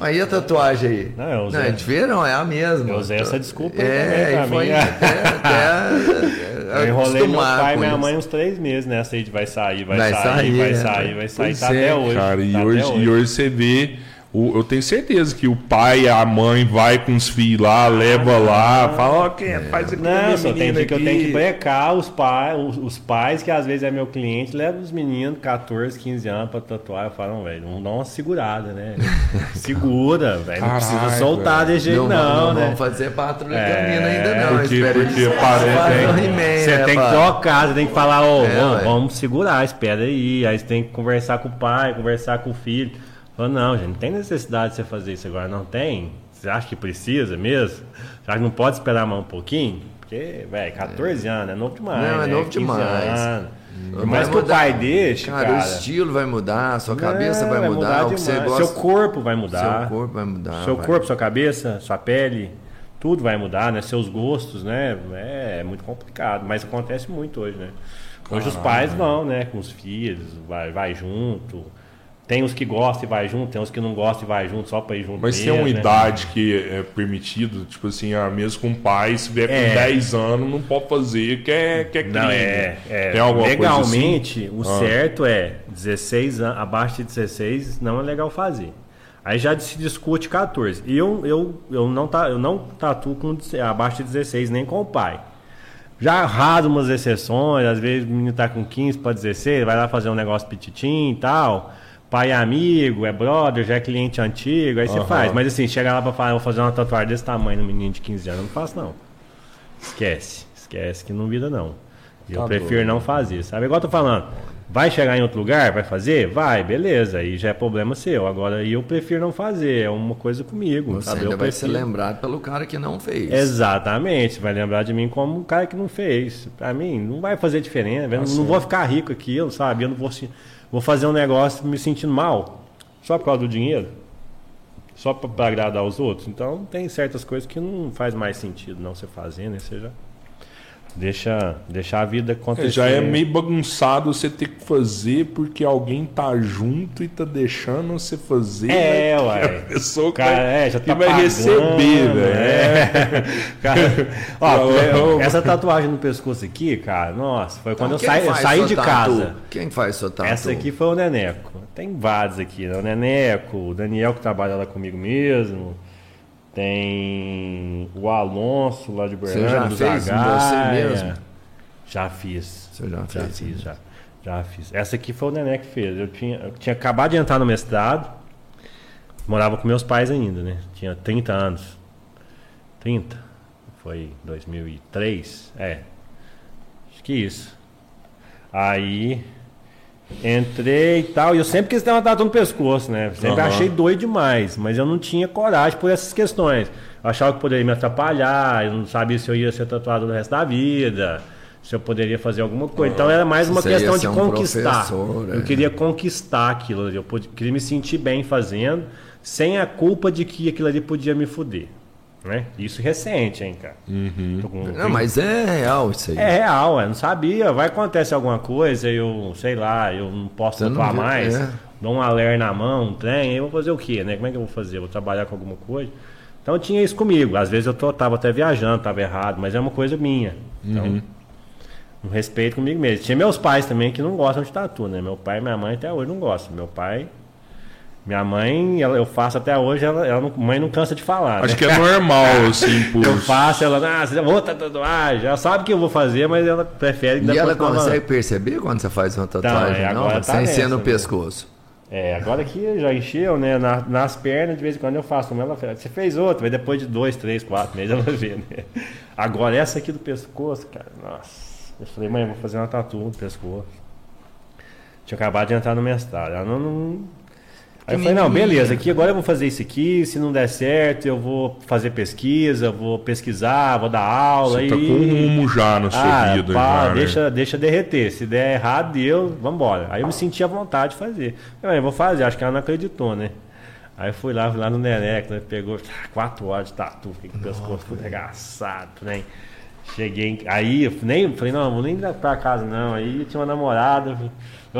aí a tatuagem aí? Não, não é de verão, é a mesma. eu usei essa desculpa aí É, também pra e foi mim. até, até Eu enrolei meu pai e minha isso. mãe uns três meses nessa aí de vai sair, vai, Vai sair, sair, vai é. sair, vai sair. Tá é, até hoje. Cara, e tá até hoje, e hoje você vê. O- eu tenho certeza que o pai e a mãe vai com os filhos lá, leva lá, fala, ó, quem é, faz aqui Não, só tem menina que eu tenho que brecar os pais, os, os pais, que às vezes é meu cliente, levam os meninos 14, 15 anos pra tatuar. Eu falo, não, velho, vamos dar uma segurada, né? Segura, velho. Não precisa soltar velho. desse jeito, Não, não, não, né? vamos fazer patrulha É, ainda não. porque- porque parece- tem- Você tem que pá? tocar, você tem que falar, ô, É, vamos, vamos segurar, espera aí. Aí você tem que conversar com o pai, conversar com o filho. Fala, não, gente, não tem necessidade de você fazer isso agora, não tem? Você acha que precisa mesmo? Você acha que não pode esperar mais um pouquinho? Porque, velho, 14 anos, é novo demais. Não, é né? novo 15 demais. anos. Por Vai mais que o mudar. pai deixe, Cara, cara. o estilo vai mudar, a sua cabeça Não, vai mudar, o que você gosta. Seu corpo vai mudar. Seu corpo vai mudar. Seu vai. corpo, sua cabeça, sua pele, tudo vai mudar, né? Seus gostos, né? É, é muito complicado, mas acontece muito hoje, né? Hoje os pais vão, né? Com os filhos, vai, vai junto. Tem os que gostam e vai junto, tem os que não gostam e vai junto só pra ir junto. Mas tem mesmo, uma né? idade que é permitido, tipo assim, ah, mesmo com pai, se vier com É. 10 anos, não pode fazer, que é, que é crime. Não, é, é Tem alguma coisa assim? legalmente, o Ah. certo é 16 anos, abaixo de 16 não é legal fazer. Aí já se discute 14. E eu, eu, eu, não, tá, eu não tatuo com abaixo de 16, nem com o pai. Já raro umas exceções, às vezes o menino tá com 15 para 16, vai lá fazer um negócio petitim e tal. Pai é amigo, é brother, já é cliente antigo, aí você Aham. faz. Mas assim, chegar lá pra falar, vou fazer uma tatuagem desse tamanho no menino de 15 anos, eu não faço não. Esquece, esquece que não vira não. E eu Tá prefiro doido. não fazer, sabe? Igual eu tô falando, vai chegar em outro lugar, vai fazer? Vai, beleza, aí já é problema seu. Agora eu prefiro não fazer, é uma coisa comigo, Você sabe? ainda eu vai ser prefiro. lembrado pelo cara que não fez. Exatamente, vai lembrar de mim como um cara que não fez. Pra mim, não vai fazer diferença. Não vou ficar rico aquilo, sabe? Eu não vou, vou fazer um negócio me sentindo mal só por causa do dinheiro, só pra agradar os outros. Então, tem certas coisas que não faz mais sentido não você fazer, né? Você já deixa, deixa a vida acontecer. É, já é meio bagunçado você ter que fazer porque alguém tá junto e tá deixando você fazer. É, né? ué. Que a pessoa Cara, vai, é, já que tá vai pagando, receber, velho. é. Cara, ó, essa tatuagem no pescoço aqui, cara, nossa, foi quando Então, eu saí, eu saí de tatu? casa. Quem faz sua tatu? Essa aqui foi o Neneco. Tem vários aqui, né? O Neneco, o Daniel que trabalha lá comigo mesmo. Tem o Alonso lá de Você Berlândia, já fez Zagaia. você mesmo? Já fiz. Você já Já fez, fiz, já. Já fiz. Essa aqui foi o Nené que fez. Eu tinha, eu tinha acabado de entrar no mestrado. Morava com meus pais ainda, né? Tinha 30 anos. 30? Foi 2003? É. Acho que isso. Aí entrei e tal. E eu sempre quis ter uma tatu no pescoço, né? Sempre Aham. achei doido demais. Mas eu não tinha coragem por essas questões. Eu achava que poderia me atrapalhar. Eu não sabia se eu ia ser tatuado no resto da vida. Se eu poderia fazer alguma coisa. Então era mais uma Você questão de um conquistar. Eu é. queria conquistar aquilo. Eu queria me sentir bem fazendo, sem a culpa de que aquilo ali podia me fuder. Né? Isso recente, hein, cara. Tô com- Não, mas é real isso aí. é real, eu não sabia. Vai acontecer alguma coisa, eu, sei lá, eu não posso Você não tatuar vê, mais. é. dou um alerta na mão, um trem, eu vou fazer o quê, né? Como é que eu vou fazer? Eu vou trabalhar com alguma coisa? Então tinha isso comigo. Às vezes eu tô, tava até viajando, tava errado, mas é uma coisa minha. Então, um respeito comigo mesmo. Tinha meus pais também que não gostam de tatu, né? Meu pai e minha mãe até hoje não gostam. Meu pai. Minha mãe, ela- eu faço até hoje, ela, ela não, mãe não cansa de falar. Acho né? que é normal, assim, por. Eu faço, ela, ah, você vou tatuagem. Ela sabe que eu vou fazer, mas ela prefere E ela consegue perceber quando você faz uma tatuagem é, agora nova? tá sem ser no né? pescoço. É, agora que já encheu, né? na- nas pernas, de vez em quando eu faço uma, ela fala, você fez outra, mas depois de dois, três, quatro meses ela vê, né? Agora essa aqui do pescoço, cara, nossa. Eu falei, mãe, eu vou fazer uma tatu no pescoço. Tinha acabado de entrar no mestrado. Ela não. não- Aí eu falei, não, beleza, aqui agora eu vou fazer isso aqui, se não der certo, eu vou fazer pesquisa, vou pesquisar, vou dar aula. Você tá e... com um já na sua Ah, vida. pá, já, né? deixa, deixa derreter. Se der errado, deu, vambora. Aí eu me senti à vontade de fazer. Eu, eu vou fazer, acho que ela não acreditou, né? Aí eu fui lá, fui lá no Neneco, né? Pegou ah, quatro horas de tatu, fiquei com o pescoço tudo arregaçado, né? Cheguei, aí eu nem, falei, não, vou nem ir pra casa não. Aí tinha uma namorada, eu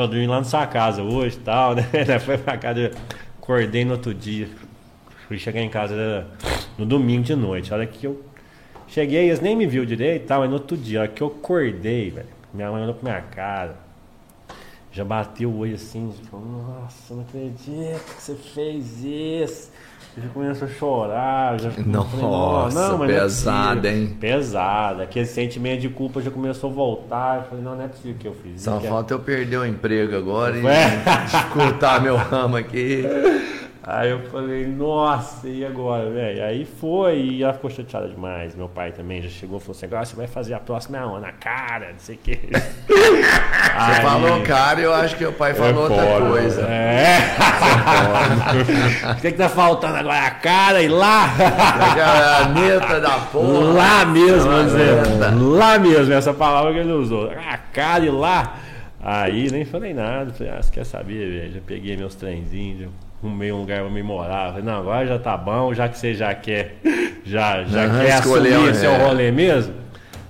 dormi lá na sua casa hoje e tal, né? Foi pra casa, eu acordei no outro dia. Fui chegar em casa no domingo de noite. A hora que eu cheguei, eles nem me viu direito e tal, mas no outro dia, a hora que eu acordei, velho, minha mãe olhou pra minha cara. Já bateu o olho assim, falou, nossa, não acredito que você fez isso. Eu já começou a chorar. Já falei, Nossa, mas não é pesado, possível. hein? Pesado. Aquele sentimento de culpa já começou a voltar. Eu falei, não, não é possível que eu fiz. Só é- falta eu perder o emprego agora e Ué. dificultar meu ramo aqui. Aí eu falei, nossa, e agora, velho? Aí foi, e ela ficou chateada demais. Meu pai também já chegou e falou assim: agora você vai fazer a próxima aonde? Na cara, não sei o quê. Você falou, cara, eu acho que o pai falou outra coisa. É. O que, que tá faltando agora? A cara e lá? A caneta da porra. Lá mesmo. Caneta. Lá mesmo, essa palavra que ele usou. A cara e lá. Aí nem falei nada. Falei, ah, você quer saber, velho? Já peguei meus trenzinhos, arrumei um lugar pra me morar. Falei, não, agora já tá bom, já que você já quer, já, já Aham, quer escolheu, assumir é. seu rolê mesmo.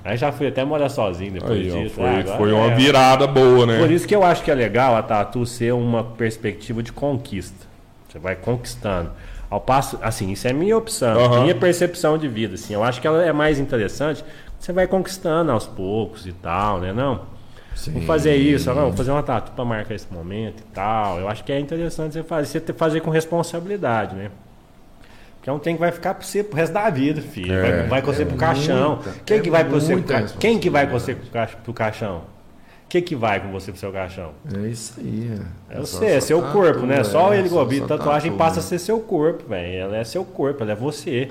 Aí já fui até morar sozinho depois Aí, disso. foi, Ah, agora foi uma é. virada boa, né? Por isso que eu acho que é legal a tatu ser uma perspectiva de conquista. Você vai conquistando. Ao passo, assim, isso é minha opção, Aham. minha percepção de vida, assim. Eu acho que ela é mais interessante. Você vai conquistando aos poucos e tal, né? Não. Vou fazer isso, não, vou fazer uma tatu para marcar esse momento e tal. Eu acho que é interessante você fazer, você fazer com responsabilidade, né? Porque é um trem que vai ficar pra você pro resto da vida, filho. É. vai, vai com você pro caixão. muita, Quem é que vai com você pro ca... Quem que vai com você pro ca- pro caixão? Quem que vai com você pro seu caixão? É isso aí. É só- você, é seu tatu, corpo, né? é, Só ele só- Gobi, só tatuagem tatu, passa a ser seu corpo, velho. Ela é seu corpo, ela é você.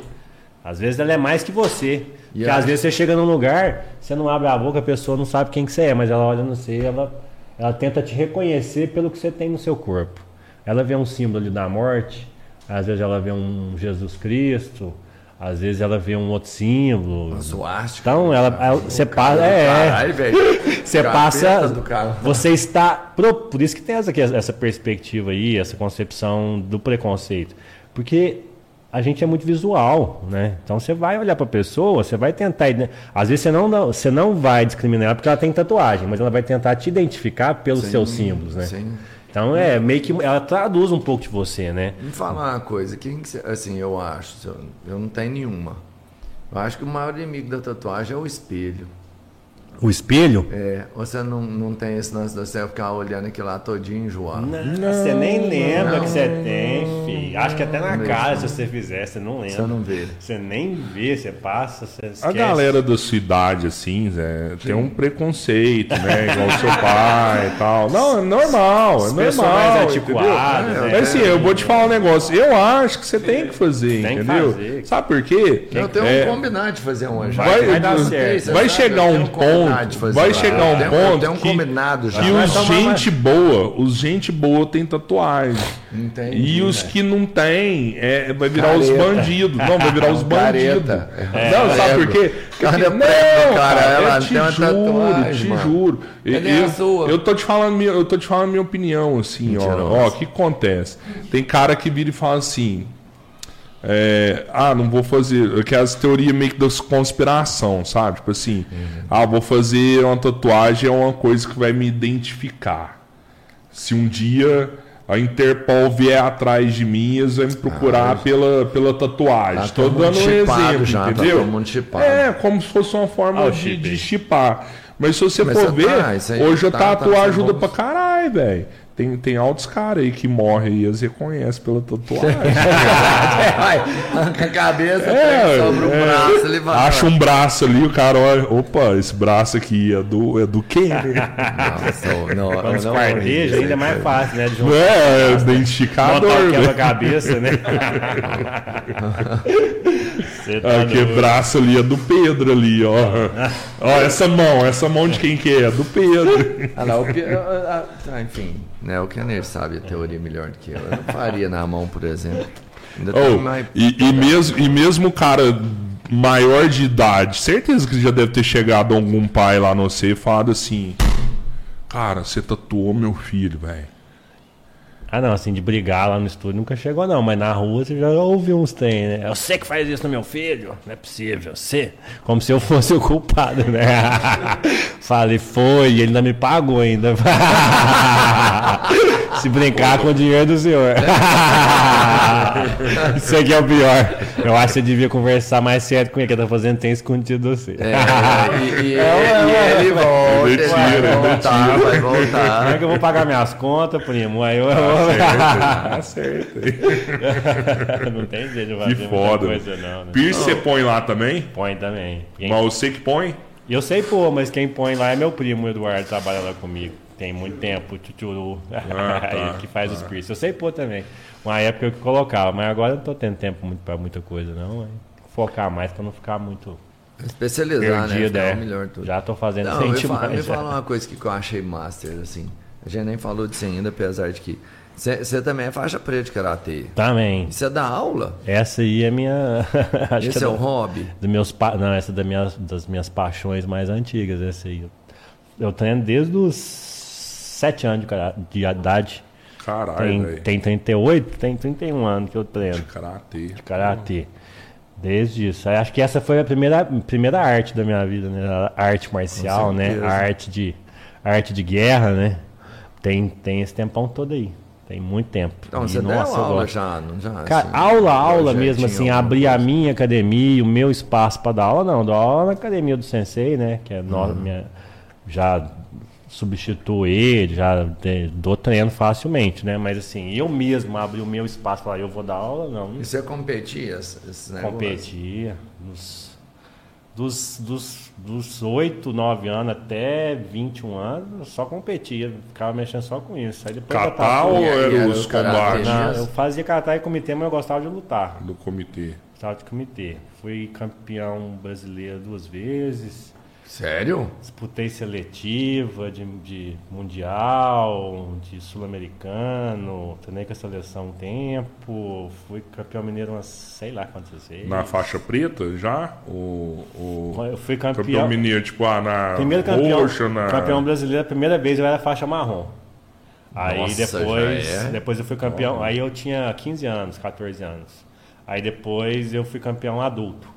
Às vezes ela é mais que você. E Porque acho- às vezes você chega num lugar, você não abre a boca, a pessoa não sabe quem que você é, mas ela olha no você, ela, ela tenta te reconhecer pelo que você tem no seu corpo. Ela vê um símbolo ali da morte, às vezes ela vê um Jesus Cristo, às vezes ela vê um outro símbolo. Suástica. Então ela, ela- você passa, é, Caralho, velho. você passa. Você está. pro- Por isso que tem essa, essa perspectiva aí, essa concepção do preconceito. Porque a gente é muito visual, né? Então você vai olhar para a pessoa, você vai tentar. Às vezes você não, você não vai discriminar ela porque ela tem tatuagem, mas ela vai tentar te identificar pelos seus símbolos, né? Sim. Então é meio que. Ela traduz um pouco de você, né? Me fala uma coisa, quem que você, assim, eu acho, eu não tenho nenhuma. Eu acho que o maior inimigo da tatuagem é o espelho. O espelho. É, você não, não tem esse lance de você ficar olhando aquilo lá todinho enjoado. você nem lembra não. que você tem, filho. Acho que até na Não cara, mesmo. se você fizer, você não lembra. Você não vê. Você nem vê, você passa, você esquece. A galera da sua idade, assim, Zé, tem um preconceito, né? Igual o seu pai e tal. Não, é normal, é As normal. mais entendeu? antiquadas, É, né? Mas assim, eu vou te falar um negócio. Eu acho que você tem que fazer, Tem que entendeu? fazer. Sabe por quê? Eu tenho É, um combinado de fazer uma já. Vai- vai dar Não certo. Vai chegar um combinado ponto, fazer vai chegar Eu um ponto Eu tenho um que- combinado já. que os tomar gente boa, os gente boa tem tatuagem. Entendi, E os né? que não tem, é, vai virar os Careta. bandidos. Não, vai virar os bandidos. Careta. Não, sabe por quê? Cara, Porque- é cara, ela eu te tem uma juro, tatuagem, te mano. juro. Eu, sua? eu tô te falando, eu tô te falando minha opinião, assim, ó. Ó, o que acontece? Tem cara que vira e fala assim. É, ah, não vou fazer. Aquelas teorias meio que das conspiração, sabe? Tipo assim, ah, vou fazer uma tatuagem é uma coisa que vai me identificar. Se um dia a Interpol vier atrás de mim, eles vão me procurar pela, pela tatuagem. Tá Tô todo dando um exemplo, já, tá entendeu? chipado. É, como se fosse uma forma Ah, de, chipar. Mas se você Mas for ver, tá, hoje a tá- tá tatu sendo ajuda bom. pra caralho, velho. Tem, tem altos caras aí que morrem e eles reconhecem pela tatuagem. Arranca a cabeça, É, sobra um é. braço, ele vai. Acha um braço ali, o cara olha, opa, esse braço aqui é do, é do Kenner. Nossa, não, não, Quando não, não, ainda é mais fácil, né? De Não juntar, é, botar identificador, o velho. quebra-cabeça, né? Você tá Ah, braço ali é do Pedro ali, ó. Ó, essa mão, essa mão de quem que é? É do Pedro. Ah, lá, o pi- ah, ah, tá, enfim, né, o Kenner sabe a teoria melhor do que eu. Eu não faria na mão, por exemplo. Oh, mais- e, e mesmo, e mesmo o cara maior de idade, certeza que já deve ter chegado algum pai lá no você e falado assim: Cara, você tatuou meu filho, velho. Ah, não, assim, de brigar lá no estúdio nunca chegou, não. Mas na rua você já ouviu uns tem, né? Eu sei que faz isso no meu filho. Não é possível. Você. Como se eu fosse o culpado, né? Falei, foi. Ele ainda me pagou ainda. Se brincar com o dinheiro do senhor. Isso aqui é o pior. Eu acho que você devia conversar mais sério com ele, que ele tá fazendo tem escondido você. É, e, e- e ele volta, ele vai é voltar, vai Como é voltar. que eu vou pagar minhas contas, primo? Aí eu. Tá certo. não tem jeito de fazer Que muita foda. coisa, não, né? Pierce você põe lá também? Põe também. Quem- Mas você que põe? Eu sei pôr, mas quem põe lá é meu primo, o Eduardo, trabalha lá comigo. Tem muito tempo, Tchutchuru, tá. ele que faz os piercing. Eu sei pôr também. Uma época eu que colocava, mas agora eu não tô tendo tempo muito pra muita coisa, não. Focar mais pra não ficar muito Especializar, né? perdido, Ficar é. melhor tudo. Já tô fazendo Não, me, sem fala, me já. fala uma coisa que eu achei master, assim. A gente nem falou disso ainda, apesar de que. Você também é faixa preta de karatê. Também. Você dá aula? Essa aí é minha. acho Esse que é é o da- hobby? dos meus pa... Não, essa é da minha, das minhas paixões mais antigas, essa aí. Eu treino desde os 7 anos de, de idade. Caralho, Tem, tem 38, tem 31 anos que eu treino Karatê. de karatê. Desde isso. Aí Acho que essa foi a primeira, primeira arte da minha vida, né? A arte marcial, né? A arte de, a arte de guerra, né? Tem, tem esse tempão todo aí. Tem muito tempo. Então, E, você deu nossa, eu aula já, não já? Cara, assim, aula, aula mesmo, assim, abrir a minha academia, o meu espaço para dar aula, não. Dou aula na academia do Sensei, né? Que é no- minha, já substituo ele, já de- dou treino facilmente, né? Mas assim, eu mesmo abrir o meu espaço falar, eu vou dar aula, não. E você competia esses negócios? Competia nos, dos, dos, dos 8, 9 anos até 21 anos, eu só competia, ficava mexendo só com isso. Aí depois eu Catar tava- ou aí era os combates Não, eu fazia catar e comitê, mas eu gostava de lutar. do comitê? Gostava de comitê. Fui campeão brasileiro duas vezes. Sério? Disputei seletiva de, de mundial, de sul-americano, treinei com a seleção um tempo, fui campeão mineiro umas sei lá quantas vezes. Na faixa preta já? O, o Eu fui campeão campeão. mineiro, tipo, ah, na primeiro campeão, roxa, na... campeão brasileiro, a primeira vez eu era faixa marrom. Aí Nossa, depois, é? depois eu fui campeão, aí eu tinha 15 anos, 14 anos. Aí depois eu fui campeão adulto.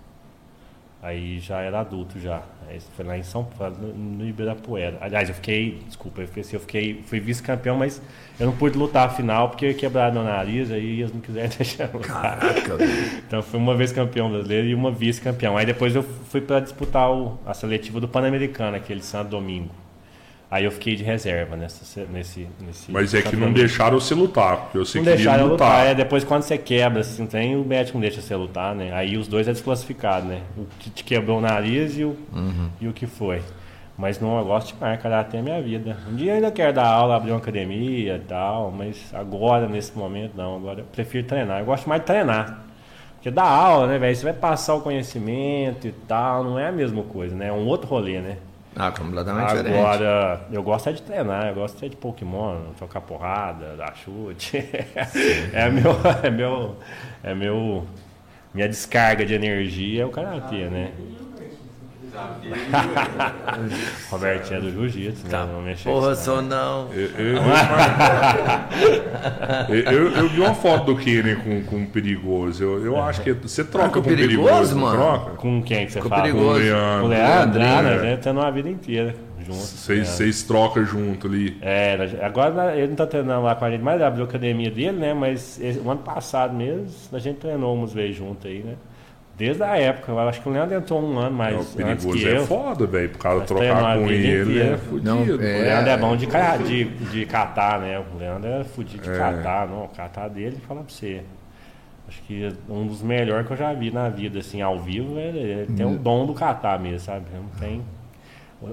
Aí já era adulto já. Isso foi lá em São Paulo, no Ibirapuera. Aliás, eu fiquei, desculpa, eu fiquei, assim, eu fiquei fui vice-campeão, mas eu não pude lutar a final porque eu ia quebrar meu nariz, aí eles não quiseram deixar eu lutar. Caraca. Então fui uma vez campeão brasileiro e uma vice-campeão. Aí depois eu fui para disputar o- a seletiva do Pan-Americano, aquele Santo Domingo. Aí eu fiquei de reserva nessa, se- nesse, nesse Mas é que não deixaram você lutar, porque você Não queria deixaram eu lutar. lutar. É, depois quando você quebra, assim, tem, o médico não deixa você lutar, né? Aí os dois é desclassificado, né? O que te quebrou o nariz e o, e o que foi. Mas não, eu gosto demais, karatê é minha vida. Um dia eu ainda quero dar aula, abrir uma academia e tal, mas agora, nesse momento, não. Agora eu prefiro treinar. Eu gosto mais de treinar. Porque dar aula, né, velho? Você vai passar o conhecimento e tal, não é a mesma coisa, né? É um outro rolê, né? Ah, completamente diferente. Agora, eu gosto é de treinar, eu gosto é de Pokémon, trocar porrada, dar chute. é meu, é meu, é meu, minha descarga de energia é o karatê, né? Robertinho é do jiu-jitsu, né? Não mexe Porra, isso, sou não. Eu, eu, eu, eu- eu vi uma foto do Kenner com, com o perigoso. Eu, eu acho que você troca Ah, com perigoso, mano? troca? Com quem que você Com fala? perigoso. Com o Leandro. Com o Leandro, Leandrinho, ah, é. nós já tendo uma vida inteira junto. Vocês né? vocês trocam junto ali. É, agora ele não tá treinando lá com a gente, mais abriu a academia dele, né? Mas esse- o ano passado mesmo, a gente treinou umas vezes junto aí, né? Desde a época, eu acho que o Leandro entrou um ano mais É, o antes perigoso que é eu. foda, velho. Por causa de Nós trocar com ele é fudido. Não, O é. Leandro é bom de, ca- de, de catar, né? O Leandro é fudido de É. catar, não. O catar dele, falar pra você. Acho que um dos melhores que eu já vi na vida, assim, ao vivo, ele, ele tem o dom do catar mesmo, sabe? Não tem.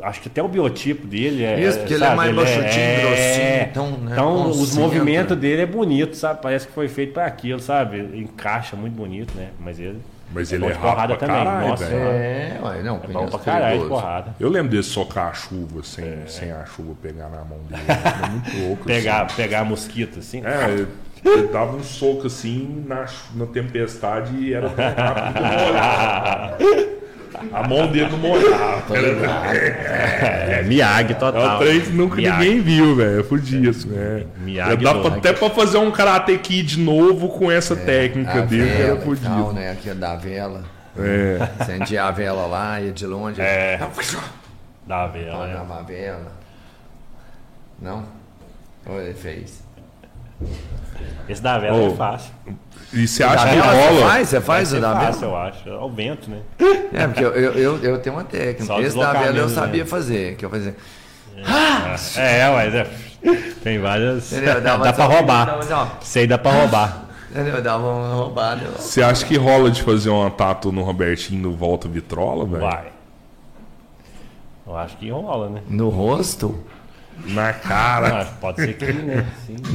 Acho que até o biotipo dele é. Isso, porque ele é sabe, mais baixotinho, grossinho, então, né, Então, os movimentos dele é bonito, sabe? Parece que foi feito para aquilo, sabe? Encaixa muito bonito, né? Mas ele. Mas é ele é rápido pra também. caralho, Nossa, velho. É, ué, não, é bom pra caralho de porrada. Eu lembro dele socar a chuva sem, É. sem a chuva pegar na mão dele. É muito louco. Pegar, pegar mosquito, assim. Assim. É, ele- ele dava um soco assim na, na tempestade e era tão rápido que molhava. A mão dele não molhava. É, Miyagi É total. um trem que nunca Miyagi. ninguém viu, velho. É fudido. Né? Miyagi Dá pra- até pra fazer um Karate Kid novo com essa técnica A dele, que era tal, fudido. né? Aqui é da vela. É. Acendia a vela lá, ia de longe. É. Da vela? Apagava a vela. Não? Ou ele fez? Esse da vela Oh. é fácil. E você acha que vela você rola? faz? Você faz o da fácil, vela? eu acho. É o vento, né? É, porque eu, eu, eu, eu tenho uma técnica. Só Esse da vela eu deslocamento, sabia né? fazer. Que eu fazia. É, mas é. Tem várias. Entendeu? Dava dá pra roubar. Sei dá pra roubar. Entendeu? Dava uma roubada. Você acha que rola de fazer uma tatu no Robertinho no Volta Vitrola, velho? Vai. Eu acho que rola, né? No rosto? Na cara. Ah, pode ser que, né? Sim.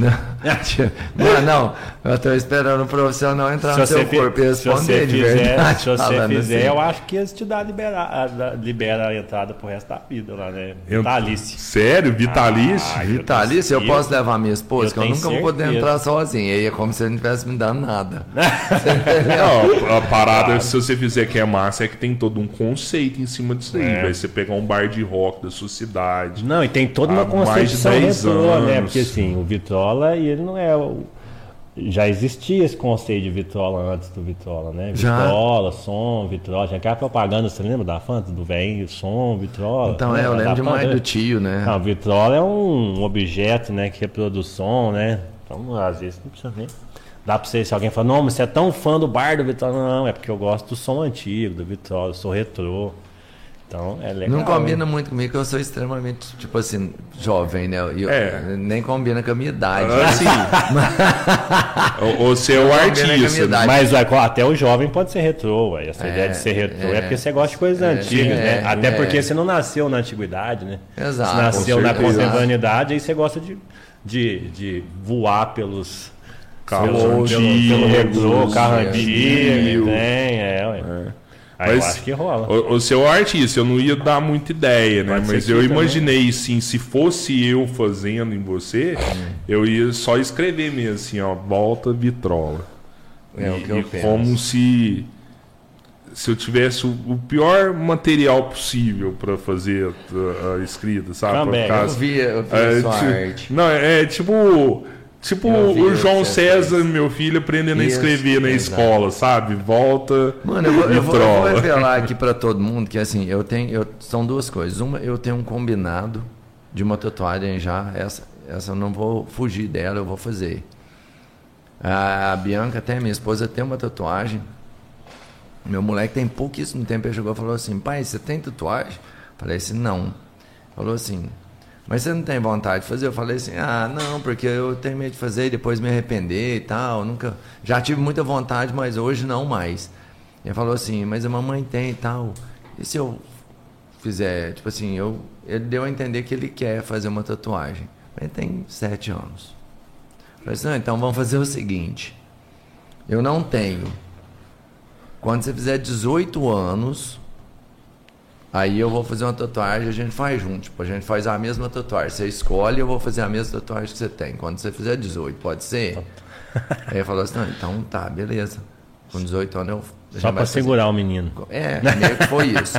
Não, não. Eu tô esperando o profissional entrar no seu corpo e se você responder fizer, verdade. se você fizer assim. eu acho que eles te dão libera, libera a entrada pro resto da vida lá, né? Vitalício. Sério? Vitalício? Ah, Vitalício, eu Eu- posso levar minha esposa, eu que eu nunca vou poder entrar sozinho. Aí é como se ele não tivesse me dando nada. Não, a parada, se você fizer que é massa, é que tem todo um conceito em cima disso aí. É. Vai você pegar um bar de rock da sua cidade. Não, e tem toda uma concepção 10 retrô, né? Porque assim, o Vitrola, e ele não é. o- Já existia esse conceito de Vitrola antes do Vitrola, né? Já. Vitrola, som, Vitrola. Tinha aquela propaganda, você lembra da Fanta? Do velho, som, Vitrola. Então, é, eu lembro demais do tio, né? Não, Vitrola é um objeto, né, que reproduz som, né? Então, às vezes, não precisa nem. Dá pra você, se alguém fala, não, mas você é tão fã do bar do Vitrola. Não, é porque eu gosto do som antigo, do Vitrola, eu sou retrô. Então, é legal. Não combina muito comigo, que eu sou extremamente, tipo assim, jovem, né? Eu- É. Nem combina com a minha idade. Assim, ou- ou você é o artista. a. Mas até o jovem pode ser retrô, ué. Essa É, ideia de ser retrô é, é. porque você gosta de coisas É, antigas, é, né? Até é. porque você não nasceu na antiguidade, né? Exato, Você nasceu com na contemporaneidade, aí você gosta de, de, de voar pelos. Carros pelo, pelo, pelo retrô, carro é, antigo, tem, é, ué. Aí eu acho que rola. O, o seu artista, eu não ia dar muita ideia, né? Pode Mas eu também. imaginei, sim, se fosse eu fazendo em você, eu ia só escrever mesmo, assim, ó, volta vitrola. É o E- que eu penso. Como se se eu tivesse o, o pior material possível para fazer a, a escrita, sabe? Também, Eu vi, eu vi é, a sua ti- arte. Não, é tipo. Tipo o João César, fez. meu filho, aprendendo a Isso, escrever na exato. escola, sabe? Volta. Mano, eu vou, eu vou- eu vou revelar aqui pra todo mundo que assim, eu tenho. eu- são duas coisas. Uma, eu tenho um combinado de uma tatuagem já. Essa, essa eu não vou fugir dela, eu vou fazer. A Bianca, até minha esposa, tem uma tatuagem. Meu moleque tem pouquíssimo tempo, ele chegou e falou assim: pai, você tem tatuagem? Falei assim: não. Falou assim: mas você não tem vontade de fazer? Eu falei assim: ah, não, porque eu tenho medo de fazer e depois me arrepender e tal. Nunca. Já tive muita vontade, mas hoje não mais. Ele falou assim: mas a mamãe tem e tal. E se eu fizer? Tipo assim, eu, ele deu a entender que ele quer fazer uma tatuagem. Ele tem sete anos. Eu falei assim: não, então vamos fazer o seguinte: eu não tenho. Quando você fizer 18 anos, aí eu vou fazer uma tatuagem e a gente faz junto. Tipo, a gente faz a mesma tatuagem. Você escolhe eu vou fazer a mesma tatuagem que você tem. Quando você fizer 18, pode ser? aí ele falou assim, não, então tá, beleza. Com 18 anos eu... Só pra fazer. segurar o menino. É, meio que foi isso.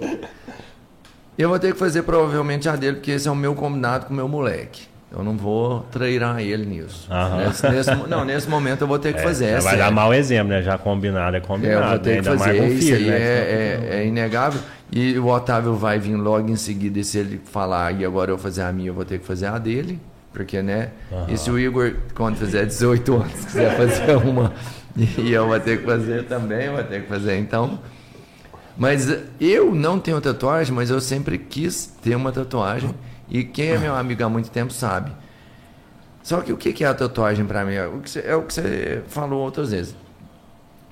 Eu vou ter que fazer provavelmente a dele, porque esse é o meu combinado com o meu moleque. Eu não vou treinar ele nisso. Nesse, nesse não, nesse momento eu vou ter que fazer. Já É, vai dar mau exemplo, né? Já combinado é É, combinado. eu vou né? ter que Ainda fazer. Isso aí né? é, é- é inegável. E o Otávio vai vir logo em seguida. E se ele falar, e agora eu fazer a minha, eu vou ter que fazer a dele. Porque, né? E se o Igor, quando fizer 18 anos, quiser fazer uma, e eu vou ter que fazer também, eu vou ter que fazer. Então. Mas eu não tenho tatuagem, mas eu sempre quis ter uma tatuagem. E quem é meu amigo há muito tempo sabe. Só que o que é a tatuagem pra mim? É o que você, é o que você falou outras vezes.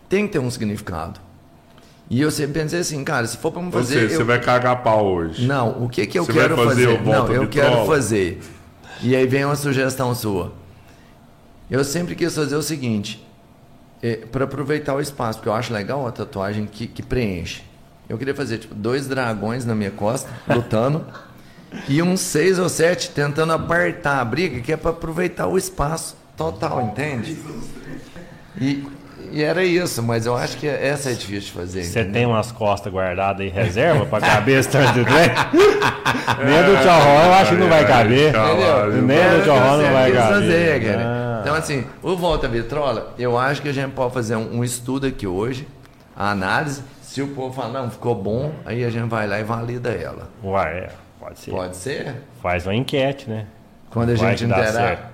Tem que ter um significado. E eu sempre pensei assim, cara, se for pra me Ou fazer. seja, eu- você vai cagar pau hoje. Não, o que que eu Você quero fazer fazer? volta Não, eu quero fazer. E aí vem uma sugestão sua. Eu sempre quis fazer o seguinte, para aproveitar o espaço, porque eu acho legal a tatuagem que, que preenche. Eu queria fazer tipo dois dragões na minha costa, lutando, e uns seis ou sete tentando apartar a briga, que é para aproveitar o espaço total, entende? E, e era isso, mas eu acho que essa é difícil de fazer. Você tem umas costas guardadas em reserva pra cabeça tanto do trem? Nem do Tchorró eu acho que não vai caber. Nem do Tchorró não vai caber. fazer, cara. Ah. Então, assim, o Volta Vitrola, eu acho que a gente pode fazer um, um estudo aqui hoje, a análise. Se o povo falar, não, ficou bom, aí a gente vai lá e valida ela. Uai, é, pode ser. Pode ser? Faz uma enquete, né? Quando a Vai gente interar. certo.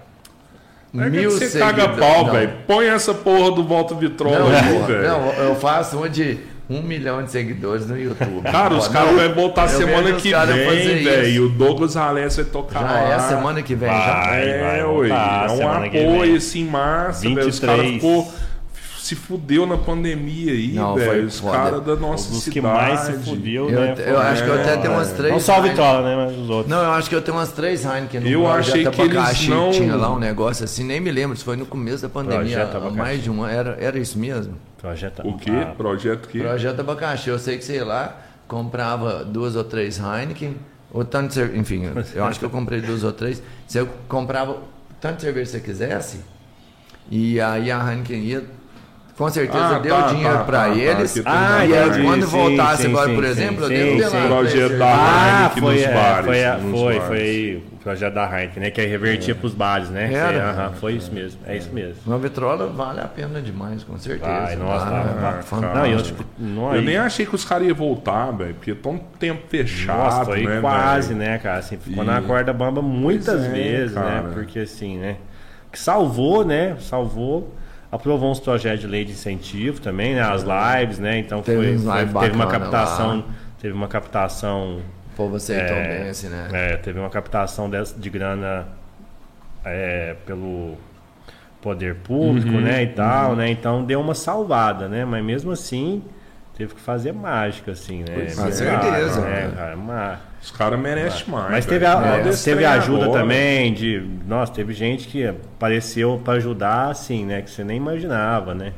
É que Mil você caga pau, velho. Põe essa porra do Volta Vitrola aí, velho. não, eu faço uma de um milhão de seguidores no YouTube. Cara, os caras vão voltar semana que vem, velho. E o Douglas Ralés vai tocar Já lá. é a semana que vem, já. Vai. É, vai ué. É um apoio, assim, massa, velho. Os 23. caras ficou... Se fudeu na pandemia aí, Não, foi velho. Os caras da nossa Os cidade. que mais se fudeu, Eu, né? eu acho que eu até É, tenho umas três. Não só o Heineken- Vitrola, né? Mas os outros. Não, eu acho que eu tenho umas três Heineken no Eu projeto achei que eles abacaxi, não- Tinha lá um negócio assim, nem me lembro, se foi no começo da pandemia, Projeto há abacaxi. mais de um ano. Era, era isso mesmo? Projeto O quê? Ah, Projeto quê? Projeto abacaxi. Eu sei que, sei lá, comprava duas ou três Heineken, ou tanto de cerveja, enfim, eu acho que eu comprei duas ou três. Se eu comprava tanto de cerveja que você quisesse, e aí a Heineken ia. Com certeza Ah, deu tá, dinheiro tá, pra tá, tá, eles. Ah, e aí, quando sim, voltasse sim, agora, sim, por exemplo, eu sim, devo ter sim. Projeto da. Ah, Heineken foi, nos é, bares, foi, a- nos foi, bares. foi o projeto da Heineken, né? Que aí revertia pros bares, né? Era. Foi, aham, foi isso mesmo, é isso mesmo. Uma vitrola vale a pena demais, com certeza. Vai, nossa, Ah, tá- é tá- fantástico. Não, eu, tipo, não, Eu nem achei que os caras iam voltar, velho. Porque tão tempo fechado, Nossa, foi né, quase, né, cara? Assim, ficou E- na corda bamba muitas Pois é, vezes, né? Porque assim, né? Que salvou, né? Salvou. Aprovou uns projetos de lei de incentivo também, né? As lives, né? Então Teve foi, foi- teve uma captação, lá. teve uma captação O povo aceitou É, bem, assim, né? É, teve uma captação dessa- de grana é, pelo poder público, Uhum, né, e tal, né? Então deu uma salvada, né? Mas mesmo assim teve que fazer mágica, assim, né? Pois Com é, certeza, né, né? cara? Uma- Os caras merecem mais. Mas teve, a, teve ajuda agora. também de. Nossa, teve gente que apareceu para ajudar, assim, né? Que você nem imaginava, né?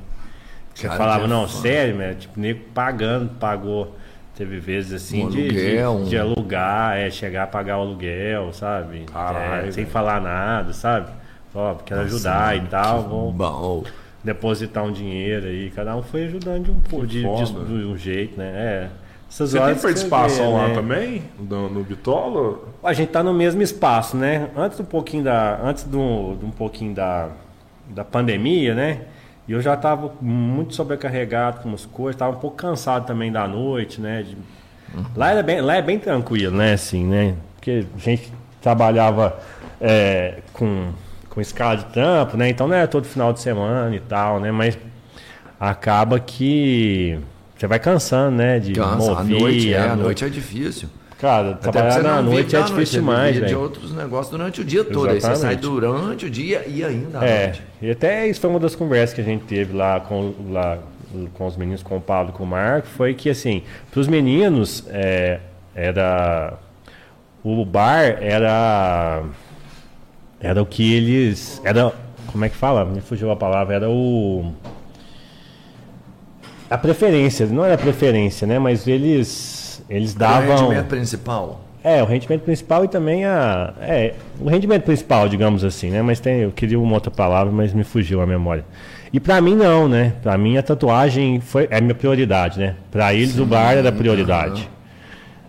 Você Cara, falava, é não, foda. sério, né? Tipo, nego pagando, pagou. Teve vezes assim Um de, aluguel, de, de um- alugar, é, chegar a pagar o aluguel, sabe? Caralho, É, sem falar nada, sabe? Ó, quero ajudar e tal, vou Bom, depositar um dinheiro aí. Cada um foi ajudando de um de, de, de um jeito, né? É. Essas Você tem participação vê, lá né? também? No, no Bitola? A gente tá no mesmo espaço, né? Antes um pouquinho da, antes do, de um pouquinho da, da pandemia, né? E eu já tava muito sobrecarregado com as coisas, tava um pouco cansado também da noite, né? De- Lá, era bem, lá é bem tranquilo, né? Assim, né? Porque a gente trabalhava é, com, com escala de trampo, né? Então não era todo final de semana e tal, né? Mas acaba que você vai cansando, né? De cansa. A mover, noite, é, a a no- noite é difícil. Cara, Até trabalhar na noite é difícil demais, vive de outros negócios durante o dia todo. Aí você sai durante o dia e ainda à É, noite. e até isso foi uma das conversas que a gente teve lá com, lá, com os meninos, com o Pablo e com o Marco, foi que assim, para os meninos é, era o bar era era o que eles era como é que fala? Me fugiu a palavra, era o a preferência, não era preferência, né? Mas eles eles O davam rendimento principal. é, o rendimento principal e também a. É, o rendimento principal, digamos assim, né? Mas tem, eu queria uma outra palavra, mas me fugiu a memória. E pra mim não, né? Pra mim a tatuagem foi, é minha prioridade, né? Pra eles o bar era a prioridade.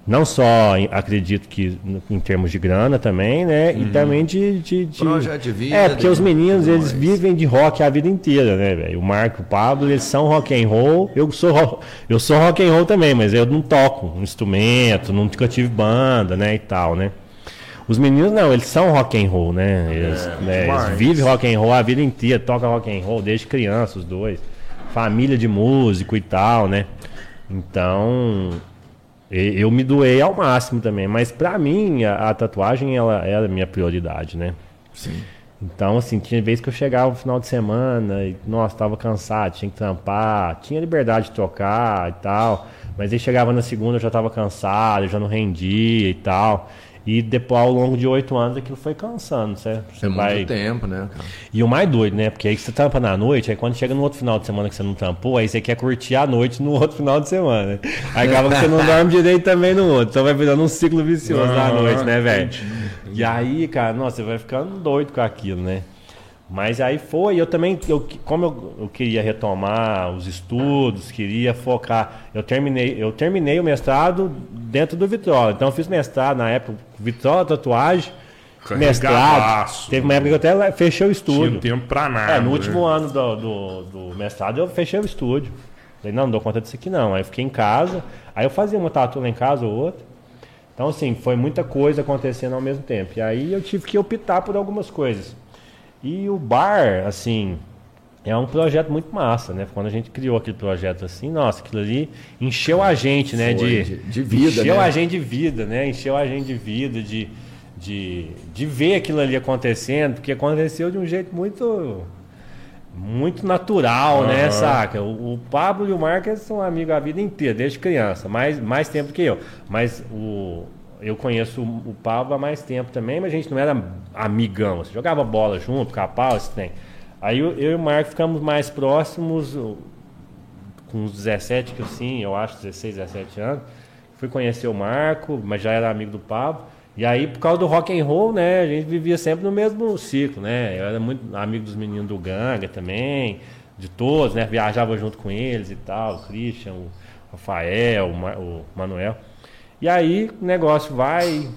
Não só acredito que em termos de grana também, né? E também de, de, de- Projeto de vida, É, porque os meninos, eles mais. vivem de rock a vida inteira, né, velho? O Marco, o Pablo, eles são rock and roll. Eu sou eu sou rock and roll também, mas eu não toco um instrumento, nunca tive banda, né, e tal, né? Os meninos não, eles são rock and roll, né? Eles, né, eles vivem rock and roll a vida inteira, tocam rock and roll desde criança, os dois. Família de músico e tal, né? Então, eu me doei ao máximo também, mas pra mim a, a tatuagem ela era a minha prioridade, né? Sim. Então, assim, tinha vezes que eu chegava no final de semana e, nossa, tava cansado, tinha que trampar, tinha liberdade de tocar e tal, mas aí chegava na segunda eu já tava cansado, eu já não rendia e tal. E depois, ao longo de oito anos, aquilo foi cansando, certo? Você É vai- muito tempo, né, cara? e o mais doido, né? Porque aí você tampa na noite, aí quando chega no outro final de semana que você não tampou, aí você quer curtir a noite no outro final de semana. né? Aí acaba que você não dorme direito também no outro. Então vai virando um ciclo vicioso na noite, né, velho? E aí, cara, nossa, você vai ficando doido com aquilo, né? Mas aí foi, eu também, eu, como eu, eu queria retomar os estudos, queria focar, eu terminei, eu terminei o mestrado dentro do Vitrola. Então eu fiz mestrado na época, Vitrola, tatuagem, mestrado. Teve uma época que eu até fechei o Tinha estúdio. tempo pra nada. É, no último né? ano do, do, do mestrado eu fechei o estúdio. Falei, não, não dou conta disso aqui não. Aí eu fiquei em casa, aí eu fazia uma tatu lá em casa ou outra. Então, assim, foi muita coisa acontecendo ao mesmo tempo. E aí eu tive que optar por algumas coisas. E o bar, assim, é um projeto muito massa, né? Quando a gente criou aquele projeto assim, nossa, aquilo ali encheu a gente, né? Foi, De, de- vida, Encheu né? a gente de vida, né? Encheu a gente de vida, de, de, de ver aquilo ali acontecendo, porque aconteceu de um jeito muito muito natural, né, Aham. saca? O, o Pablo e o Marcos são amigos a vida inteira, desde criança, mais, mais tempo que eu. Mas o, eu conheço o, Pablo há mais tempo também, mas a gente não era amigão, assim, jogava bola junto, capau, esse trem. Aí eu, eu e o Marco ficamos mais próximos, com uns 17, que eu sim, eu acho, 16, 17 anos. Fui conhecer o Marco, mas já era amigo do Pablo. E aí, por causa do rock and roll, né, a gente vivia sempre no mesmo ciclo, né? Eu era muito amigo dos meninos do Ganga também, de todos, né? Viajava junto com eles e tal, o Christian, o Rafael, o, Ma- o Manuel. E aí, o negócio vai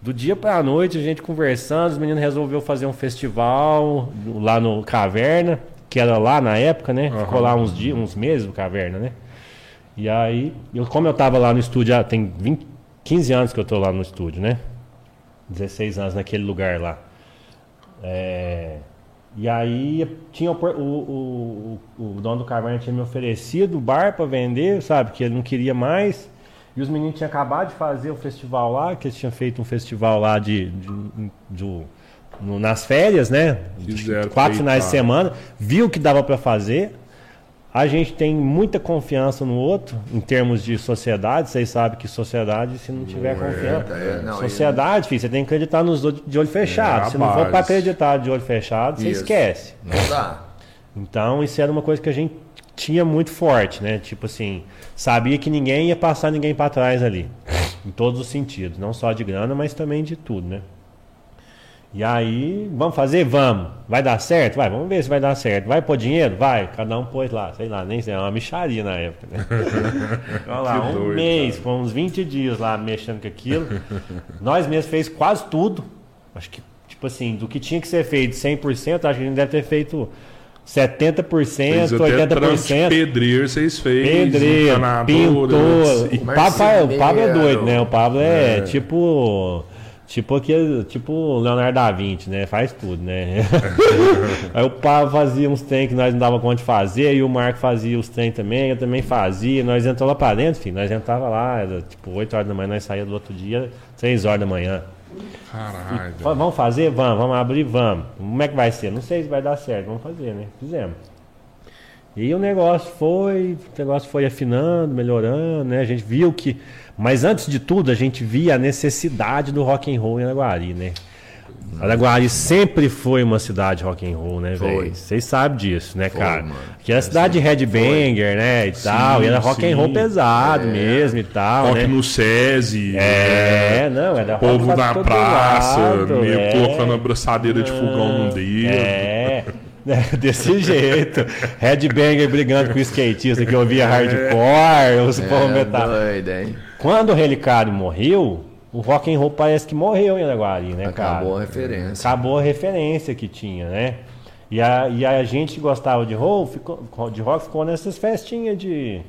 do dia pra noite, a gente conversando, os meninos resolveu fazer um festival lá no Caverna, que era lá na época, né? Ficou lá uns dias, uns meses o Caverna, né? E aí, eu, como eu tava lá no estúdio, já tem 20, 15 anos que eu tô lá no estúdio, né? 16 anos naquele lugar lá. É, e aí tinha opor- o, o, o dono do Caverna tinha me oferecido o bar para vender, sabe? Que ele não queria mais. E os meninos tinham acabado de fazer o festival lá, que eles tinham feito um festival lá de, de- do- no- nas férias, né? Quiseram Quatro finais de semana. Viu que dava para fazer. A gente tem muita confiança no outro em termos de sociedade. Vocês sabem que sociedade, se não tiver confiança. é, não, sociedade, filho, você tem que acreditar nos outros de olho fechado. É, se não for para acreditar de olho fechado, você Isso. esquece. Não dá. Então, isso era uma coisa que a gente tinha muito forte, né? Tipo assim, sabia que ninguém ia passar ninguém para trás ali. Em todos os sentidos. Não só de grana, mas também de tudo, né? E aí, vamos fazer? Vamos. Vai dar certo? Vai, vamos ver se vai dar certo. Vai pôr dinheiro? Vai. Cada um pôs lá, sei lá, nem sei, é uma micharia na época, né? Olha lá, Que um doido, mês, cara. uns 20 dias lá mexendo com aquilo. Nós mesmos fez quase tudo. Acho que, tipo assim, do que tinha que ser feito 100%, acho que a gente deve ter feito 70%, Fez até trampo de 80%. pedreiro, vocês fez. Pedreiro, pintor. O Pablo, é- o Pablo é Marceneiro. doido, né? O Pablo é, tipo. Tipo aquele, tipo o Leonardo da Vinci, né? Faz tudo, né? Aí o Pablo fazia uns trem que nós não dava conta de fazer, e o Marco fazia os trem também, eu também fazia. Nós entramos lá pra dentro, filho. Nós entrava lá, era tipo 8 horas da manhã, nós saíamos do outro dia, 3 horas da manhã. Caralho. Vamos fazer? Vamos, vamos abrir, vamos. Como é que vai ser? Não sei se vai dar certo, vamos fazer, né? Fizemos. E o negócio foi, o negócio foi afinando, melhorando, né? A gente viu que, mas antes de tudo, a gente via a necessidade do rock and roll em Araguari, né? Araguari sempre foi uma cidade rock and roll, né, Foi. velho? Vocês sabem disso, né, cara? mano. Que era cidade de headbanger, né, e tal, e era rock and roll sim. pesado mesmo e tal, Rock né? no SESI. É, não, era rock Povo pra na praça, lado, meio é. colocando a braçadeira de fogão no dedo. É, desse jeito. Headbanger brigando com o skatista que ouvia hardcore, os É, povos metal. doido, hein? Quando o Relicário morreu, o rock and roll parece que morreu em Araguari, né, cara? Acabou a referência. Acabou a referência que tinha, né? E a, e a gente que gostava de rock, ficou, de rock ficou nessas festinhas de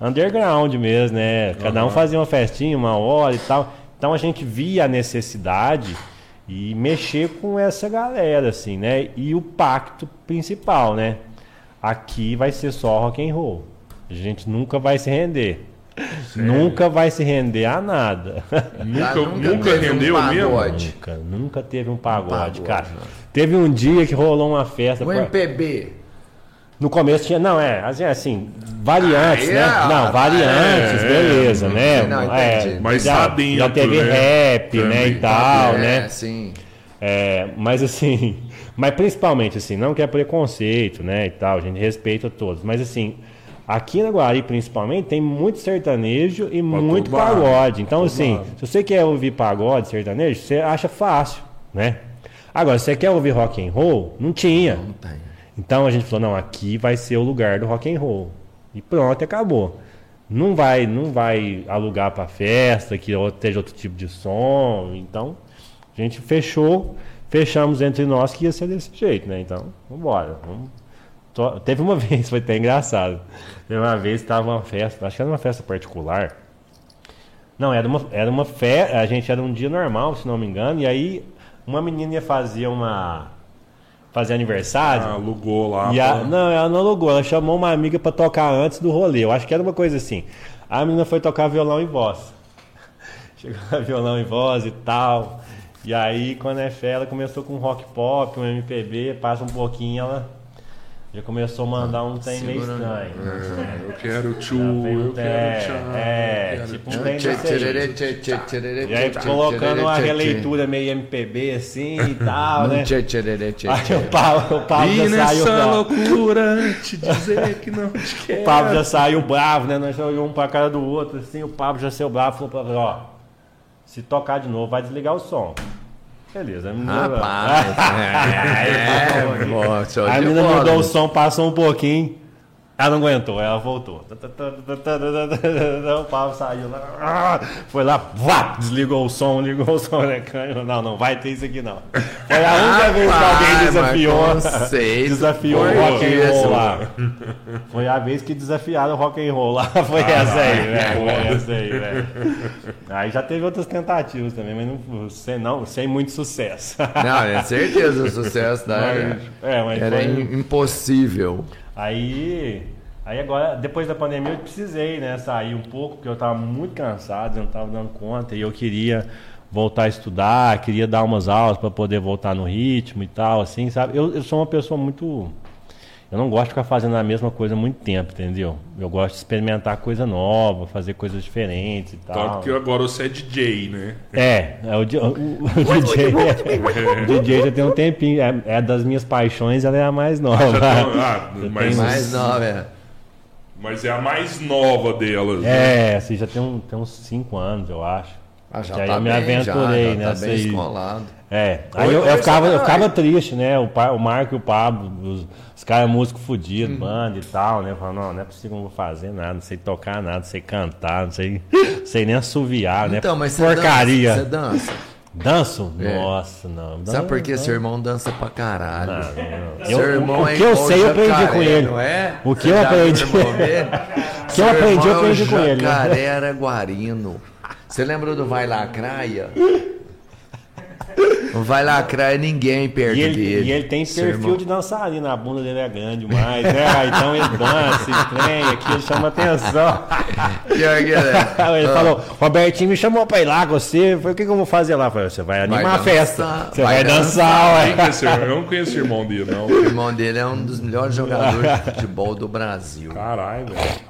underground mesmo, né? Cada um fazia uma festinha, uma hora e tal. Então a gente via a necessidade e mexer com essa galera, assim, né? E o pacto principal, né? Aqui vai ser só rock and roll. A gente nunca vai se render. Nunca vai se render a nada. Nunca, nunca nunca teve um rendeu mesmo? pagode. nunca, nunca teve um pagode, pagode, cara. não. Teve um dia que rolou uma festa. O pra- MPB. No começo tinha, não, é, assim, assim variantes, Ah, né? é, não, ah, variantes, é, beleza, né? não, É. Mas já, tá dentro, já teve né? rap, né, Também. e tal, é, né? sim. É, mas assim, mas principalmente assim, não que é preconceito, né, e tal, a gente respeita todos, mas assim, aqui na Guari principalmente tem muito sertanejo e muito pagode. Então assim, se você quer ouvir pagode, sertanejo, você acha fácil, né? Agora, se você quer ouvir rock and roll, não tinha. Não tem. Então a gente falou, não, aqui vai ser o lugar do rock and roll. E pronto, acabou. Não vai, não vai alugar para festa, que esteja outro tipo de som. Então, a gente fechou, fechamos entre nós que ia ser desse jeito, né? Então, vambora. Vamos. Teve uma vez, foi até engraçado. Teve uma vez que estava uma festa, acho que era uma festa particular. Não, era uma, era uma festa, a gente era um dia normal, se não me engano, e aí uma menina ia fazer uma. fazer aniversário. Ah, alugou lá. E a- não, ela não alugou, ela chamou uma amiga pra tocar antes do rolê. Eu acho que era uma coisa assim. A menina foi tocar violão e voz. Chegou a violão e voz e tal. E aí, quando é fé, ela começou com rock pop, um MPB, passa um pouquinho, ela já começou a mandar um tem meio estranho. É, eu quero tchu, eu quero tchau. é, quero tipo um tem E aí colocando uma releitura meio MPB assim e tal, né? Tchê, tchererê, tchê, Aí o Pablo, o Pablo já saiu nessa pra- loucura, te dizer que não te quero. O Pablo já saiu bravo, né? Nós olhamos um pra cara do outro, assim, o Pablo já saiu bravo, falou pra ó, se tocar de novo, vai desligar o som. Beleza, a menina, Rapaz. É, pô, show a de menina mudou o som, passou um pouquinho, ela não aguentou, ela voltou. O Pablo saiu lá, ah, foi lá, vá, desligou o som, ligou o som, né? Não, não vai ter isso aqui não. Foi a única vez que alguém desafiou, mas desafiou o rock and roll lá. Foi a vez que desafiaram o rock and roll lá. Foi essa aí, velho. Foi essa aí, velho. Aí já teve outras tentativas também, mas não, sem, não, sem muito sucesso. Não, é certeza o sucesso da era, É, mas era foi- im- impossível. Aí, aí agora, depois da pandemia, eu precisei, né, sair um pouco, porque eu estava muito cansado, eu não estava dando conta, e eu queria voltar a estudar, queria dar umas aulas para poder voltar no ritmo e tal, assim, sabe? Eu, eu sou uma pessoa muito. Eu não gosto de ficar fazendo a mesma coisa há muito tempo, entendeu? Eu gosto de experimentar coisa nova, fazer coisas diferentes e tal. Tanto que agora você é DJ, né? É, é o, o- o DJ, o DJ já tem um tempinho, é, é das minhas paixões, ela é a mais nova. Ah, mas, tenho- Mais nova, é. mas é a mais nova delas. né? É, assim, já tem, um, tem uns 5 anos, eu acho. Ah, já Que aí tá eu me bem, aventurei já, já nessa tá bem aí. escolado. É, aí eu, eu ficava, eu ficava triste, né? O, pa- o Marco e o Pablo, os, os caras músicos Uhum. fudidos, banda e tal, né? Eu falava, não, não é possível que eu não vou fazer nada, não sei tocar nada, não sei cantar, não sei, não sei nem assoviar, Então, né? mas você Porcaria. dança, você dança. Danço? É. Nossa, não. Sabe por quê? Seu irmão dança pra caralho. não, não. Seu Eu- irmão o é que eu igual sei, eu aprendi com ele. Não é? O que Você eu aprendi- o irmão que eu aprendi, eu aprendi com ele. Jacaré Araguarino. Você lembra do Vai Lacraia? O Vai Lacraia ninguém perto E ele, dele. e ele tem perfil irmão- de dançarino, a bunda dele é grande demais, né? Então ele dança, esse trem, aquilo chama atenção. Ele é. Ele Ah. falou, Robertinho me chamou pra ir lá com você. Eu falei, o que, que eu vou fazer lá? Eu falei, você vai animar a dançar, festa. Você vai, vai dançar, ué. irmão? Eu não conheço o irmão dele, não. O irmão dele é um dos melhores jogadores de futebol do Brasil. Caralho, velho.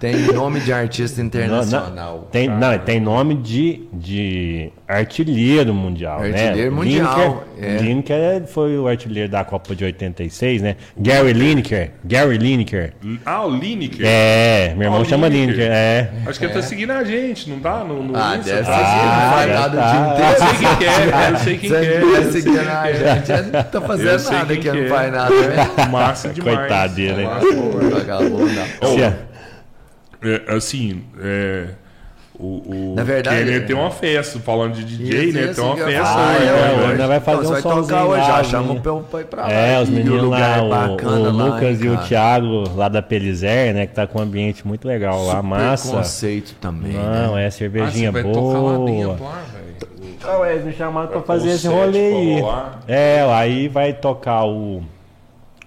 Tem nome de artista Não, internacional. não, tem, não, tem nome de, de artilheiro mundial, né? Artilheiro mundial, Lineker, é. Lineker foi o artilheiro da Copa de 86, né? Gary Lineker. Gary Lineker. Ah, o Lineker. É, meu irmão Ah, chama Lineker. Lineker, é. Acho que ele tá seguindo a gente, não tá? No, no Ah, Insta? deve ser Tá que seguindo. não vai deve nada o tá. Eu sei quem que é, eu sei quem Se que é. ele seguindo a é. gente, não tá fazendo nada que não é. faz nada, né? Massa demais. Coitado dele, né? Vagabundo. Oh, Se- é, assim, é, O, o Na verdade, Kenner é. tem uma festa, falando de DJ, né? tem uma festa falar, hoje, é, né, hoje velho? nós vai fazer Então, um somzinho hoje, lá, já né? chama o pra, pra ir pra lá. É, os o meninos lugar lá, é o, bacana o lá, Lucas e o cara. Thiago lá da Pelizer, né? Que tá com um ambiente muito legal lá, Super massa. conceito também, Não, né? é Ah, cervejinha lá boa. dentro, lá. Ah, ué, eles me chamaram pra fazer esse rolê aí. É, aí vai tocar o,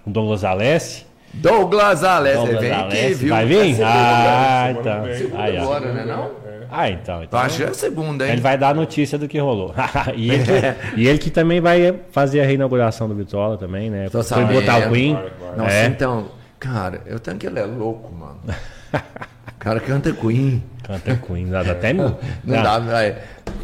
o Douglas Alessi. Douglas Alessi, Douglas vem aqui, viu? vai vir? Segunda, Ah, semana então. Segunda agora, né não? Ah, então. Então acho que é a segunda, hein? ele vai dar a notícia do que rolou. e, ele, que- e ele que também vai fazer a reinauguração do Bitola também, né? Tô Foi botar sabendo. o Queen. Nossa, É. então, cara, eu tenho que ele é louco, mano. O cara canta Queen. Canta Queen, dá dá até. Não dá, vai.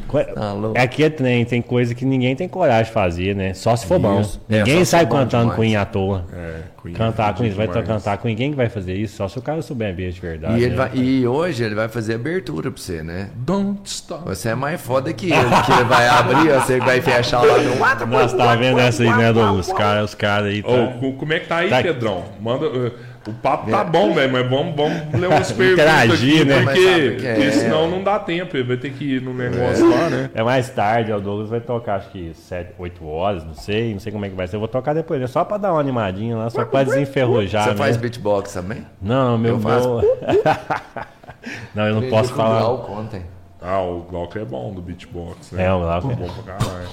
Co- Tá louco. Aqui é trem, tem coisa que ninguém tem coragem de fazer, né? Só se for bom. Isso. É, Ninguém se sai cantando. Queen à toa. É, Queen Cantar é Queen, vai cantar Queen, quem que vai fazer isso? Só se o cara souber ver de verdade. E, ele né? vai- e hoje ele vai fazer abertura pra você, né? Don't stop. Você é mais foda que ele, que ele vai abrir, você vai fechar lá no. Nossa, tá vendo essa aí, né, Douglas? Os caras os cara aí. Tá... Co- como é que tá aí, Tá. Pedrão? Manda. O papo tá bom, velho, mas vamos, vamos ler umas perguntas Interagir, aqui, né? Porque, o que é? porque senão não dá tempo. Ele vai ter que ir no negócio lá, né? É mais tarde, o Douglas vai tocar acho que 7, 8 horas, não sei, não sei como é que vai ser. Eu vou tocar depois, né? Só pra dar uma animadinha lá, só pra desenferrujar. Você né? faz beatbox também? Não, meu. Eu faço. não, eu não posso Aprendi com o falar. Glauco. Ah, o Glauco é bom do beatbox, né? É, o Glauco é. bom pra caralho.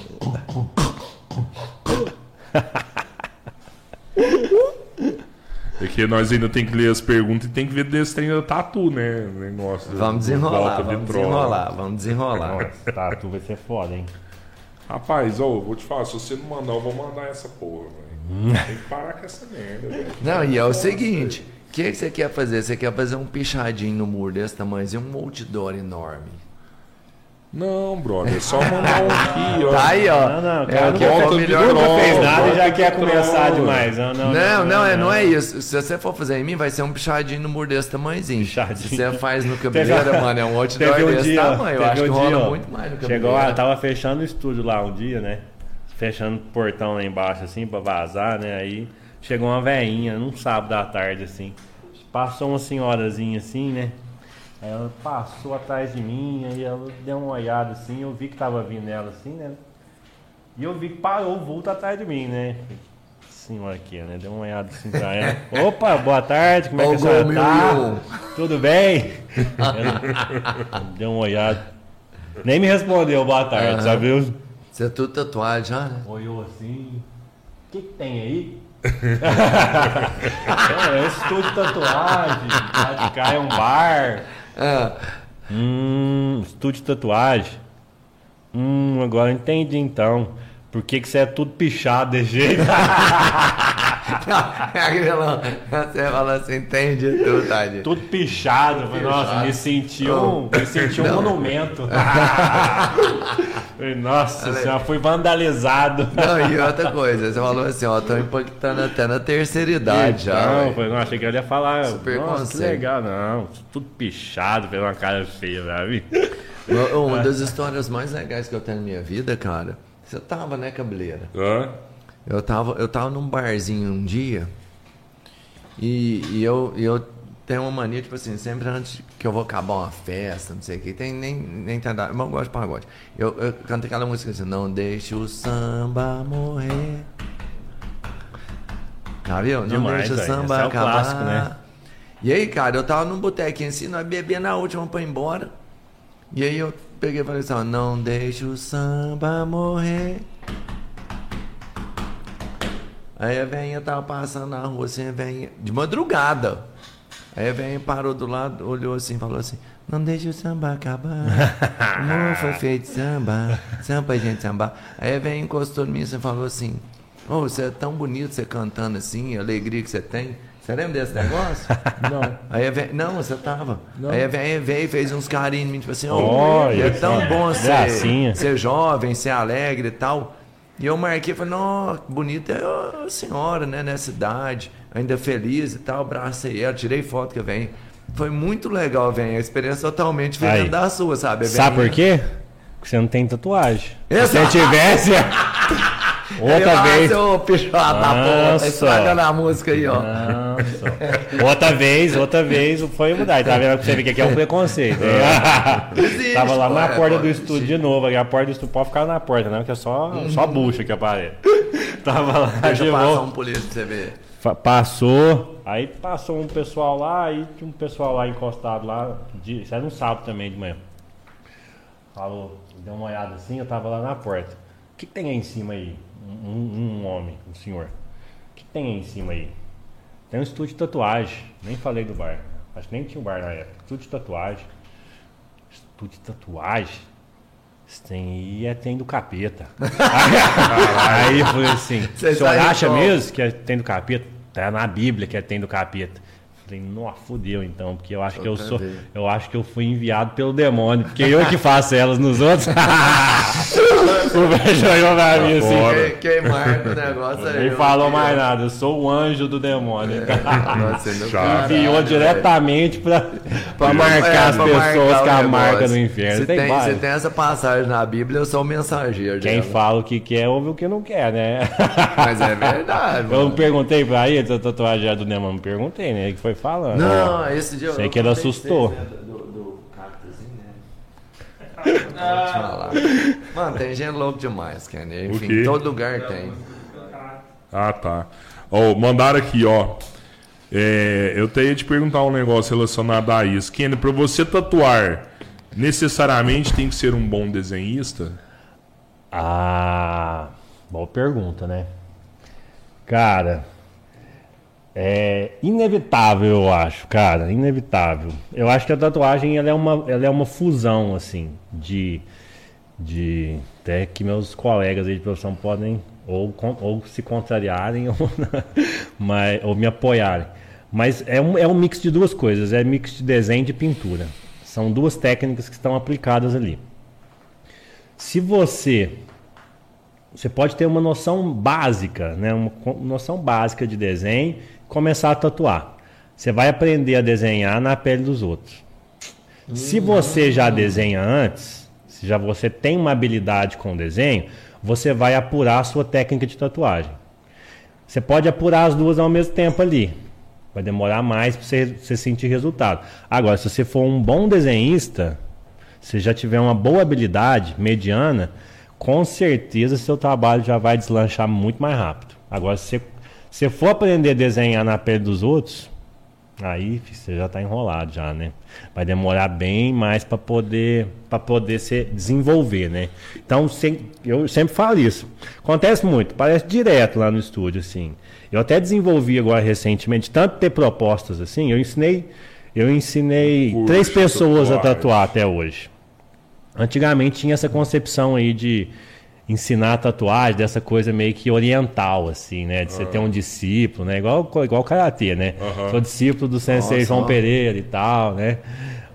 É que nós ainda tem que ler as perguntas e tem que ver desse trem da tatu, né? O Negócio Vamos desenrolar, vamos de desenrolar, vamos desenrolar. Nossa, tá, tu vai ser foda, hein? Rapaz, ô, vou te falar, se você não mandar, eu vou mandar essa porra, velho. Tem que parar com essa merda, velho. Não, e é o seguinte: o que, que você quer fazer? Você quer fazer um pichadinho no muro desse tamanho e um outdoor enorme. Não, brother, é só mandar um aqui, ó. Tá aí, ó. Não, não, é cara, o que volta de. Nunca fez nada e já quer começar demais. Não, não, Não, não, é, não é isso. Se você for fazer em mim, vai ser um pichadinho no muro desse tamanhozinho. Pichadinho. Se você faz no cabeleira, mano, é um outdoor um desse dia, tamanho. Eu acho que rola dia, muito mais no cabeleira. Chegou lá, tava fechando o estúdio lá um dia, né? Fechando o portão lá embaixo, assim, pra vazar, né? Aí chegou uma veinha, num sábado à tarde, assim. Passou uma senhorazinha assim, né? Aí ela passou atrás de mim, aí ela deu uma olhada assim, eu vi que tava vindo ela assim, né? E eu vi que parou o vulto atrás de mim, né? Senhora aqui, né? Deu uma olhada assim pra ela. Opa, boa tarde, como é que a senhora tá? Tudo bem? Ela deu uma olhada. Nem me respondeu boa tarde, Aham. sabe? Eu Você é tudo tatuagem já, né? olhou assim. O que, que tem aí? é, é um estúdio de tatuagem. Lá de cá é um bar. Ah, Hum, estúdio de tatuagem. Hum, agora entendi então. Por que, que você é tudo pichado desse jeito? aquela- você fala assim, entende tudo, tadinho. tudo pichado. Falei, Nossa, me senti um, me senti um monumento. Nossa senhora, fui vandalizado. Não, e outra coisa, você falou assim, ó, tô impactando até na terceira idade já. Não, foi, não, achei que ele ia falar. Super Nossa, que legal. Não, tudo pichado, fez uma cara feia, sabe? Uma- Uma das histórias mais legais que eu tenho na minha vida, cara, você tava, né, cabeleira? Hã? Eu tava, eu tava num barzinho um dia e, e eu, eu tenho uma mania, tipo assim, sempre antes que eu vou acabar uma festa, não sei o que, tem nem, nem tá dado, mas eu gosto de pagode. Eu, eu canto aquela música assim, não deixe o samba morrer. Já viu? Não Demais, deixe o samba Esse é o acabar. clássico, né? E aí, cara, eu tava num botequinho assim, nós bebia na última pra ir embora. E aí eu peguei e falei assim, ó, não deixe o samba morrer. Aí a velhinha tava passando na rua assim, a velhinha, de madrugada. Aí a velhinha parou do lado, olhou assim falou assim, não deixe o samba acabar. O mundo foi feito samba, samba gente sambar. Aí a velhinha encostou em mim assim, e falou assim, ô, você é tão bonito você cantando assim, a alegria que você tem. Você lembra desse negócio? Não. Aí a velha, não, você tava. Aí a velha veio e fez uns carinhos em mim, tipo assim, ó, Olha é tão bom ser, ser jovem, ser alegre e tal. E eu marquei e falei, não, bonita é a senhora, né, nessa idade, ainda feliz e tal, abracei ela, tirei foto a velha. Foi muito legal, velho, a experiência totalmente diferente Aí. da sua, sabe? Sabe por quê? Porque você não tem tatuagem. Se Exato. você tivesse. Eu, Outra ah, vez. seu pichota da estragando a música aí, ó. Outra vez, outra vez foi mudar. Tá vendo você ver que aqui é um preconceito. Existe, Tava lá na é, porta pode do estúdio de novo. Aqui a porta do estúdio pode ficar na porta, não, que é só, só bucha que aparece. Tava lá Deixa de eu passar um polícia pra você ver. Passou, aí passou um pessoal lá, aí tinha um pessoal lá encostado lá, de, isso era um sábado também de manhã. Falou, deu uma olhada assim, eu tava lá na porta. O que, que tem aí em cima aí? Um, um- homem, um senhor. O que, tem aí em cima aí? Tem um estúdio de tatuagem, nem falei do bar. Acho que nem tinha um bar na época. Estúdio de tatuagem. Estúdio de tatuagem? Tem aí é tem do capeta. aí eu falei assim, o senhor acha como? mesmo que é tem do capeta? Tá na Bíblia que é tem do capeta. Falei, nossa, fudeu então, porque eu acho que eu sou. Eu acho que eu fui enviado pelo demônio, porque eu que faço elas nos outros. o velho olhou pra mim assim. Quem, quem marca o negócio aí. Nem falou mais nada, eu sou o anjo do demônio. Nossa, não Chato. Enviou caralho, diretamente pra, pra marcar É, as pra pessoas marcar o a marca negócio. no inferno. Se Tem tem, se tem essa passagem na Bíblia, eu sou o mensageiro. Quem dela. fala o que quer, ouve o que não quer, né? Mas é verdade. Eu não perguntei pra ele se a tatuagem era do demônio. Não perguntei, né? Ele que foi falando. Não, esse dia eu- Sei eu que ele assustou. vocês, né, Do, do cactozinho, né? Falar. Mano, tem gente louca demais, Kenny. Enfim, quê? todo lugar tem. Ah, tá. Ó, mandaram aqui, ó. É, eu até ia te perguntar um negócio relacionado a isso. Kenny, pra você tatuar, necessariamente tem que ser um bom desenhista? Ah, boa pergunta, né? Cara, é inevitável, eu acho, cara, inevitável. Eu acho que a tatuagem ela é uma, ela é uma fusão, assim, de, de até que meus colegas aí de profissão podem ou, ou se contrariarem ou, mas, ou me apoiarem. Mas é um, é um mix de duas coisas, é mix de desenho e de pintura. São duas técnicas que estão aplicadas ali. Se você você pode ter uma noção básica, né? uma noção básica de desenho começar a tatuar. Você vai aprender a desenhar na pele dos outros. Se você já desenha antes, se já você tem uma habilidade com o desenho, você vai apurar a sua técnica de tatuagem. Você pode apurar as duas ao mesmo tempo ali. Vai demorar mais para você, você sentir resultado. Agora, se você for um bom desenhista, se já tiver uma boa habilidade mediana, com certeza seu trabalho já vai deslanchar muito mais rápido. Agora, se você, se você for aprender a desenhar na pele dos outros, aí você já está enrolado já, né? Vai demorar bem mais para poder para poder se desenvolver, né? Então, se- eu sempre falo isso. Acontece muito, parece direto lá no estúdio assim. Eu até desenvolvi agora recentemente, tanto ter propostas assim, eu ensinei eu ensinei Curso três pessoas a tatuagem. tatuar até hoje. Antigamente tinha essa concepção aí de ensinar a tatuagem, dessa coisa meio que oriental, assim, né? De você ter um discípulo, né? Igual, igual o Karatê, né? Aham. Sou discípulo do Sensei Nossa, João. Pereira e tal, né?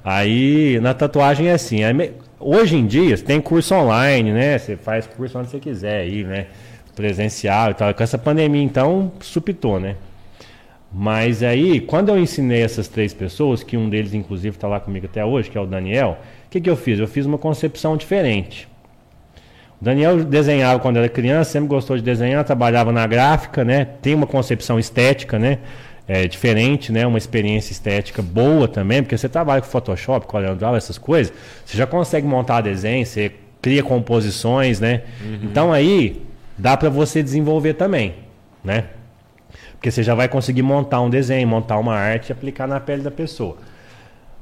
Aí, na tatuagem é assim. é me- Hoje em dia, você tem curso online, né? Você faz curso onde você quiser aí, né? Presencial e tal. Com essa pandemia, então, supitou, né? Mas aí, quando eu ensinei essas três pessoas, que um deles inclusive está lá comigo até hoje, que é o Daniel, o que, que eu fiz? Eu fiz uma concepção diferente. Daniel desenhava quando era criança, sempre gostou de desenhar, trabalhava na gráfica, né? Tem uma concepção estética, né? É, diferente, né? Uma experiência estética boa também, porque você trabalha com Photoshop, com CorelDRAW, essas coisas, você já consegue montar desenho, você cria composições, né? Então aí dá para você desenvolver também, né? Porque você já vai conseguir montar um desenho, montar uma arte e aplicar na pele da pessoa.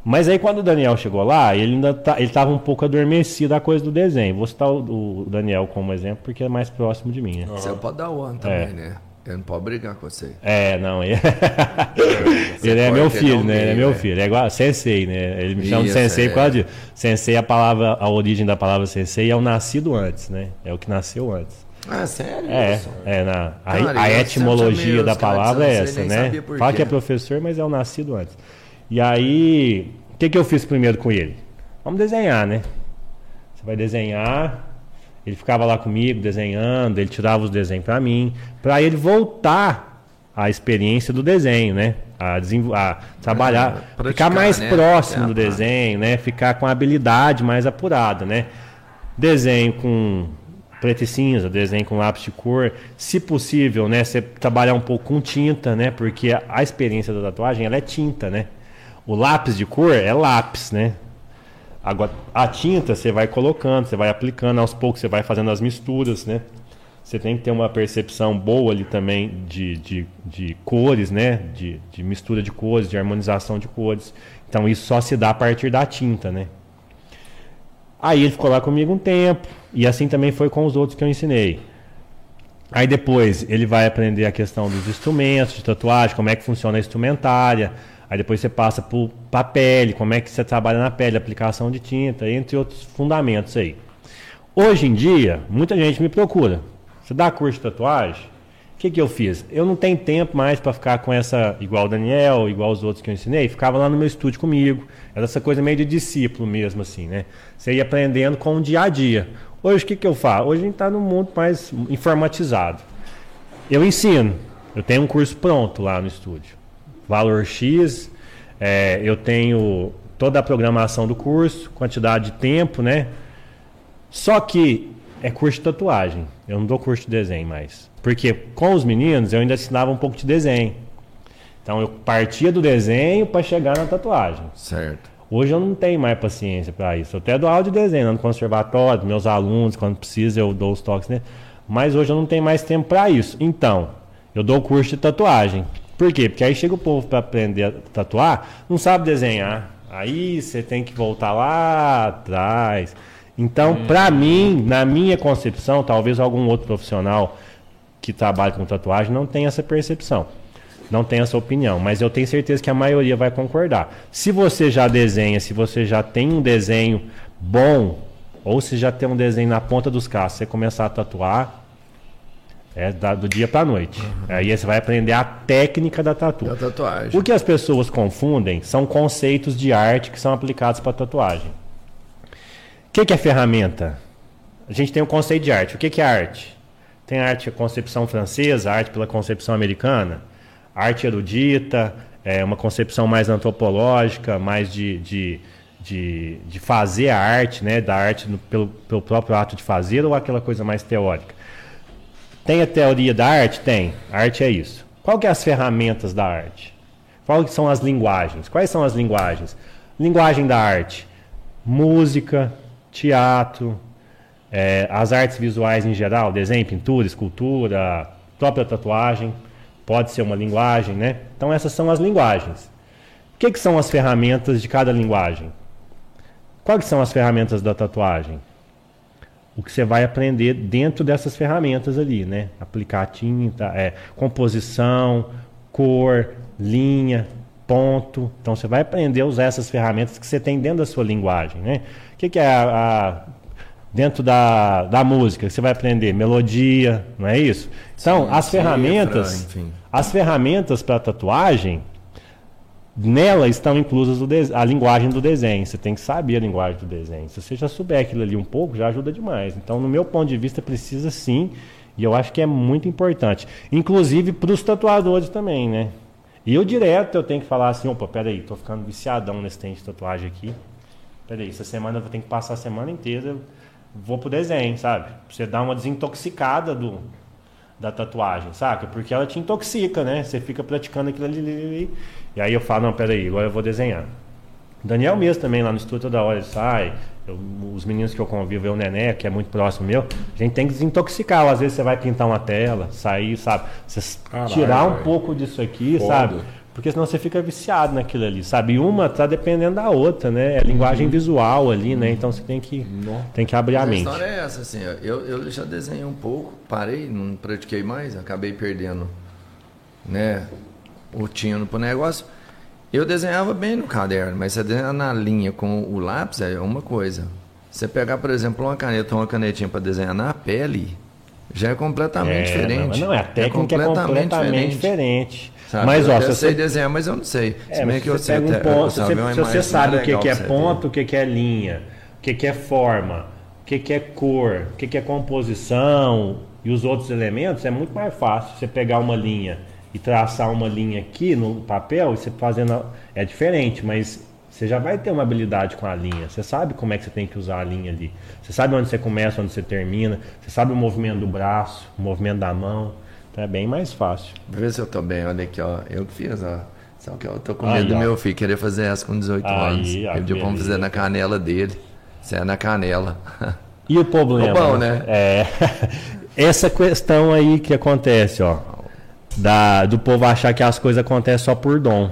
Mas aí quando o Daniel chegou lá, ele ainda tá, ele estava um pouco adormecido a coisa do desenho. Vou citar o, o Daniel como exemplo porque é mais próximo de mim, né? Você pode dar one também, né? Ele não pode brigar com você. É, não, ele, ele é meu filho, né? Ele é meu é. filho, é igual sensei, né? Ele me chama de Isso, sensei é. por causa disso. Sensei, a palavra, a origem da palavra sensei é o nascido antes, né? É o que nasceu antes. Ah, sério? É, Wilson? é na, a, Cara, a etimologia da palavra é essa, né? Fala que é professor, mas é o nascido antes. E aí, o que, que eu fiz primeiro com ele? Vamos desenhar, né? Você vai desenhar. Ele ficava lá comigo desenhando, ele tirava os desenhos para mim, para ele voltar à experiência do desenho, né? A, desenvol- a trabalhar, É, praticar, ficar mais né? próximo É, do desenho, né? Ficar com a habilidade mais apurada, né? Desenho com preto e cinza, desenho com lápis de cor. Se possível, né, você trabalhar um pouco com tinta, né, porque a, a experiência da tatuagem ela é tinta, né. O lápis de cor é lápis, né. Agora, a tinta você vai colocando, você vai aplicando, aos poucos você vai fazendo as misturas, né. Você tem que ter uma percepção boa ali também de, de, de cores, né, de, de mistura de cores, de harmonização de cores. Então isso só se dá a partir da tinta, né. Aí ele ficou lá comigo um tempo, e assim também foi com os outros que eu ensinei. Aí depois ele vai aprender a questão dos instrumentos de tatuagem, como é que funciona a instrumentária. Aí depois você passa para a pele, como é que você trabalha na pele, aplicação de tinta, entre outros fundamentos aí. Hoje em dia, muita gente me procura. Você dá curso de tatuagem? O que, que eu fiz? Eu não tenho tempo mais para ficar com essa, igual o Daniel, igual os outros que eu ensinei, ficava lá no meu estúdio comigo. Era essa coisa meio de discípulo mesmo, assim, né? Você ia aprendendo com o dia a dia. Hoje o que, que eu faço? Hoje a gente está num mundo mais informatizado. Eu ensino. Eu tenho um curso pronto lá no estúdio. Valor X, é, eu tenho toda a programação do curso, quantidade de tempo, né? Só que é curso de tatuagem. Eu não dou curso de desenho mais. Porque com os meninos eu ainda ensinava um pouco de desenho. Então eu partia do desenho para chegar na tatuagem. Certo. Hoje eu não tenho mais paciência para isso. Eu até dou aula de desenho no conservatório, meus alunos, quando precisa eu dou os toques, né? Mas hoje eu não tenho mais tempo para isso. Então, eu dou curso de tatuagem. Por quê? Porque aí chega o povo para aprender a tatuar, não sabe desenhar. Aí você tem que voltar lá atrás. Então, hum. para mim, na minha concepção, talvez algum outro profissional que trabalha com tatuagem não tenha essa percepção. Não tenha essa opinião, mas eu tenho certeza que a maioria vai concordar. Se você já desenha, se você já tem um desenho bom, ou se já tem um desenho na ponta dos caços, você começar a tatuar, é do dia para noite. Uhum. Aí você vai aprender a técnica da tatu. Da tatuagem. O que as pessoas confundem são conceitos de arte que são aplicados para tatuagem. O que, que é ferramenta? A gente tem o conceito de arte. O que, que é arte? Tem arte a concepção francesa, arte pela concepção americana, arte erudita, é uma concepção mais antropológica, mais de, de, de, de fazer a arte, né, da arte no, pelo, pelo próprio ato de fazer ou aquela coisa mais teórica. Tem a teoria da arte? Tem. Arte é isso. Qual que é as ferramentas da arte? Quais são as linguagens? Quais são as linguagens? Linguagem da arte: música, teatro, é, as artes visuais em geral, desenho, pintura, escultura, própria tatuagem, pode ser uma linguagem, né? Então essas são as linguagens. O que, que são as ferramentas de cada linguagem? Quais são as ferramentas da tatuagem? O que você vai aprender dentro dessas ferramentas ali, né? Aplicar tinta, é, composição, cor, linha, ponto. Então você vai aprender a usar essas ferramentas que você tem dentro da sua linguagem, né? O que, que é a, a dentro da, da música, você vai aprender melodia, não é isso? Então, sim, as ferramentas, enfim. as ferramentas para tatuagem, nela estão inclusas a linguagem do desenho. Você tem que saber a linguagem do desenho. Se você já souber aquilo ali um pouco, já ajuda demais. Então, no meu ponto de vista, precisa sim, e eu acho que é muito importante. Inclusive para os tatuadores também, né? E eu direto eu tenho que falar assim, opa, peraí, tô ficando viciadão nesse tempo de tatuagem aqui. Peraí, essa semana eu vou ter que passar a semana inteira vou pro desenho, sabe? Você dar uma desintoxicada do, da tatuagem, saca? Porque ela te intoxica, né? Você fica praticando aquilo ali, ali, E aí eu falo, não, peraí, agora eu vou desenhar. Daniel mesmo também, lá no estúdio, toda hora ele sai. Eu, os meninos que eu convivo, eu, o Nené, que é muito próximo meu, a gente tem que desintoxicar. Às vezes você vai pintar uma tela, sair, sabe? Você Caralho, tirar um véio. pouco disso aqui, Foda. sabe? Porque senão você fica viciado naquilo ali, sabe? uma tá dependendo da outra, né? É linguagem uhum. visual ali, né? Então você tem que, tem que abrir Mas a mente. A história é essa, assim, eu, eu já desenhei um pouco, parei, não pratiquei mais, acabei perdendo, né? O tino pro negócio. Eu desenhava bem no caderno, mas você desenhar na linha com o lápis é uma coisa. Você pegar, por exemplo, uma caneta ou uma canetinha para desenhar na pele, já é completamente é, diferente. Não, não, é a técnica é completamente, é completamente diferente. diferente. Mas, ó, eu, eu sei desenhar, mas eu não sei. É, mas que você pega um ponto, se, você, se você sabe o que, que é ponto, o que, que é linha, o que, que é forma, o que, que é cor, o que, que é composição e os outros elementos, é muito mais fácil você pegar uma linha e traçar uma linha aqui no papel e você fazendo. É diferente, mas você já vai ter uma habilidade com a linha. Você sabe como é que você tem que usar a linha ali. Você sabe onde você começa, onde você termina. Você sabe o movimento do braço, o movimento da mão. Então é bem mais fácil. Vê se eu tô bem, olha aqui, ó. Eu fiz, ó. Só que eu tô com Aí, medo do ó. meu filho querer fazer essa com 18 Aí, anos. pediu pra beleza. fazer na canela dele. Isso é na canela. E o problema? Bom, né? É. Essa questão aí que acontece, ó. Da, do povo achar que as coisas acontecem só por dom.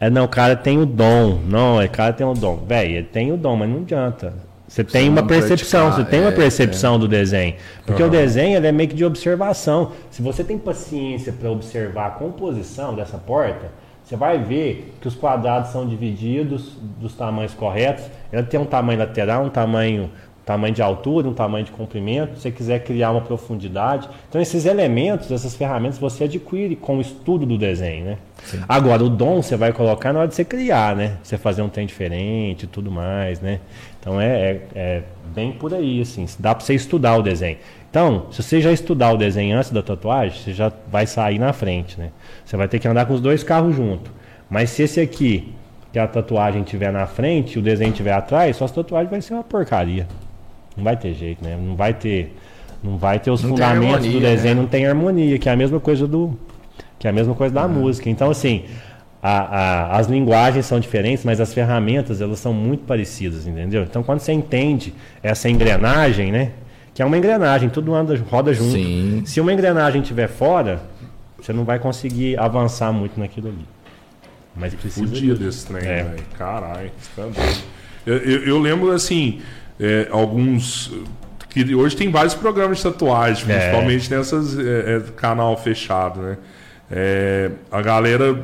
É, não, o cara tem o dom. Não, o cara tem o dom. Véi, ele tem o dom, mas não adianta. Você tem uma percepção, praticar, você tem uma é, percepção do desenho. Porque o desenho é meio que de observação. Se você tem paciência para observar a composição dessa porta, você vai ver que os quadrados são divididos dos tamanhos corretos. Ela tem um tamanho lateral, um tamanho, tamanho de altura, um tamanho de comprimento. Se você quiser criar uma profundidade. Então, esses elementos, essas ferramentas, você adquire com o estudo do desenho, né? Agora, o dom você vai colocar na hora de você criar, né? Você fazer um trem diferente e tudo mais, né? Então, é, é, é bem por aí, assim. Dá para você estudar o desenho. Então, se você já estudar o desenho antes da tatuagem, você já vai sair na frente, né? Você vai ter que andar com os dois carros juntos. Mas se esse aqui, que a tatuagem estiver na frente e o desenho estiver atrás, sua tatuagem vai ser uma porcaria. Não vai ter jeito, né? Não vai ter, não vai ter os Não fundamentos do harmonia, desenho, né? não tem harmonia, que é a mesma coisa do que é a mesma coisa da Uhum. música. Então, assim, a- a- as linguagens são diferentes, mas as ferramentas elas são muito parecidas, entendeu? Então, quando você entende essa engrenagem, né? Que é uma engrenagem, tudo anda, roda junto. Sim. Se uma engrenagem estiver fora, você não vai conseguir avançar muito naquilo ali. Mas precisa. Fudia disso. desse trem, É. velho. Caralho, tá doido. eu, eu, eu lembro, assim, é, alguns. que hoje tem vários programas de tatuagem, É. principalmente nessas é, é, canal fechado, né? É, a galera,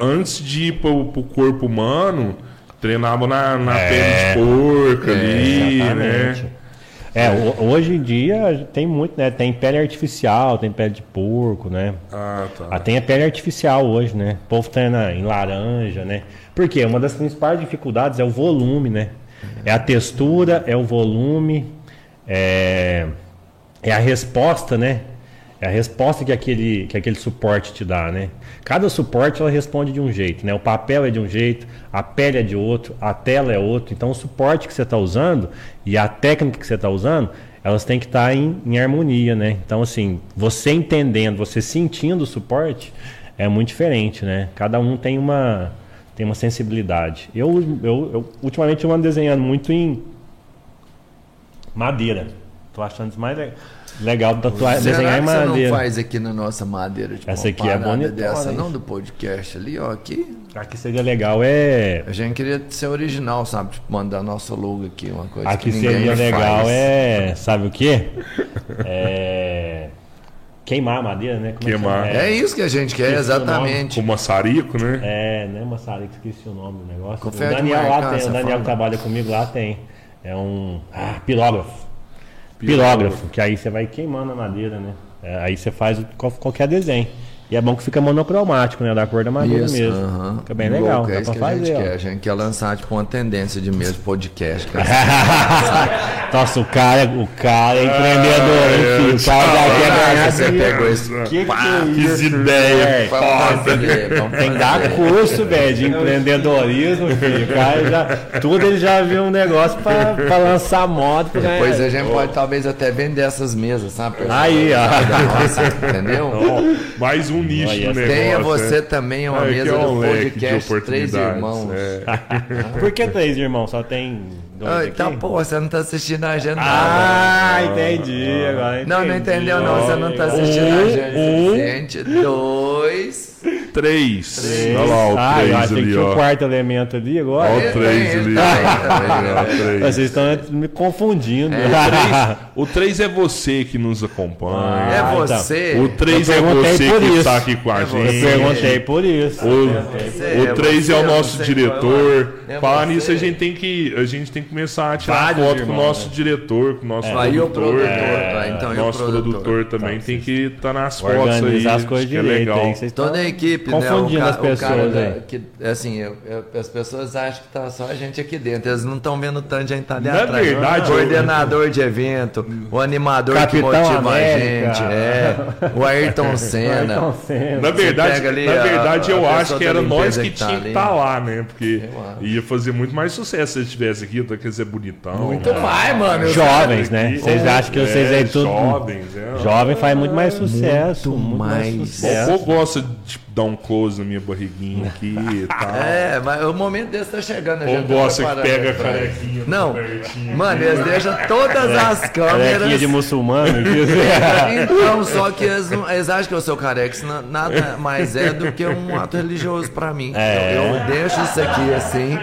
antes de ir pro, pro corpo humano, treinava na, na É. pele de porco ali, Exatamente. né? É, ho- hoje em dia tem muito, né? Tem pele artificial, tem pele de porco, né? Ah, tá. Ah, tem a pele artificial hoje, né? O povo treina em laranja, né? Porque uma das principais dificuldades é o volume, né? É a textura, é o volume, é, é a resposta, né? É a resposta que aquele, que aquele suporte te dá, né? Cada suporte ela responde de um jeito, né? O papel é de um jeito, a pele é de outro, a tela é outro. Então o suporte que você está usando e a técnica que você está usando, elas têm que estar em, em harmonia, né? Então assim, você entendendo, você sentindo o suporte é muito diferente, né? Cada um tem uma tem uma sensibilidade. Eu, eu, eu ultimamente eu ando desenhando muito em madeira. Tô achando isso mais le- legal de tatuar, Será desenhar em que você não madeira. faz aqui na nossa madeira? Tipo, Essa aqui é bonitona, dessa, não do podcast ali, ó, aqui. Aqui seria legal é A gente queria ser original, sabe? Tipo, mandar nosso logo aqui, uma coisa Aqui seria legal faz. é. Sabe o quê? É. Queimar a madeira, né? Como que Queimar. chama? É isso que a gente quer, Esqueci exatamente. Com maçarico, né? É, né, maçarico, esqueci o nome do negócio. Com o Daniel lá marcar, tem, você o Daniel que trabalha comigo lá tem. É um. Ah, pirógrafo. Pirógrafo. Pirógrafo, que aí você vai queimando a madeira, né? É, aí você faz qualquer desenho. E é bom que fica monocromático, né? Da cor da madeira Isso, mesmo. aham. Fica bem legal. Louco, é dá isso que a gente fazer, ó. quer. A gente quer lançar tipo uma tendência de mesmo podcast. Nossa, o cara, o cara é empreendedor, hein, filho? O cara já quer ganhar Você pegou esse. Que Pá, que é que isso, ideia foda. fazer, Tem que dar fazer. curso, velho, de empreendedorismo, filho. O cara já, tudo ele já viu um negócio pra, pra lançar moto. Pra ganhar. Depois a gente pode talvez até vender essas mesas, sabe? Aí, ó. Entendeu? Mais um nicho Olha, do negócio. Tenha né? você também uma É, mesa é do um de podcast Três Irmãos. é. Por que três, irmão? Só tem dois Ah, aqui? então, pô, você não tá assistindo a agenda. Ah, entendi agora. não, não entendi. entendeu, não. Você não tá assistindo a agenda um. suficiente. Dois. Três. três. Olha lá o Ah, eu três achei que ali, tinha o quarto elemento ali agora. Ó Ele o três ali. também, três. Vocês estão me confundindo. O 3 é você que nos acompanha. É Ah, então. você. O 3 Eu é você que está aqui com a É Eu gente. perguntei por isso. O, o 3 é o nosso diretor. É Falar você. nisso, a gente tem que, a gente tem que começar a tirar Vários foto com o nosso né? diretor, com o nosso Aí o produtor. É, tá? Então, o nosso produtor? produtor também Então, tem que estar nas fotos aí. Organizar as coisas que é direito legal. aí. Vocês Toda a equipe Confundindo né? as pessoas da- aí. que, assim, eu- eu- as pessoas acham que tá só a gente aqui dentro. Eles não estão vendo o tanto de gente tá ali Na atrás. verdade, o eu- coordenador de evento, o animador Capitão que motiva América. a gente, é, o Ayrton Senna. Ayrton Senna. Na verdade, na a- verdade a eu acho que era nós que que tá tinha que ali. estar lá, né? Porque Eu. Ia fazer muito mais sucesso se eles estivessem aqui, tá? quer dizer, bonitão. Muito mais, mano. Jovens, né? Vocês acham que vocês aí tudo. Jovens, é. Jovem faz muito mais sucesso. Muito Muito, mais, mais. sucesso. Ou gosta de dar um close na minha barriguinha aqui e tal. É, mas o momento desse tá chegando. Ou gente tá gosta que pega a carequinha Não, mano, eles deixam todas as Carequinha câmeras. de muçulmano. Então, só que eles, eles acham que eu sou careca, isso na- nada mais é do que um ato religioso pra mim. É. Eu, eu deixo isso aqui assim.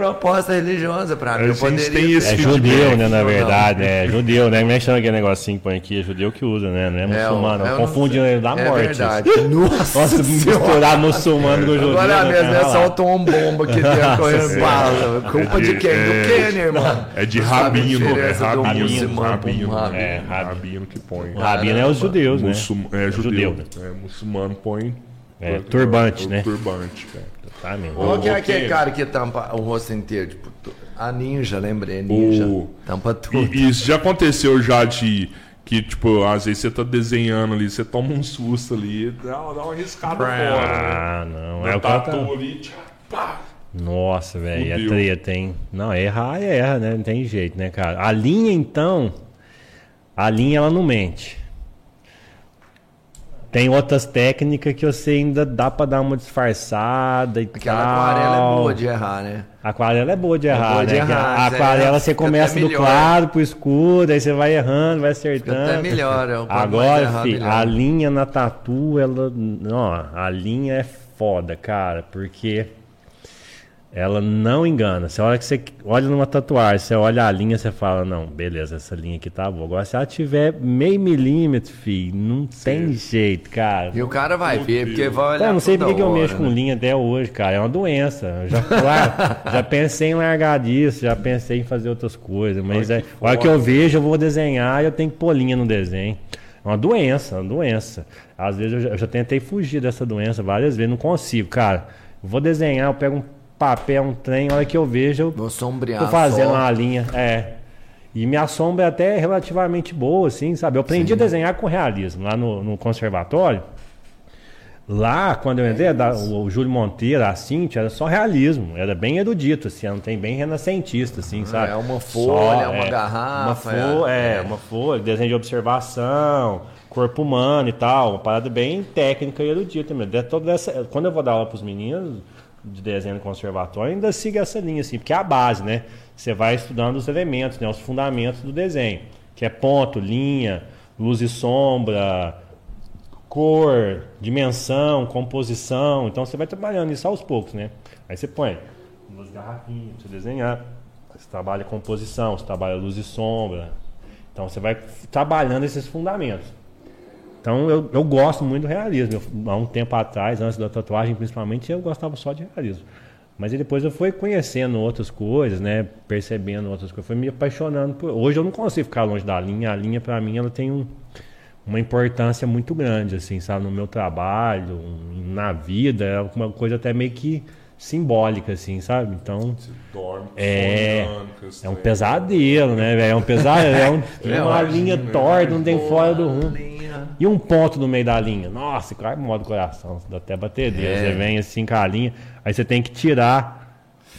É proposta religiosa pra mim. Eu poderia... tem esse É feedback. judeu, né? Na verdade, é judeu, né? Como é que chama aquele negocinho que põe aqui? É judeu que usa, né? Não é muçulmano. eu não Confunde ele da É morte. verdade. isso. Nossa, Nossa, misturar muçulmano com judeu. Agora né, mesmo, é solta um bomba aqui dentro correndo bala. Culpa É de- de quem? é- Do Kenner, mano. É de rabino, é rabino, muçulmano rabino, rabino. É, rabino. que põe. O rabino é os judeus, né? Muçul- é judeu. Judeu, né? É, muçulmano põe. É, turbante, né? Turbante, é. Tá mesmo. Qual que é aquele cara que tampa o rosto inteiro? Tipo, a ninja, lembrei, ninja. O- Tampa tudo. E isso já aconteceu já de que, tipo, às vezes você tá desenhando ali, você toma um susto ali, dá, dá uma arriscada fora, né? Ah, não. É o cara tá... tatu ali, tchá, pá. Nossa, velho, é Fudeu. treta, hein? Não, errar, erra, né? Não tem jeito, né, cara? A linha, então, a linha, ela não mente. Tem outras técnicas que você ainda dá pra dar uma disfarçada e Aquela tal. aquarela é boa de errar, né? Aquarela é boa de errar, boa de né? Errar, a é, aquarela você fica começa do melhor. claro pro escuro, aí você vai errando, vai acertando. até melhor, é, Agora, errar, fi, melhor. a linha na tatu, ela. Não, a linha é foda, cara, porque ela não engana. Você olha que você olha numa tatuagem, você olha a linha, você fala, não, beleza, essa linha aqui tá boa. Agora, se ela tiver meio milímetro, filho, não tem jeito, cara. E o cara vai ver, porque vai olhar eu não sei porque que eu hora, mexo com né? linha até hoje, cara. É uma doença. Eu já, lá- já pensei em largar disso, já pensei em fazer outras coisas. Mas é, a hora que eu vejo, eu vou desenhar e eu tenho que pôr linha no desenho. É uma doença, uma doença. Às vezes eu já, eu já tentei fugir dessa doença várias vezes, não consigo, cara. Eu vou desenhar, eu pego um papel, um trem, a hora que eu vejo, eu Vou sombrear tô fazendo só. uma linha. É. E minha sombra é até relativamente boa, assim, sabe? Eu aprendi a desenhar com realismo lá no, no conservatório. Lá, quando eu entrei, da- o, o Júlio Monteiro, a Cintia, era só realismo. Era bem erudito, assim, um tem bem renascentista, assim, sabe? é uma folha, uma garrafa, Uma folha, é. é, uma folha, desenho de observação, corpo humano e tal. Uma parada bem técnica e erudita mesmo. Toda essa, quando eu vou dar aula para os meninos de desenho no conservatório, ainda sigo essa linha, assim, porque é a base, né? Você vai estudando os elementos, né? Os fundamentos do desenho. Que é ponto, linha, luz e sombra, cor, dimensão, composição. Então você vai trabalhando isso aos poucos, né? Aí você põe duas garrafinhas pra você desenhar. Você trabalha composição, você trabalha luz e sombra. Então você vai trabalhando esses fundamentos. Então eu, eu gosto muito do realismo. Eu, há um tempo atrás, antes da tatuagem principalmente, eu gostava só de realismo. Mas depois eu fui conhecendo outras coisas, né? Percebendo outras coisas, fui me apaixonando por. Hoje eu não consigo ficar longe da linha. A linha para mim ela tem um, uma importância muito grande, assim, sabe, no meu trabalho, na vida, é uma coisa até meio que simbólica, assim, sabe? Então Dorme, É, é um trem. pesadelo, né, velho? É um pesadelo, é, um, É, uma linha torta, não tem fora do rumo. E um ponto no meio da linha. Nossa, claro, modo coração, dá até batedeira. É. Você vem assim com a linha, aí você tem que tirar.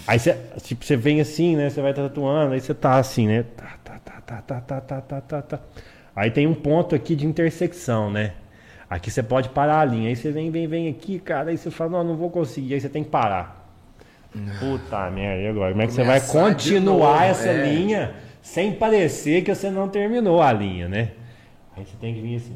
Aí você, tipo, você vem assim, né? Você vai tatuando, aí você tá assim, né? Tá, tá, tá, tá, tá, tá, tá, tá, tá, tá. Aí tem um ponto aqui de intersecção, né? Aqui você pode parar a linha. Aí você vem, vem, vem aqui, cara. Aí você fala, não, não vou conseguir. Aí você tem que parar. Puta merda, e agora? Como é que você vai continuar novo, essa é. linha sem parecer que você não terminou a linha, né? Aí você tem que vir assim.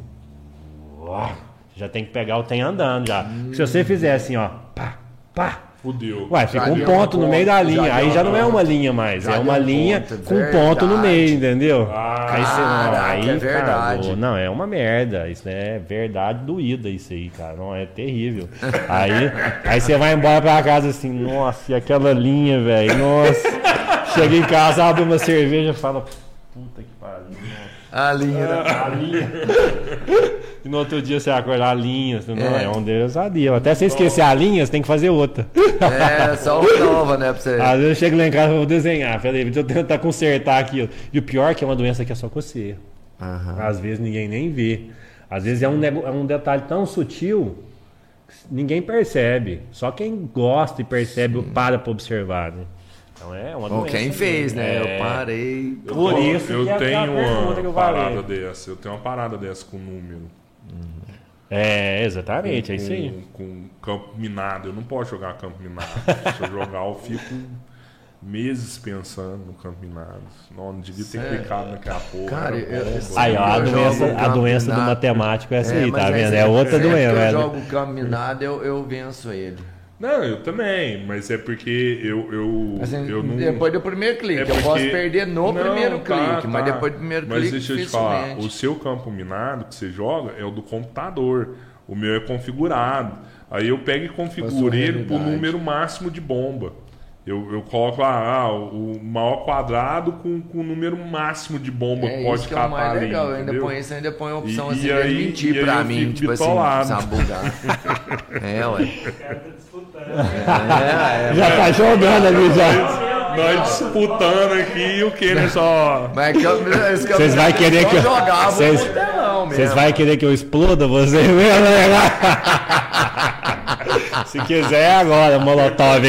Uau, Você já tem que pegar o tem andando já. Se você fizer assim, ó, pá, pá. Fudeu. Ué, fica Já um ponto no meio da já linha. deu Aí já não é uma linha mais. Já é uma um linha ponto, com um ponto no meio, entendeu? Ah, aí você, não, Caraca, aí, é verdade. cagou. Não, é uma merda. Isso é verdade doída, isso aí, cara. Não, é terrível. Aí, aí você vai embora pra casa assim, nossa, e aquela linha, velho, nossa. Chega em casa, abre uma cerveja e fala, puta que. A linha. A linha. e no outro dia você acordar linhas. Não, é, um deusadia. Até você esquecer a linha, você tem que fazer outra. É, só uma nova, né? Pra você... Às vezes eu chego lá em casa e vou desenhar. Falei, deixa eu tentar consertar aquilo. E o pior é que é uma doença que é só com você. Às vezes ninguém nem vê. Às vezes é um, é um detalhe tão sutil que ninguém percebe. Só quem gosta e percebe para pra observar, né? Então é uma doença. quem fez, né? É. Eu parei. Por isso eu que é tenho pergunta que uma eu parada dessa. Eu tenho uma parada dessa com número. É, exatamente, é isso aí. Com, com campo minado. Eu não posso jogar campo minado. Se eu jogar, eu fico meses pensando no campo minado. Não, não devia ter Sério? clicado naquela porra. Cara, eu- eu- Aí, ó, a Eu doença, a campo doença do minado. matemático é essa aí, mas tá vendo? sempre- É outra doença. que eu jogo caminhado, eu, eu venço ele. Não, eu também, mas é porque eu, eu, Assim, eu não. Depois do primeiro clique. É eu porque- posso perder no Não, primeiro tá, clique, mas tá. depois do primeiro Mas clique, deixa eu te falar, o seu campo minado que você joga é o do computador. O meu é configurado. Aí eu pego e configuro ele pro número máximo de bomba. Eu, eu coloco lá ah, o maior quadrado com, com o número máximo de bomba É que pode isso que é o catar mais ali. legal. Eu ainda põe isso, ainda põe a opção E- assim e aí- mentir e pra eu mim, tipo assim, bitolado. sabe bugar. é, ué. Disputando. É, é. Já tá jogando ali já. Nós disputando aqui e o Kenner só. Mas é que eu, esse que eu- Vocês vai querer só que eu- jogava vocês-. Vocês vão querer que eu exploda você mesmo, né? Se quiser é agora, Molotov?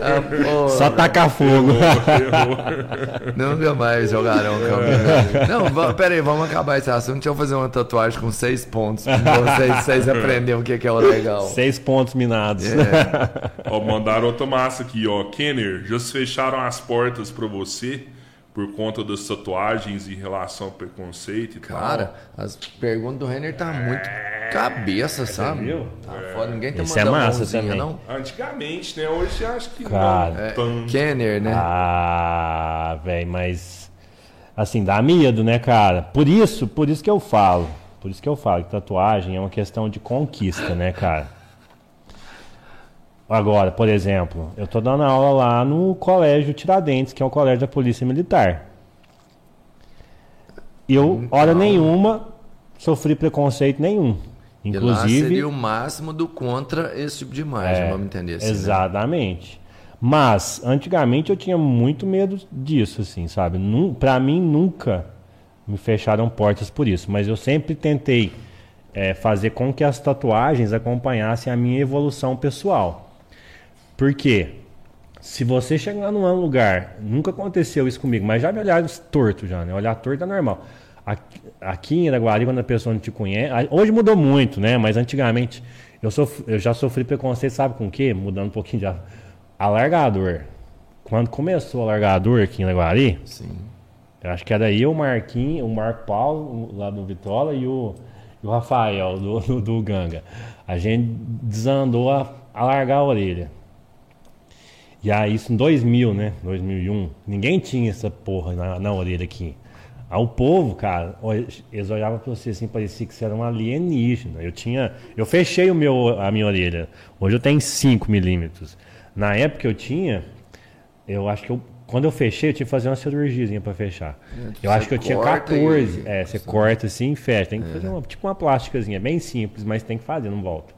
Ah, Só tacar fogo. Nunca mais jogarão campeonato. Não, va- pera aí, vamos acabar esse assunto. Deixa eu fazer uma tatuagem com seis pontos pra vocês, vocês aprenderem o que que é o legal. Seis pontos minados. É. Ó, mandaram outra massa aqui, ó. Kenner, já se fecharam as portas pra você por conta das tatuagens em relação ao preconceito e Cara, as perguntas do Renner tá muito cabeça, sabe? viu? Tá foda, ninguém tá Isso é mandando massa mãozinha, também. não? tal. Antigamente, né? Hoje acho que Cara. não É, tanto. Kenner, né? Ah, velho, mas assim, dá medo, né, cara? Por isso, por isso que eu falo. Por isso que eu falo que tatuagem é uma questão de conquista, né, cara? Agora, por exemplo, eu tô dando aula lá no Colégio Tiradentes, que é o colégio da Polícia Militar. Eu, hora nenhuma, sofri preconceito nenhum. E lá Inclusive, seria o máximo do contra esse tipo de imagem, É, vamos entender assim. né? Exatamente. Mas, antigamente eu tinha muito medo disso, assim, sabe? Pra mim, nunca me fecharam portas por isso. Mas eu sempre tentei é, fazer com que as tatuagens acompanhassem a minha evolução pessoal. Por quê? Se você chegar num lugar, nunca aconteceu isso comigo, mas já me olharam torto já, né? Olhar torto é normal. Aqui, aqui em Iraguari, quando a pessoa não te conhece, hoje mudou muito, né? Mas antigamente eu, sof- eu já sofri preconceito, sabe com o quê? Mudando um pouquinho de alargador. Quando começou o alargador aqui em Iraguari, Sim. eu acho que era eu, o Marquinhos, o Marco Paulo, lá do Vitrola, e o, o Rafael, do, do, do Ganga. A gente desandou a, a largar a orelha. E aí, isso em 2000, né? 2001. Ninguém tinha essa porra na, na orelha aqui. Aí o povo, cara, eles olhavam pra você assim, parecia que você era um alienígena. Eu tinha. Eu fechei o meu, a minha orelha. Hoje eu tenho 5 milímetros. Na época eu tinha, eu acho que eu. Quando eu fechei, eu tive que fazer uma cirurgiazinha pra fechar. Eu você acho que eu tinha corta 14. e- É, você corta assim e fecha. Tem que fazer uma, tipo uma plásticas, bem simples, mas tem que fazer, não volta.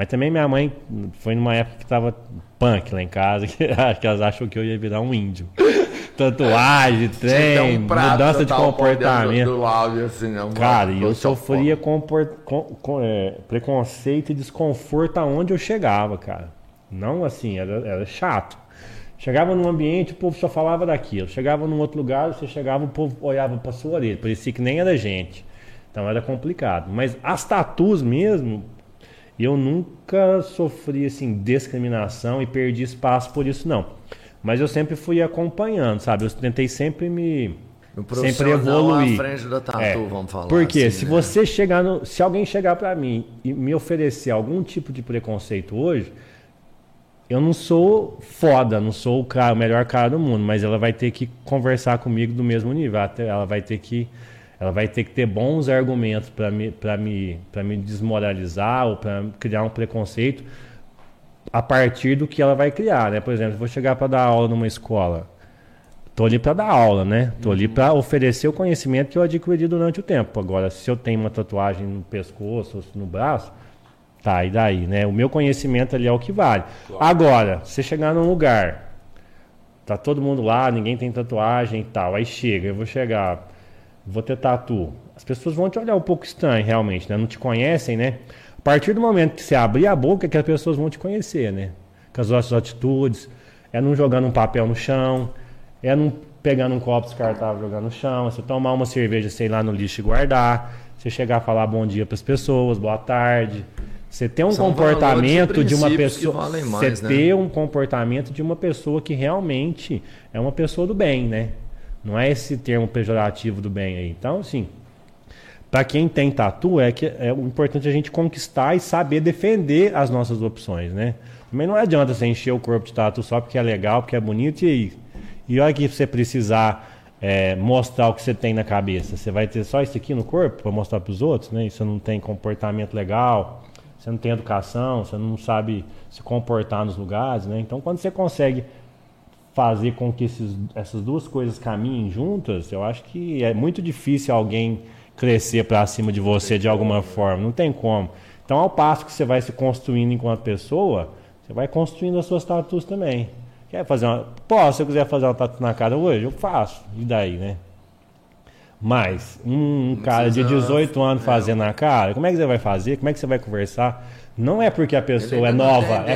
Mas também minha mãe foi numa época que tava punk lá em casa, que que elas acham que eu ia virar um índio. Tatuagem, trem, um prato mudança de comportamento. Do, do áudio, assim? Um Cara, e eu sofria com- com- é, preconceito e desconforto aonde eu chegava, cara. Não assim, era, era chato. Chegava num ambiente, o povo só falava daquilo. Chegava num outro lugar, você chegava, o povo olhava pra sua orelha. Parecia que nem era gente. Então era complicado. Mas as tatus mesmo, eu nunca sofri assim, discriminação e perdi espaço por isso, não. Mas eu sempre fui acompanhando, sabe? Eu tentei sempre me. Sempre à evoluir. frente da tatu, É, vamos falar. Porque assim, se né? você chegar no, se alguém chegar pra mim e me oferecer algum tipo de preconceito hoje, eu não sou foda, não sou o, cara, o melhor cara do mundo, mas ela vai ter que conversar comigo do mesmo nível, ela vai ter que ela vai ter que ter bons argumentos para me me me desmoralizar ou para criar um preconceito a partir do que ela vai criar, né? Por exemplo, vou chegar para dar aula numa escola tô ali para dar aula, né? Tô ali para oferecer o conhecimento que eu adquiri durante o tempo. Agora, se eu tenho uma tatuagem no pescoço ou no braço, tá, e daí, né? O meu conhecimento ali é o que vale. Agora, você chegar num lugar, tá todo mundo lá, ninguém tem tatuagem e tal, aí chega, eu vou chegar, vou ter tatu. As pessoas vão te olhar um pouco estranho, realmente, né? Não te conhecem, né? A partir do momento que você abrir a boca, é que as pessoas vão te conhecer, né? Com as suas atitudes, é não jogando um papel no chão, é não pegando um copo descartável jogando no chão, é você tomar uma cerveja, sei lá, no lixo e guardar, você chegar a falar bom dia para as pessoas, boa tarde. Você ter um São comportamento de uma pessoa, mais, você né? ter um comportamento de uma pessoa que realmente é uma pessoa do bem, né? Não é esse termo pejorativo do bem aí. Então, assim, para quem tem tatu, é que é importante a gente conquistar e saber defender as nossas opções, né? Também não adianta você encher o corpo de tatu só porque é legal, porque é bonito e e olha que você precisar é, mostrar o que você tem na cabeça. Você vai ter só isso aqui no corpo para mostrar para os outros, né? E você não tem comportamento legal, você não tem educação, você não sabe se comportar nos lugares, né? Então, quando você consegue fazer com que esses, essas duas coisas caminhem juntas, eu acho que é muito difícil alguém crescer para cima de você de alguma forma. Não tem como. Então, ao passo que você vai se construindo enquanto pessoa, você vai construindo as suas tatuas também. Quer fazer uma. Pô, se eu quiser fazer uma tatu na cara hoje, eu faço. E daí, né? Mas um cara de precisa- 18 anos é. fazendo na cara, como é que você vai fazer? Como é que você vai conversar? Não é porque a pessoa é nova, é